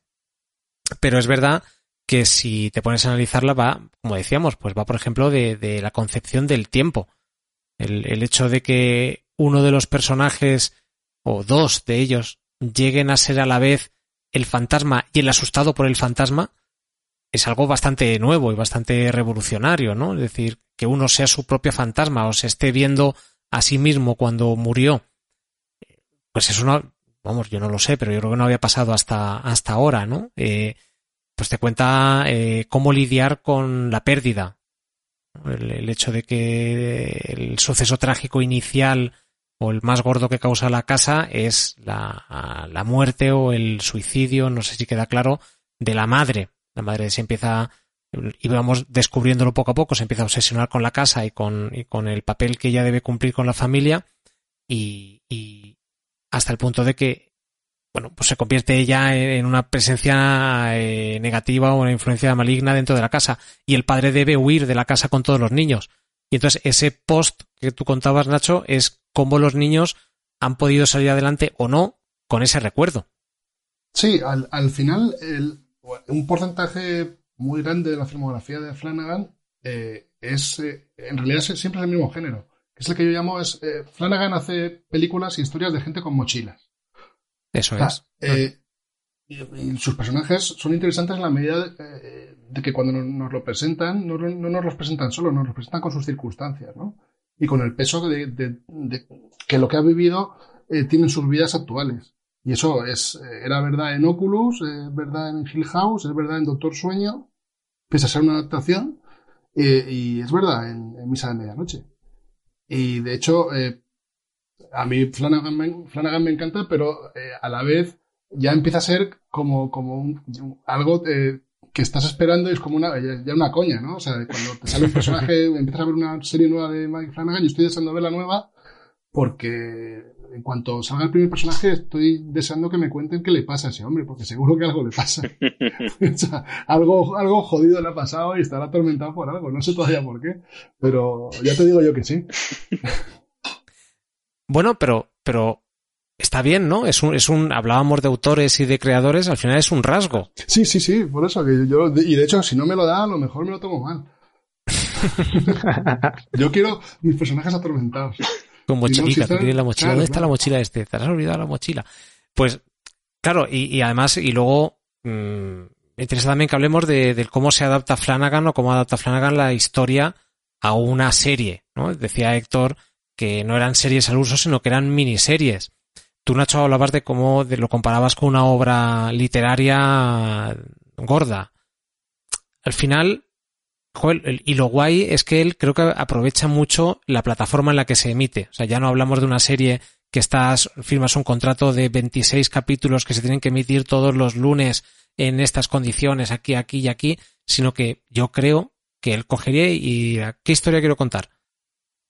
Pero es verdad que si te pones a analizarla va, como decíamos, pues va por ejemplo de, de la concepción del tiempo. El, el hecho de que uno de los personajes o dos de ellos lleguen a ser a la vez el fantasma y el asustado por el fantasma es algo bastante nuevo y bastante revolucionario, ¿no? Es decir, que uno sea su propio fantasma o se esté viendo a sí mismo cuando murió. Pues eso no, vamos, yo no lo sé, pero yo creo que no había pasado hasta, hasta ahora, ¿no? Eh, pues te cuenta eh, cómo lidiar con la pérdida. El, el, hecho de que el suceso trágico inicial o el más gordo que causa la casa es la, la muerte o el suicidio, no sé si queda claro, de la madre. La madre se empieza, y vamos descubriéndolo poco a poco, se empieza a obsesionar con la casa y con, y con el papel que ella debe cumplir con la familia y, hasta el punto de que, bueno, pues se convierte ella en una presencia eh, negativa o una influencia maligna dentro de la casa y el padre debe huir de la casa con todos los niños. Y entonces ese post que tú contabas, Nacho, es cómo los niños han podido salir adelante o no con ese recuerdo.
Sí, al, al final el, un porcentaje muy grande de la filmografía de Flanagan eh, es, eh, en realidad es siempre el mismo género, que es el que yo llamo, es, eh, Flanagan hace películas y historias de gente con mochilas.
Eso
O sea,
es.
Y, sus personajes son interesantes en la medida de, eh, que cuando nos, lo presentan, no, no nos los presentan solo, nos los presentan con sus circunstancias, ¿no? Y con el peso de, que lo que ha vivido eh, tiene en sus vidas actuales. Y eso es, eh, era verdad en Oculus, es verdad en Hill House, es verdad en Doctor Sueño, pese a ser una adaptación, y es verdad en, Misa de Medianoche. Y de hecho, eh, a mí Flanagan Flanagan me encanta, pero a la vez ya empieza a ser como, como un- algo eh, que estás esperando y es como una, ya, ya una coña, ¿no? O sea, cuando te sale un personaje, empiezas a ver una serie nueva de Mike Flanagan, yo estoy deseando ver la nueva porque en cuanto salga el primer personaje estoy deseando que me cuenten qué le pasa a ese hombre, porque seguro que algo le pasa. O sea, algo, algo jodido le ha pasado y estará atormentado por algo, no sé todavía por qué, pero ya te digo yo que sí.
Bueno, pero, pero está bien, ¿no? Es un, es un, hablábamos de autores y de creadores, al final es un rasgo.
Sí, sí, sí, por eso que yo, y de hecho, si no me lo da, a lo mejor me lo tomo mal. Yo quiero mis personajes atormentados.
Con mochilita,
si
tú
está-
tienes la mochila.
claro,
¿Dónde está
claro.
la mochila este? ¿Te has olvidado la mochila? Pues, claro, y, y además, y luego, mm, me interesa también que hablemos de, de cómo se adapta Flanagan o cómo adapta Flanagan la historia a una serie, ¿no? Decía Héctor que no eran series al uso, sino que eran miniseries. Tú, Nacho, hablabas de cómo lo comparabas con una obra literaria gorda. Al final, joder, el- y lo guay es que él creo que aprovecha mucho la plataforma en la que se emite. O sea, ya no hablamos de una serie que estás, firmas un contrato de 26 capítulos que se tienen que emitir todos los lunes en estas condiciones, aquí, aquí y aquí, sino que yo creo que él cogería y ¿qué historia quiero contar?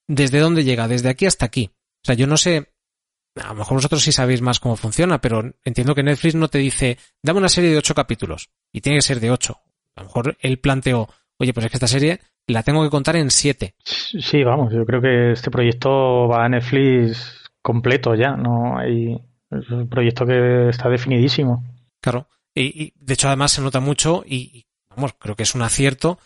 ¿Desde dónde llega? Desde aquí hasta aquí. O sea, yo no sé, a lo mejor vosotros sí sabéis más cómo funciona, pero entiendo que Netflix no te dice, dame una serie de ocho capítulos, y tiene que ser de ocho. A lo mejor él planteó, oye, pues es que esta serie la tengo que contar en siete.
Sí, vamos, yo creo que este proyecto va a Netflix completo ya, no hay es un proyecto que está definidísimo.
Claro. Y, y, de hecho, además se nota mucho y, y, vamos, creo que es un acierto.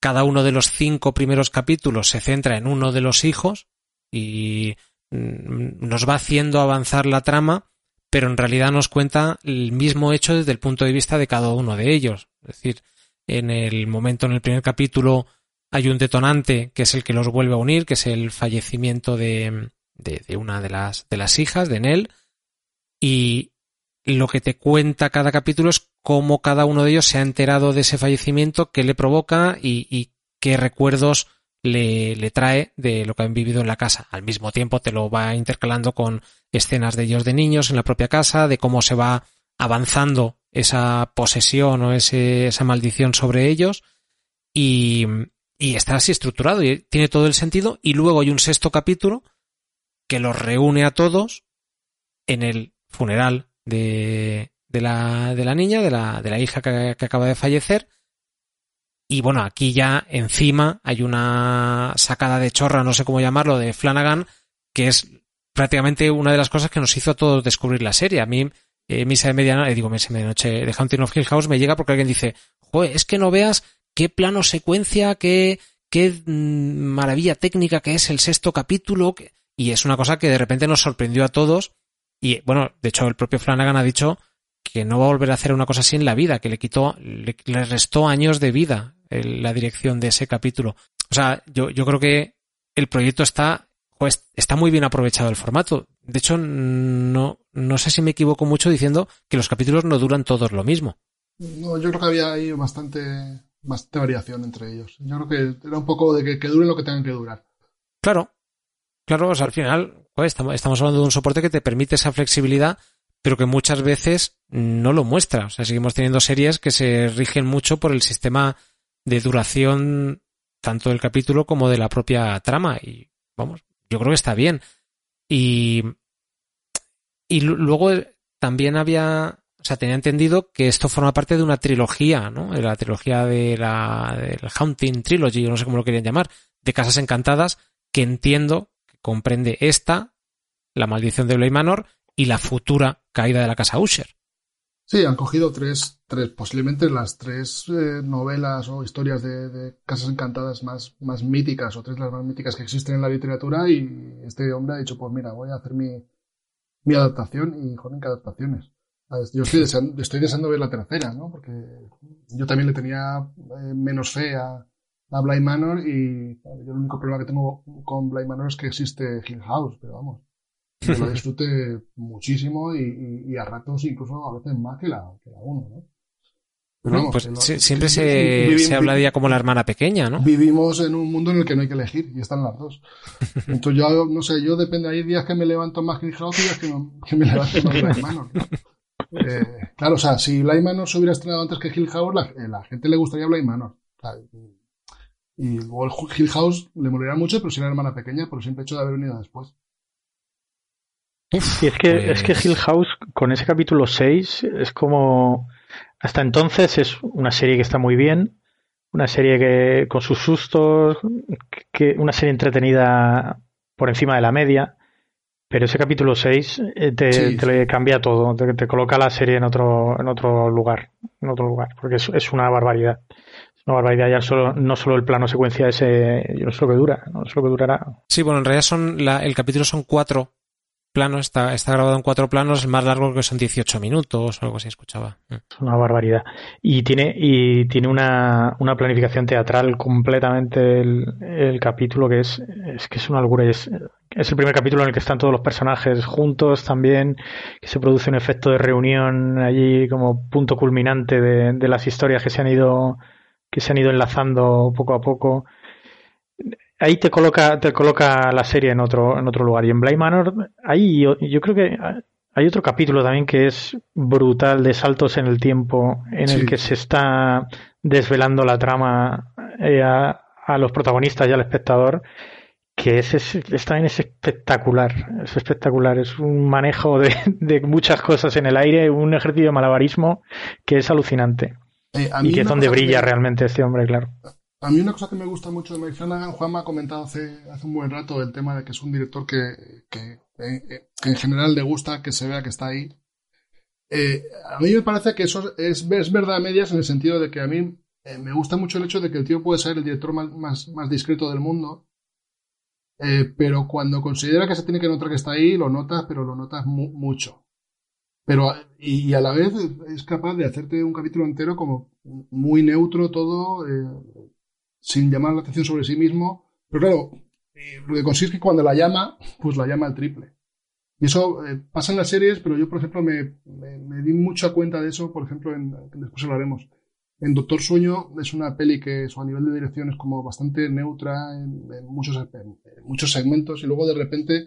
Cada uno de los cinco primeros capítulos se centra en uno de los hijos y nos va haciendo avanzar la trama, pero en realidad nos cuenta el mismo hecho desde el punto de vista de cada uno de ellos. Es decir, en el momento, en el primer capítulo, hay un detonante que es el que los vuelve a unir, que es el fallecimiento de, de, una de las, de las hijas, de Nell, y lo que te cuenta cada capítulo es cómo cada uno de ellos se ha enterado de ese fallecimiento, qué le provoca y qué recuerdos le, trae de lo que han vivido en la casa. Al mismo tiempo te lo va intercalando con escenas de ellos de niños en la propia casa, de cómo se va avanzando esa posesión o ese, esa maldición sobre ellos y, está así estructurado y tiene todo el sentido y luego hay un sexto capítulo que los reúne a todos en el funeral de, de, la, de la niña, de la, de la hija que acaba de fallecer. Y bueno, aquí ya encima hay una sacada de chorra, no sé cómo llamarlo, de Flanagan, que es prácticamente una de las cosas que nos hizo a todos descubrir la serie. A mí, eh, Misa de Medianoche, eh, digo Misa de Medianoche, de Haunting of Hill House me llega porque alguien dice, joder, es que no veas qué plano secuencia, qué, qué mm, maravilla técnica que es el sexto capítulo. Y es una cosa que de repente nos sorprendió a todos. Y bueno, de hecho el propio Flanagan ha dicho que no va a volver a hacer una cosa así en la vida, que le quitó, le restó años de vida el, la dirección de ese capítulo. O sea, yo, yo creo que el proyecto está, pues, está muy bien aprovechado el formato. De hecho, no, no sé si me equivoco mucho diciendo que los capítulos no duran todos lo mismo.
No, yo creo que había ahí bastante, bastante variación entre ellos. Yo creo que era un poco de que, que duren lo que tengan que durar.
Claro, claro, o sea, al final, pues, estamos, estamos hablando de un soporte que te permite esa flexibilidad, pero que muchas veces no lo muestra. O sea, seguimos teniendo series que se rigen mucho por el sistema de duración tanto del capítulo como de la propia trama. Y vamos, yo creo que está bien. Y, y luego también había, o sea, tenía entendido que esto forma parte de una trilogía, ¿no? De la trilogía de la, del Haunting Trilogy, no sé cómo lo querían llamar, de Casas Encantadas, que entiendo que comprende esta, La Maldición de Bly Manor, y la futura caída de la Casa Usher.
Sí, han cogido tres, tres posiblemente las tres eh, novelas o historias de, de, Casas Encantadas más, más míticas, o tres las más míticas que existen en la literatura, y este hombre ha dicho, pues mira, voy a hacer mi, mi adaptación, y joder, ¿qué adaptaciones? Yo estoy deseando, estoy deseando ver la tercera, ¿no? Porque yo también le tenía eh, menos fe a, a Bly Manor, y yo el único problema que tengo con Bly Manor es que existe Hill House, pero vamos yo lo disfrute muchísimo y, y, y, a ratos incluso a veces más que la, que la uno, ¿no?
Pero vamos, pues lo, siempre se, vivimos, se habla de ella como la hermana pequeña, ¿no?
Vivimos en un mundo en el que no hay que elegir y están las dos. Entonces yo, no sé, yo depende, hay días que me levanto más que House y días que, no, que me levanto más Blind Manor. ¿no? Eh, claro, o sea, si Manor se hubiera estrenado antes que Hill House, la, eh, la gente le gustaría Manor. O sea, y luego Hill House le moriría mucho, pero si era hermana pequeña, por el simple hecho de haber venido después.
Y es que, pues... es que Hill House, con ese capítulo 6, es como. Hasta entonces es una serie que está muy bien, una serie que con sus sustos, que una serie entretenida por encima de la media, pero ese capítulo 6 te, sí. te le cambia todo, te, te, coloca la serie en otro, en otro lugar, en otro lugar, porque es, es una barbaridad. Es una barbaridad ya solo, no solo el plano secuencia ese, yo no sé lo que dura, no sé lo que durará.
Sí, bueno, en realidad son la, el capítulo son cuatro plano, está, está grabado en cuatro planos, es más largo que son 18 minutos o algo así, escuchaba.
Es una barbaridad. Y tiene, y tiene una, una planificación teatral completamente el, el, capítulo que es, es que es una locura. Es, es el primer capítulo en el que están todos los personajes juntos también, que se produce un efecto de reunión allí como punto culminante de, de las historias que se han ido, que se han ido enlazando poco a poco ahí te coloca, te coloca la serie en otro, en otro lugar. Y en Bly Manor, ahí yo, yo, creo que hay otro capítulo también que es brutal de saltos en el tiempo, en sí. el que se está desvelando la trama eh, a, a, los protagonistas y al espectador. Que es, es, es, también es espectacular, es espectacular, es un manejo de, de muchas cosas en el aire, un ejercicio de malabarismo que es alucinante. Eh, y que es donde brilla que... realmente este hombre, claro.
A mí una cosa que me gusta mucho de Mike Flanagan, Juan me ha comentado hace, hace un buen rato el tema de que es un director que, que, eh, que en general le gusta que se vea que está ahí. Eh, a mí me parece que eso es, es, verdad a medias en el sentido de que a mí eh, me gusta mucho el hecho de que el tío puede ser el director más, más, discreto del mundo, eh, pero cuando considera que se tiene que notar que está ahí, lo notas, pero lo notas mu mucho. Pero, y, a la vez es capaz de hacerte un capítulo entero como muy neutro todo, eh, sin llamar la atención sobre sí mismo. Pero claro, eh, lo que consigue es que cuando la llama, pues la llama al triple. Y eso eh, pasa en las series, pero yo, por ejemplo, me, di mucha cuenta de eso, por ejemplo, en, después hablaremos. En Doctor Sueño es una peli que a nivel de dirección es como bastante neutra en, muchos, muchos segmentos y luego de repente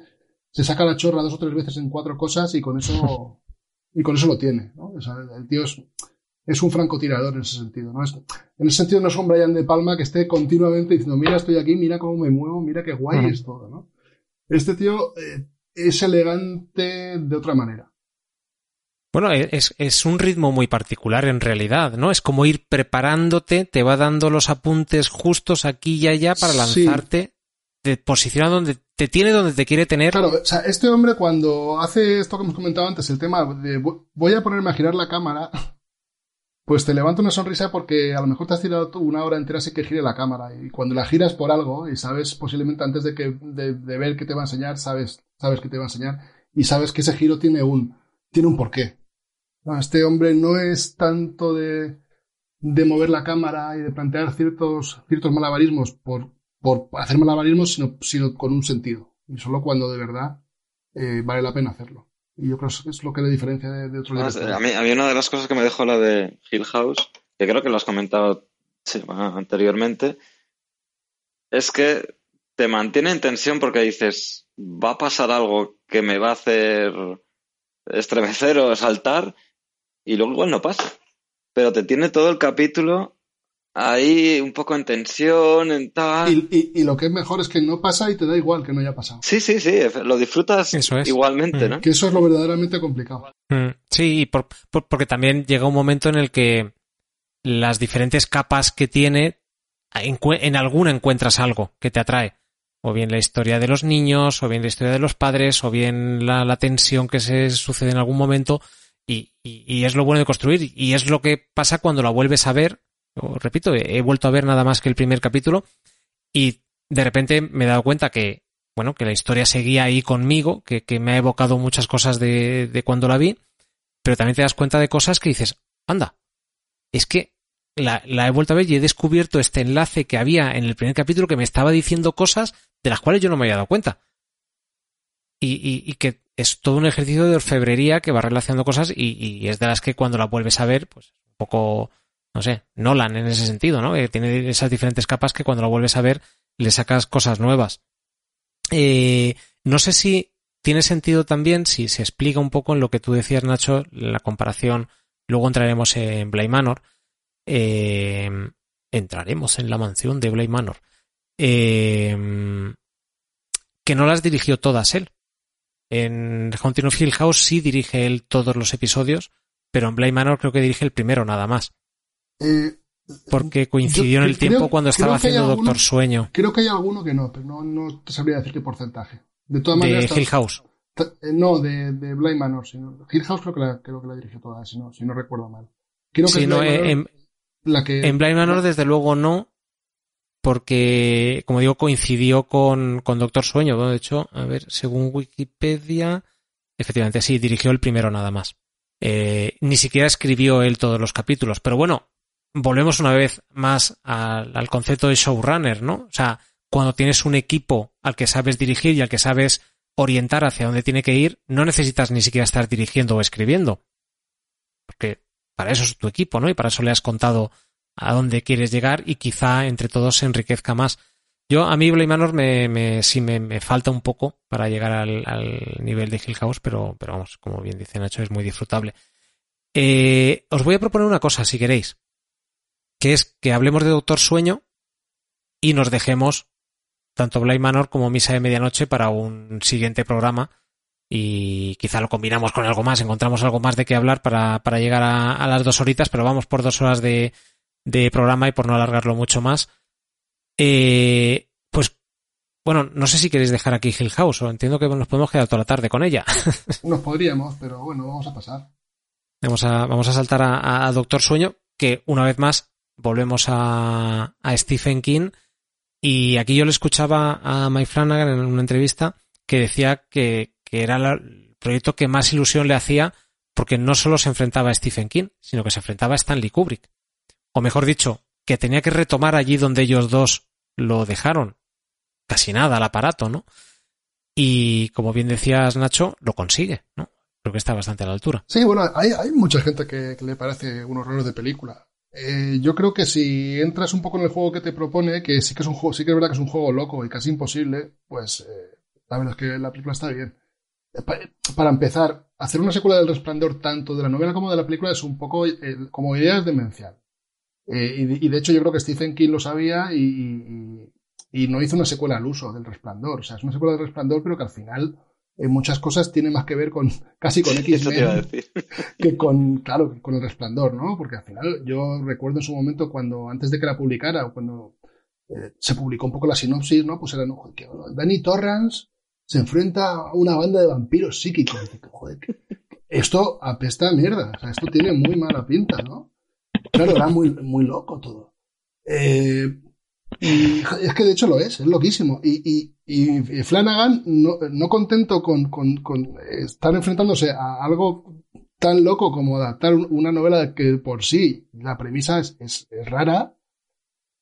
se saca la chorra dos o tres veces en cuatro cosas y con eso, y con eso lo tiene. ¿no? El tío es, es un francotirador en ese sentido. ¿no? Es, en ese sentido no es un Brian De Palma que esté continuamente diciendo, mira, estoy aquí, mira cómo me muevo, mira qué guay uh -huh. es todo. ¿no? Este tío eh, es elegante de otra manera.
Bueno, e, es, es, un ritmo muy particular en realidad, ¿no? Es como ir preparándote, te va dando los apuntes justos aquí y allá para lanzarte, sí. de posicionar donde te tiene donde te quiere tener.
Claro, o sea, este hombre cuando hace esto que hemos comentado antes, el tema de voy a ponerme a girar la cámara, pues te levanta una sonrisa porque a lo mejor te has tirado una hora entera sin que gire la cámara. Y cuando la giras por algo, y sabes posiblemente antes de, que, de, ver qué te va a enseñar, sabes, sabes que te va a enseñar, y sabes que ese giro tiene un, tiene un porqué. Este hombre no es tanto de, de mover la cámara y de plantear ciertos, ciertos malabarismos por, por hacer malabarismos, sino, sino con un sentido. Y solo cuando de verdad eh, vale la pena hacerlo. Y yo creo que es lo que le diferencia de, de otros
directores. A mí, a mí una de las cosas que me dejó la de Hill House, que creo que lo has comentado sí, anteriormente, es que te mantiene en tensión porque dices, va a pasar algo que me va a hacer estremecer o saltar y luego igual no pasa. Pero te tiene todo el capítulo ahí un poco en tensión, en tal.
Y, y, y, lo que es mejor es que no pasa y te da igual que no haya pasado.
Sí, sí, sí, lo disfrutas
eso es.
igualmente,
Mm.
¿no?
Que eso es lo verdaderamente complicado.
Mm, Sí, y por, por- porque también llega un momento en el que las diferentes capas que tiene, en alguna encuentras algo que te atrae. O bien la historia de los niños, o bien la historia de los padres, o bien la, la tensión que se sucede en algún momento. Y, y- y es lo bueno de construir. Y es lo que pasa cuando la vuelves a ver. Repito, he, vuelto a ver nada más que el primer capítulo. Y de repente me he dado cuenta que, bueno, que la historia seguía ahí conmigo, que, que me ha evocado muchas cosas de, de cuando la vi pero también te das cuenta de cosas que dices, anda, es que la, la he vuelto a ver y he descubierto este enlace que había en el primer capítulo que me estaba diciendo cosas de las cuales yo no me había dado cuenta. Y, y, y que es todo un ejercicio de orfebrería que va relacionando cosas y, y es de las que cuando la vuelves a ver, pues un poco, no sé, Nolan en ese sentido, ¿no? Que tiene esas diferentes capas que cuando la vuelves a ver le sacas cosas nuevas. Eh, no sé si tiene sentido también si se explica un poco en lo que tú decías, Nacho, la comparación. Luego entraremos en Bly Manor. Eh, entraremos en la mansión de Bly Manor. Eh, que no las dirigió todas él. En Haunting of Hill House sí dirige él todos los episodios, pero en Bly Manor creo que dirige el primero nada más.
Eh,
Porque coincidió
Yo
en el
creo-
tiempo cuando estaba haciendo
alguno-
Doctor Sueño
creo que hay alguno que no, pero no, no te sabría decir qué porcentaje. De todas
de
maneras,
Hill House.
eh, no, de, de Blind Manor. Sino, Hill House creo que la, creo que la dirigió toda, si no, si no recuerdo mal. Creo que
no, eh,
Manor
en,
la que...
En Blind Manor, desde luego, no, porque, como digo, coincidió con, con Doctor Sueño. Bueno, de hecho, a ver, según Wikipedia, efectivamente, sí, dirigió el primero nada más. Eh, ni siquiera escribió él todos los capítulos, pero bueno, volvemos una vez más al, concepto de showrunner, ¿no? O sea, cuando tienes un equipo al que sabes dirigir y al que sabes orientar hacia dónde tiene que ir, no necesitas ni siquiera estar dirigiendo o escribiendo. Porque para eso es tu equipo, ¿no? Y para eso le has contado a dónde quieres llegar y quizá entre todos se enriquezca más. Yo, a mí Blade Manor me, me, sí me, me falta un poco para llegar al, al nivel de Hill House, pero, pero vamos, como bien dice Nacho, es muy disfrutable. Eh, os voy a proponer una cosa, si queréis, que es que hablemos de Doctor Sueño y nos dejemos tanto Blade Manor como Misa de Medianoche para un siguiente programa y quizá lo combinamos con algo más, encontramos algo más de qué hablar para, para llegar a, a las dos horitas, pero vamos por dos horas de, de programa y por no alargarlo mucho más. Eh, pues, bueno, no sé si queréis dejar aquí Hill House, o entiendo que nos podemos quedar toda la tarde con ella.
Nos podríamos, pero bueno, vamos a pasar.
Vamos a, vamos a saltar a, a Doctor Sueño, que una vez más volvemos a, Stephen King. Y aquí yo le escuchaba a Mike Flanagan en una entrevista que decía que, era el proyecto que más ilusión le hacía porque no solo se enfrentaba a Stephen King, sino que se enfrentaba a Stanley Kubrick. O mejor dicho, que tenía que retomar allí donde ellos dos lo dejaron. Casi nada al aparato, ¿no? Y como bien decías, Nacho, lo consigue, ¿no? Creo que está bastante a la altura.
Sí, bueno, hay, hay mucha gente que, que le parece un horror de película. Eh, yo creo que si entras un poco en el juego que te propone, que sí que es un juego, sí que es verdad que es un juego loco y casi imposible, pues eh, la verdad es que la película está bien. Eh, pa- Para empezar, hacer una secuela del Resplandor tanto de la novela como de la película es un poco eh, como idea es demencial. Eh, y, y de hecho yo creo que Stephen King lo sabía y, y- y no hizo una secuela al uso del Resplandor. O sea, es una secuela del Resplandor, pero que al final en muchas cosas tiene más que ver con casi con
decir.
que con, claro, con el resplandor, ¿no? Porque al final yo recuerdo en su momento cuando, antes de que la publicara, o cuando eh, se publicó un poco la sinopsis, ¿no? Pues era, no, joder, que Danny Torrance se enfrenta a una banda de vampiros psíquicos. Y dices, joder, que- esto apesta a mierda, o sea, esto tiene muy mala pinta, ¿no? Claro, era muy, muy loco todo. Eh, y es que de hecho lo es, es loquísimo. Y, y, y Flanagan, no, no contento con, con, estar enfrentándose a algo tan loco como adaptar un- una novela que por sí la premisa es, es- rara,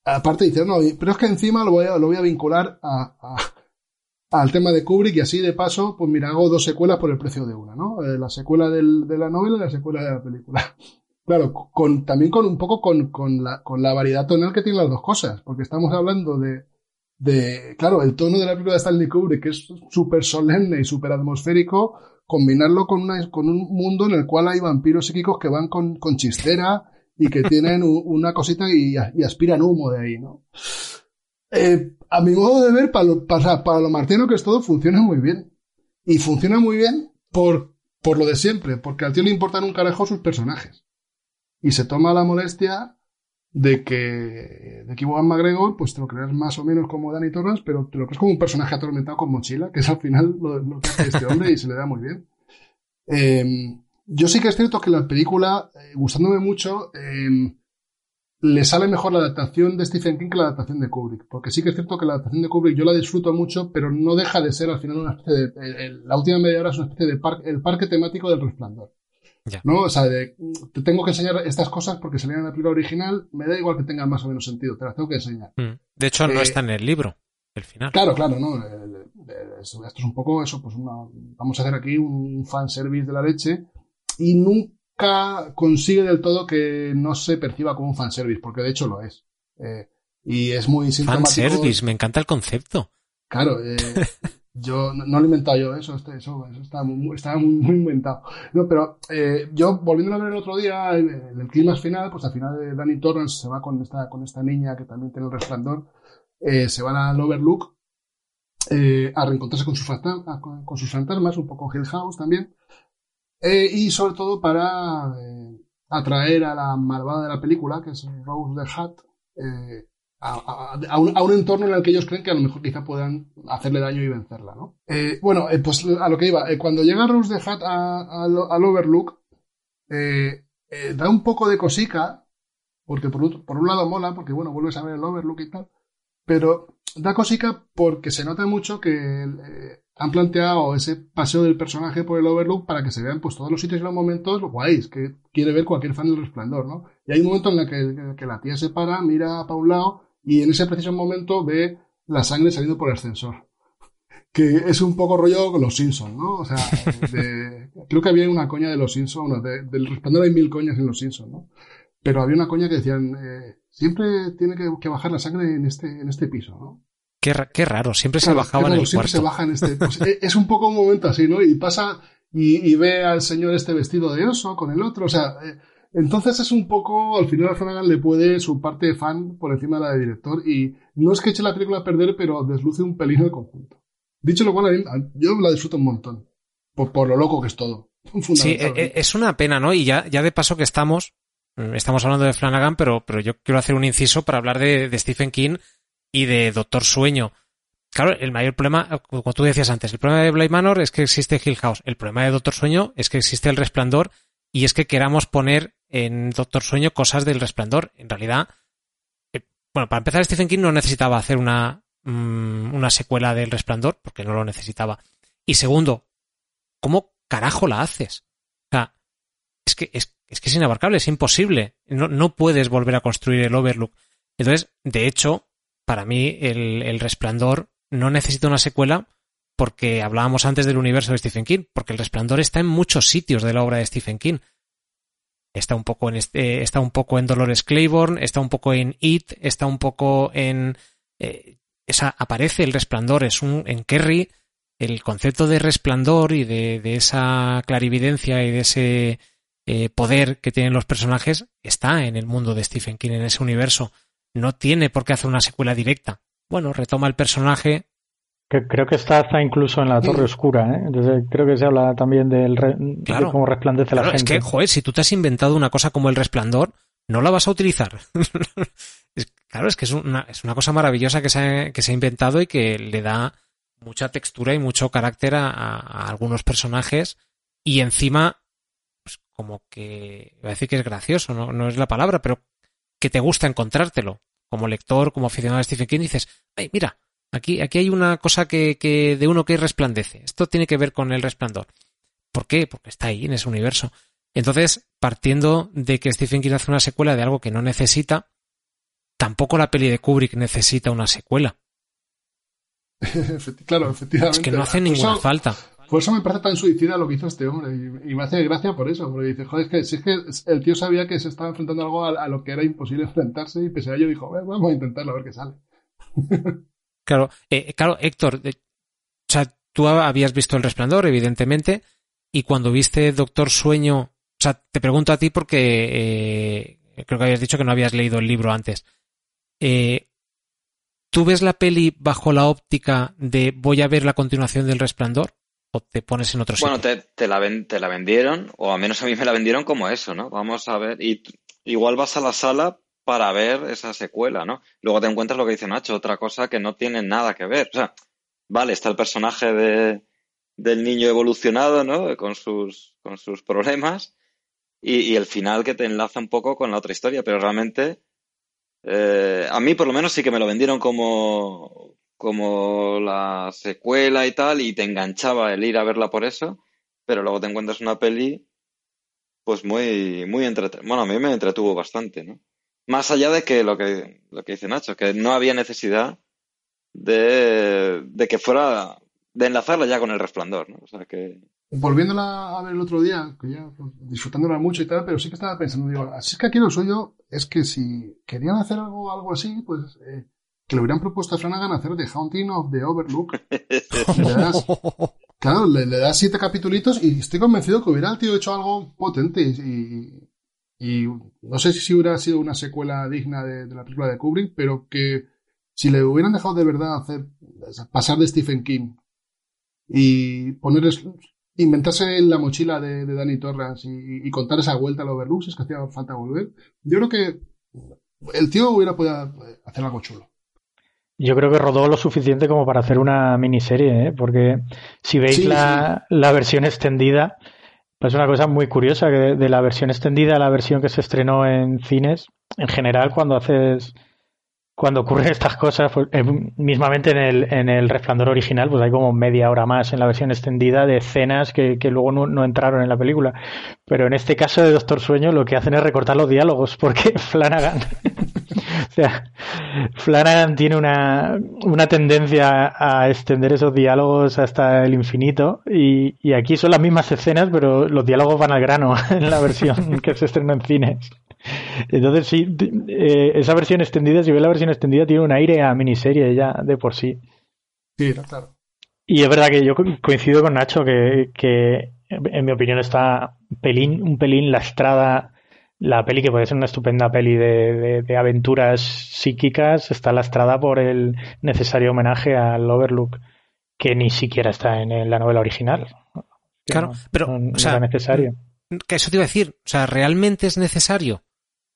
aparte dice, no, pero es que encima lo voy a, lo voy a vincular a, al tema de Kubrick y así de paso, pues mira, hago dos secuelas por el precio de una, ¿no? Eh, la secuela de la novela y la secuela de la película. Claro, con, también con un poco con, con, la, con la variedad tonal que tienen las dos cosas, porque estamos hablando de, de, claro, el tono de la película de Stanley Kubrick, que es súper solemne y súper atmosférico, combinarlo con, una, con un mundo en el cual hay vampiros psíquicos que van con, con chistera y que tienen una cosita y, y aspiran humo de ahí, ¿no? Eh, a mi modo de ver, para lo, para, para lo martiano que es todo, funciona muy bien. Y funciona muy bien por, por lo de siempre, porque al tío le importan un carajo sus personajes. Y se toma la molestia de que, de que Iwan McGregor, pues te lo crees más o menos como Danny Torrance, pero te lo crees como un personaje atormentado con mochila, que es al final lo, lo que hace este hombre y se le da muy bien. Eh, yo sí que es cierto que la película, eh, gustándome mucho, eh, le sale mejor la adaptación de Stephen King que la adaptación de Kubrick. Porque sí que es cierto que la adaptación de Kubrick yo la disfruto mucho, pero no deja de ser al final una especie de. la última media hora es una especie de par- el parque temático del resplandor. ¿No? O sea, de, te tengo que enseñar estas cosas porque salían en la película original, me da igual que tengan más o menos sentido, te las tengo que enseñar.
Mm. De hecho, no
Eh,
está en el libro, el final.
Claro, claro, ¿no? Eh, Esto esto es un poco eso, pues una, vamos a hacer aquí un fanservice de la leche y nunca consigue del todo que no se perciba como un fanservice, porque de hecho lo es. Eh, y es muy sintomático.
Fanservice, me encanta el concepto.
Claro, eh, yo no, lo he inventado yo, eso, este- eso, eso está muy, inventado. No, pero eh, yo, volviendo a ver el otro día, en el clima final, pues al final de Danny Torrance se va con esta, con esta niña que también tiene el resplandor, eh, se van al Overlook eh, a reencontrarse con sus, fantasmas, con, con sus fantasmas, un poco Hill House también, eh, y sobre todo para eh, atraer a la malvada de la película, que es Rose the Hat, eh, a, un, a un entorno en el que ellos creen que a lo mejor quizá puedan hacerle daño y vencerla, ¿no? Eh, bueno, eh, pues a lo que iba, eh, cuando llega Rose the Hat al- Overlook, eh, da un poco de cosica, porque por, otro- por un lado mola, porque bueno, vuelves a ver el Overlook y tal, pero da cosica porque se nota mucho que han planteado ese paseo del personaje por el Overlook para que se vean pues todos los sitios y los momentos guays que quiere ver cualquier fan del resplandor, ¿no? Y hay un momento en el que, que la tía se para, mira para un lado y en ese preciso momento ve la sangre saliendo por el ascensor. Que es un poco rollo con los Simpsons, ¿no? O sea, de- creo que había una coña de los Simpsons, bueno, de- del resplandor hay mil coñas en los Simpsons, ¿no? Pero había una coña que decían, eh, siempre tiene que, que bajar la sangre en este, en este piso, ¿no?
Qué, qué raro, siempre se
Claro,
bajaba en
claro,
el
siempre
cuarto.
se baja en este. pues, e- es un poco un momento así, ¿no? Y pasa y, y ve al señor este vestido de oso con el otro. O sea, eh, entonces es un poco. Al final a Flanagan le puede su parte de fan por encima de la de director. Y no es que eche la película a perder, pero desluce un pelín el conjunto. Dicho lo cual, yo la disfruto un montón. Por, por lo loco que es todo.
Sí, eh, eh, es una pena, ¿no? Y ya, ya de paso que estamos, mm, estamos hablando de Flanagan, pero, pero yo quiero hacer un inciso para hablar de, de Stephen King y de Doctor Sueño. Claro, el mayor problema, eh, como tú decías antes, el problema de Bly Manor es que existe Hill House. El problema de Doctor Sueño es que existe el resplandor y es que queramos poner en Doctor Sueño cosas del resplandor. En realidad, eh, bueno, para empezar, Stephen King no necesitaba hacer una, mm, una secuela del resplandor, porque no lo necesitaba. Y segundo, ¿cómo carajo la haces? O sea, es que es, es que es inabarcable, es imposible. No, no puedes volver a construir el Overlook. Entonces, de hecho, para mí, el, el resplandor no necesita una secuela porque hablábamos antes del universo de Stephen King, porque el resplandor está en muchos sitios de la obra de Stephen King. Está un poco en este, está un poco en Dolores Claiborne, está un poco en It, está un poco en eh, esa aparece el resplandor, es un en Kerry el concepto de resplandor y de, de esa clarividencia y de ese eh, poder que tienen los personajes está en el mundo de Stephen King, en ese universo. No tiene por qué hacer una secuela directa. Bueno, retoma el personaje
Que, creo que está hasta incluso en la Torre Oscura, ¿eh? Entonces, creo que se habla también del re,
Claro.
de cómo resplandece la
Claro, es
gente.
que, joder, si tú te has inventado una cosa como el resplandor, no la vas a utilizar. Es- claro, es que es una, es una cosa maravillosa que se, ha, que se ha inventado y que le da mucha textura y mucho carácter a, a- a algunos personajes y encima, pues como que, iba a decir que es gracioso, no, no es la palabra, pero que te gusta encontrártelo. Como lector, como aficionado a Stephen King, dices, ay, mira, aquí, aquí hay una cosa que, que de uno que resplandece. Esto tiene que ver con el resplandor. ¿Por qué? Porque está ahí en ese universo. Entonces, partiendo de que Stephen King hace una secuela de algo que no necesita, tampoco la peli de Kubrick necesita una secuela.
Claro, efectivamente.
Es que no hace ninguna
eso-
falta.
Por eso me parece tan suicida lo que hizo este hombre. Y, y me hace gracia por eso. Porque dice, joder, es que, si es que el tío sabía que se estaba enfrentando a algo a, a lo que era imposible enfrentarse. Y pese a ello dijo, "Bueno, vamos a intentarlo a ver qué sale.
Claro, eh, claro, Héctor, eh, o sea, tú habías visto El Resplandor, evidentemente, y cuando viste Doctor Sueño, o sea, te pregunto a ti porque eh, creo que habías dicho que no habías leído el libro antes. Eh, ¿Tú ves la peli bajo la óptica de voy a ver la continuación del Resplandor? ¿O te pones en otro sitio?
Bueno, te, te la ven- te la vendieron, o al menos a mí me la vendieron como eso, ¿no? Vamos a ver. Y igual vas a la sala para ver esa secuela, ¿no? Luego te encuentras lo que dice Nacho, otra cosa que no tiene nada que ver. O sea, vale, está el personaje de, del niño evolucionado, ¿no? Con sus, con sus problemas. Y, el final que te enlaza un poco con la otra historia, pero realmente. eh, a mí por lo menos sí que me lo vendieron como, como la secuela y tal, y te enganchaba el ir a verla por eso, pero luego te encuentras una peli, pues muy, muy entretenida. Bueno, a mí me entretuvo bastante, ¿no? Más allá de que lo que, lo que dice Nacho, que no había necesidad de, de que fuera, de enlazarla ya con el resplandor, ¿no? O sea que,
Volviéndola a ver el otro día, que ya pues, disfrutándola mucho y tal, pero sí que estaba pensando, digo, así es que aquí lo suyo es que si querían hacer algo, algo así, pues eh, que le hubieran propuesto a Flanagan hacer The Haunting of the Overlook. Le das, claro, le, le das siete capitulitos y estoy convencido que hubiera el tío hecho algo potente y, y no sé si hubiera sido una secuela digna de, de la película de Kubrick, pero que si le hubieran dejado de verdad hacer, pasar de Stephen King y ponerles, inventarse en la mochila de, de Danny Torrance y, y contar esa vuelta al Overlook, si es que hacía falta volver, yo creo que el tío hubiera podido hacer algo chulo.
Yo creo que rodó lo suficiente como para hacer una miniserie, ¿eh? porque si veis
Sí,
la, la versión extendida, es una cosa muy curiosa que de, la versión extendida a la versión que se estrenó en cines, en general cuando haces cuando ocurren estas cosas, pues, eh, mismamente en el, en el resplandor original, pues hay como media hora más en la versión extendida de escenas que, que luego no, no entraron en la película. Pero en este caso de Doctor Sueño lo que hacen es recortar los diálogos, porque Flanagan, o sea, Flanagan tiene una, una tendencia a extender esos diálogos hasta el infinito y, y aquí son las mismas escenas, pero los diálogos van al grano en la versión que se estrenó en cines. Entonces sí, eh, esa versión extendida, si ves la versión extendida, tiene un aire a miniserie ya de por sí.
Sí, claro.
Y es verdad que yo co- coincido con Nacho que, que en mi opinión está pelín, un pelín lastrada la peli, que puede ser una estupenda peli de, de- de aventuras psíquicas, está lastrada por el necesario homenaje al Overlook, que ni siquiera está en, la novela original.
Claro,
no-
pero,
no- no
o sea,
era necesario.
que eso te iba a decir, o sea, ¿realmente es necesario?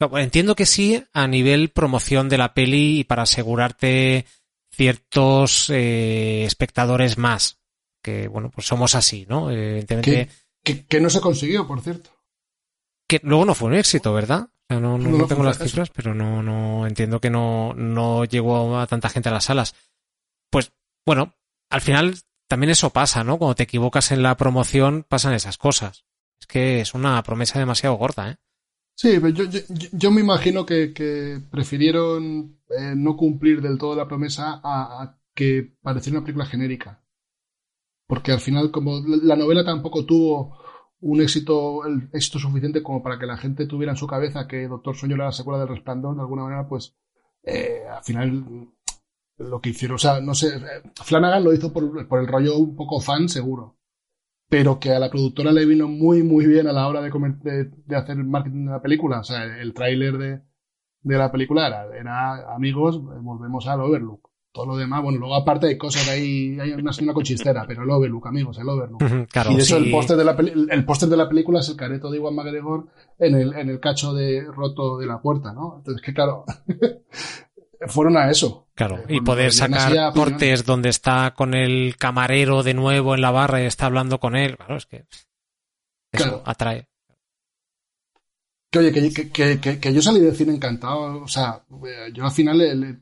No, Entiendo que sí a nivel promoción de la peli y para asegurarte ciertos eh, espectadores más, que bueno, pues somos así, ¿no? Evidentemente,
Que, que no se consiguió, por cierto.
Que luego no fue un éxito, ¿verdad? O sea, no, no-
No,
no
no fue
tengo las cifras, pero no, no entiendo que no, no llegó a tanta gente a las salas. Pues, bueno, al final también eso pasa, ¿no? Cuando te equivocas en la promoción pasan esas cosas. Es que es una promesa demasiado gorda, ¿eh?
Sí, pero yo, yo, me imagino que, que prefirieron eh, no cumplir del todo la promesa a, a que pareciera una película genérica. Porque al final, como la novela tampoco tuvo un éxito, el éxito suficiente como para que la gente tuviera en su cabeza que Doctor Sueño era la secuela del Resplandor, de alguna manera, pues eh, al final lo que hicieron, o sea, no sé, Flanagan lo hizo por, el rollo un poco fan, seguro pero que a la productora le vino muy, muy bien a la hora de hacer el marketing de la película. O sea, el tráiler de, de la película era, era, amigos, volvemos al Overlook. Todo lo demás, bueno, luego aparte hay cosas ahí, hay una, una cochistera, pero el Overlook, amigos, el Overlook.
Claro,
y de
sí.
el póster de la peli- el póster de la película es el careto de Iwan McGregor en el, en el cacho de roto de la puerta, ¿no? Entonces que claro, fueron a eso.
Claro,
Eh,
y poder
podrían
sacar cortes donde está con el camarero de nuevo en la barra y está hablando con él. Claro, es que eso
Claro.
atrae.
Que oye, que, que, que, que- que yo salí del cine encantado, o sea, eh, yo al final le- le-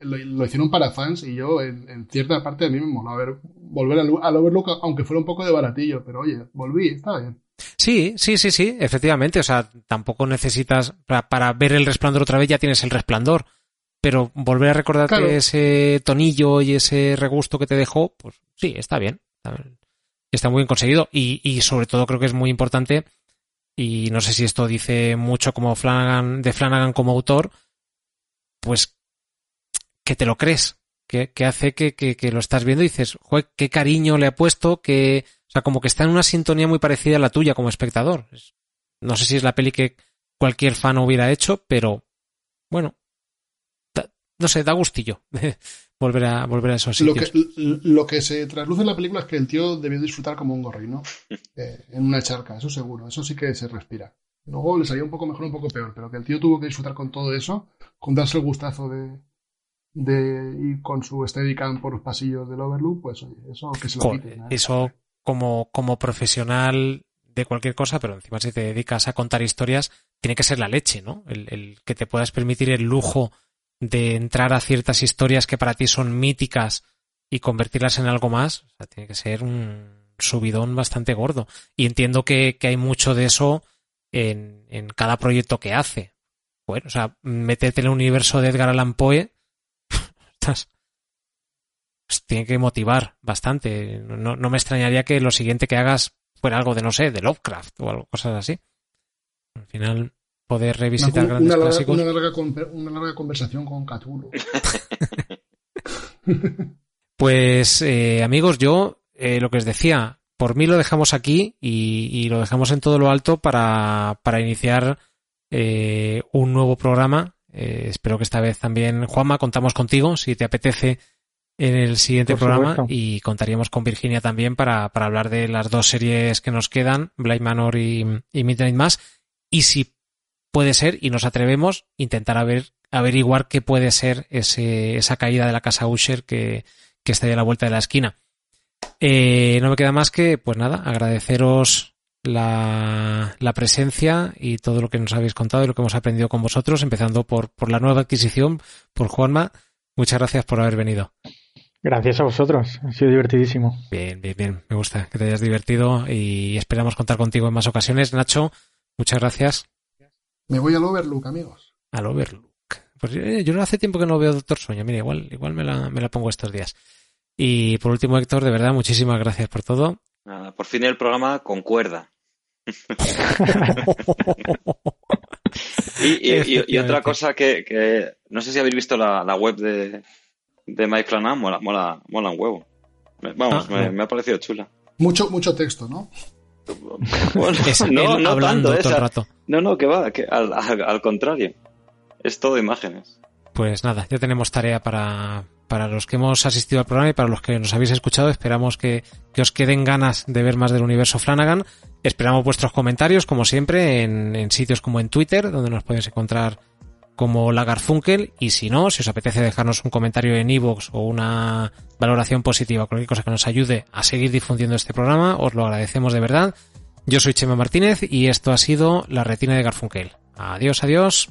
lo, lo hicieron para fans y yo en, en cierta parte a mí me moló ver, volver al, al Overlook, aunque fuera un poco de baratillo, pero oye, volví, está bien.
Sí, sí, sí, sí, efectivamente. O sea, tampoco necesitas, para, para ver el resplandor otra vez ya tienes el resplandor. Pero volver a recordarte
Claro.
ese tonillo y ese regusto que te dejó, pues sí, está bien. Está, bien. Está muy bien conseguido. Y, y sobre todo creo que es muy importante, y no sé si esto dice mucho como Flanagan, de Flanagan como autor, pues que te lo crees. Que, que hace que, que, que lo estás viendo y dices, joder, qué cariño le ha puesto, que, o sea, como que está en una sintonía muy parecida a la tuya como espectador. Es- No sé si es la peli que cualquier fan hubiera hecho, pero bueno, da- no sé, da gustillo volver a volver a esos
Lo
sitios.
que, lo que se trasluce en la película es que el tío debió disfrutar como un gorrino eh, en una charca, eso seguro, eso sí que se respira. Luego le salió un poco mejor, un poco peor, pero que el tío tuvo que disfrutar con todo eso, con darse el gustazo de, de ir con su Steadicam por los pasillos del Overlook, pues oye, eso que se lo
Joder,
quiten. ¿eh?
eso como, como profesional de cualquier cosa, pero encima si te dedicas a contar historias, tiene que ser la leche, ¿no? El, el que te puedas permitir el lujo de entrar a ciertas historias que para ti son míticas y convertirlas en algo más, o sea, tiene que ser un subidón bastante gordo. Y entiendo que, que hay mucho de eso en, en cada proyecto que hace. Bueno, o sea, meterte en el universo de Edgar Allan Poe, estás, pues tiene que motivar bastante. No, no me extrañaría que lo siguiente que hagas fuera algo de, no sé, de Lovecraft o algo, cosas así. Al final, poder revisitar
una,
grandes
una larga,
clásicos.
una larga con- una larga conversación con Cthulhu.
Pues, eh, amigos, yo eh, lo que os decía, por mí lo dejamos aquí y, y lo dejamos en todo lo alto para, para iniciar eh, un nuevo programa. Eh, espero que esta vez también, Juanma, contamos contigo si te apetece en el siguiente
Por
programa
supuesto.
y contaríamos con Virginia también para, para hablar de las dos series que nos quedan, Blind Manor y, y Midnight Mass. Y si puede ser, y nos atrevemos, intentar averiguar qué puede ser ese, esa caída de la casa Usher que, que está ya a la vuelta de la esquina. Eh, no me queda más que, pues nada, agradeceros la, la presencia y todo lo que nos habéis contado y lo que hemos aprendido con vosotros, empezando por, por la nueva adquisición, por Juanma. Muchas gracias por haber venido.
Gracias a vosotros, ha sido divertidísimo.
Bien, bien, bien. Me gusta que te hayas divertido y esperamos contar contigo en más ocasiones. Nacho, muchas gracias.
Me voy al Overlook, amigos.
Al Overlook. Pues eh, yo no hace tiempo que no veo Doctor Sueño. Mira, igual, igual me la, me la pongo estos días. Y por último, Héctor, de verdad, muchísimas gracias por todo.
Nada, por fin el programa concuerda. Y, y- y- y otra cosa que, que no sé si habéis visto la, la web de, de Mike Flanagan, mola, mola, mola un huevo. Vamos,
Ah,
me, ha parecido chula.
Mucho, mucho texto, ¿no?
Bueno,
Es
no,
él
no
hablando
tanto,
todo el rato.
no, no, que va, que al, al- al contrario. Es todo imágenes.
Pues nada, ya tenemos tarea para, para los que hemos asistido al programa y para los que nos habéis escuchado. Esperamos que, que os queden ganas de ver más del universo Flanagan. Esperamos vuestros comentarios, como siempre, en, en sitios como en Twitter, donde nos podéis encontrar como Lagarfunkel. Y si no, si os apetece dejarnos un comentario en iVoox o una valoración positiva, cualquier cosa que nos ayude a seguir difundiendo este programa, os lo agradecemos de verdad. Yo soy Chema Martínez y esto ha sido La Retina de Garfunkel. Adiós, adiós.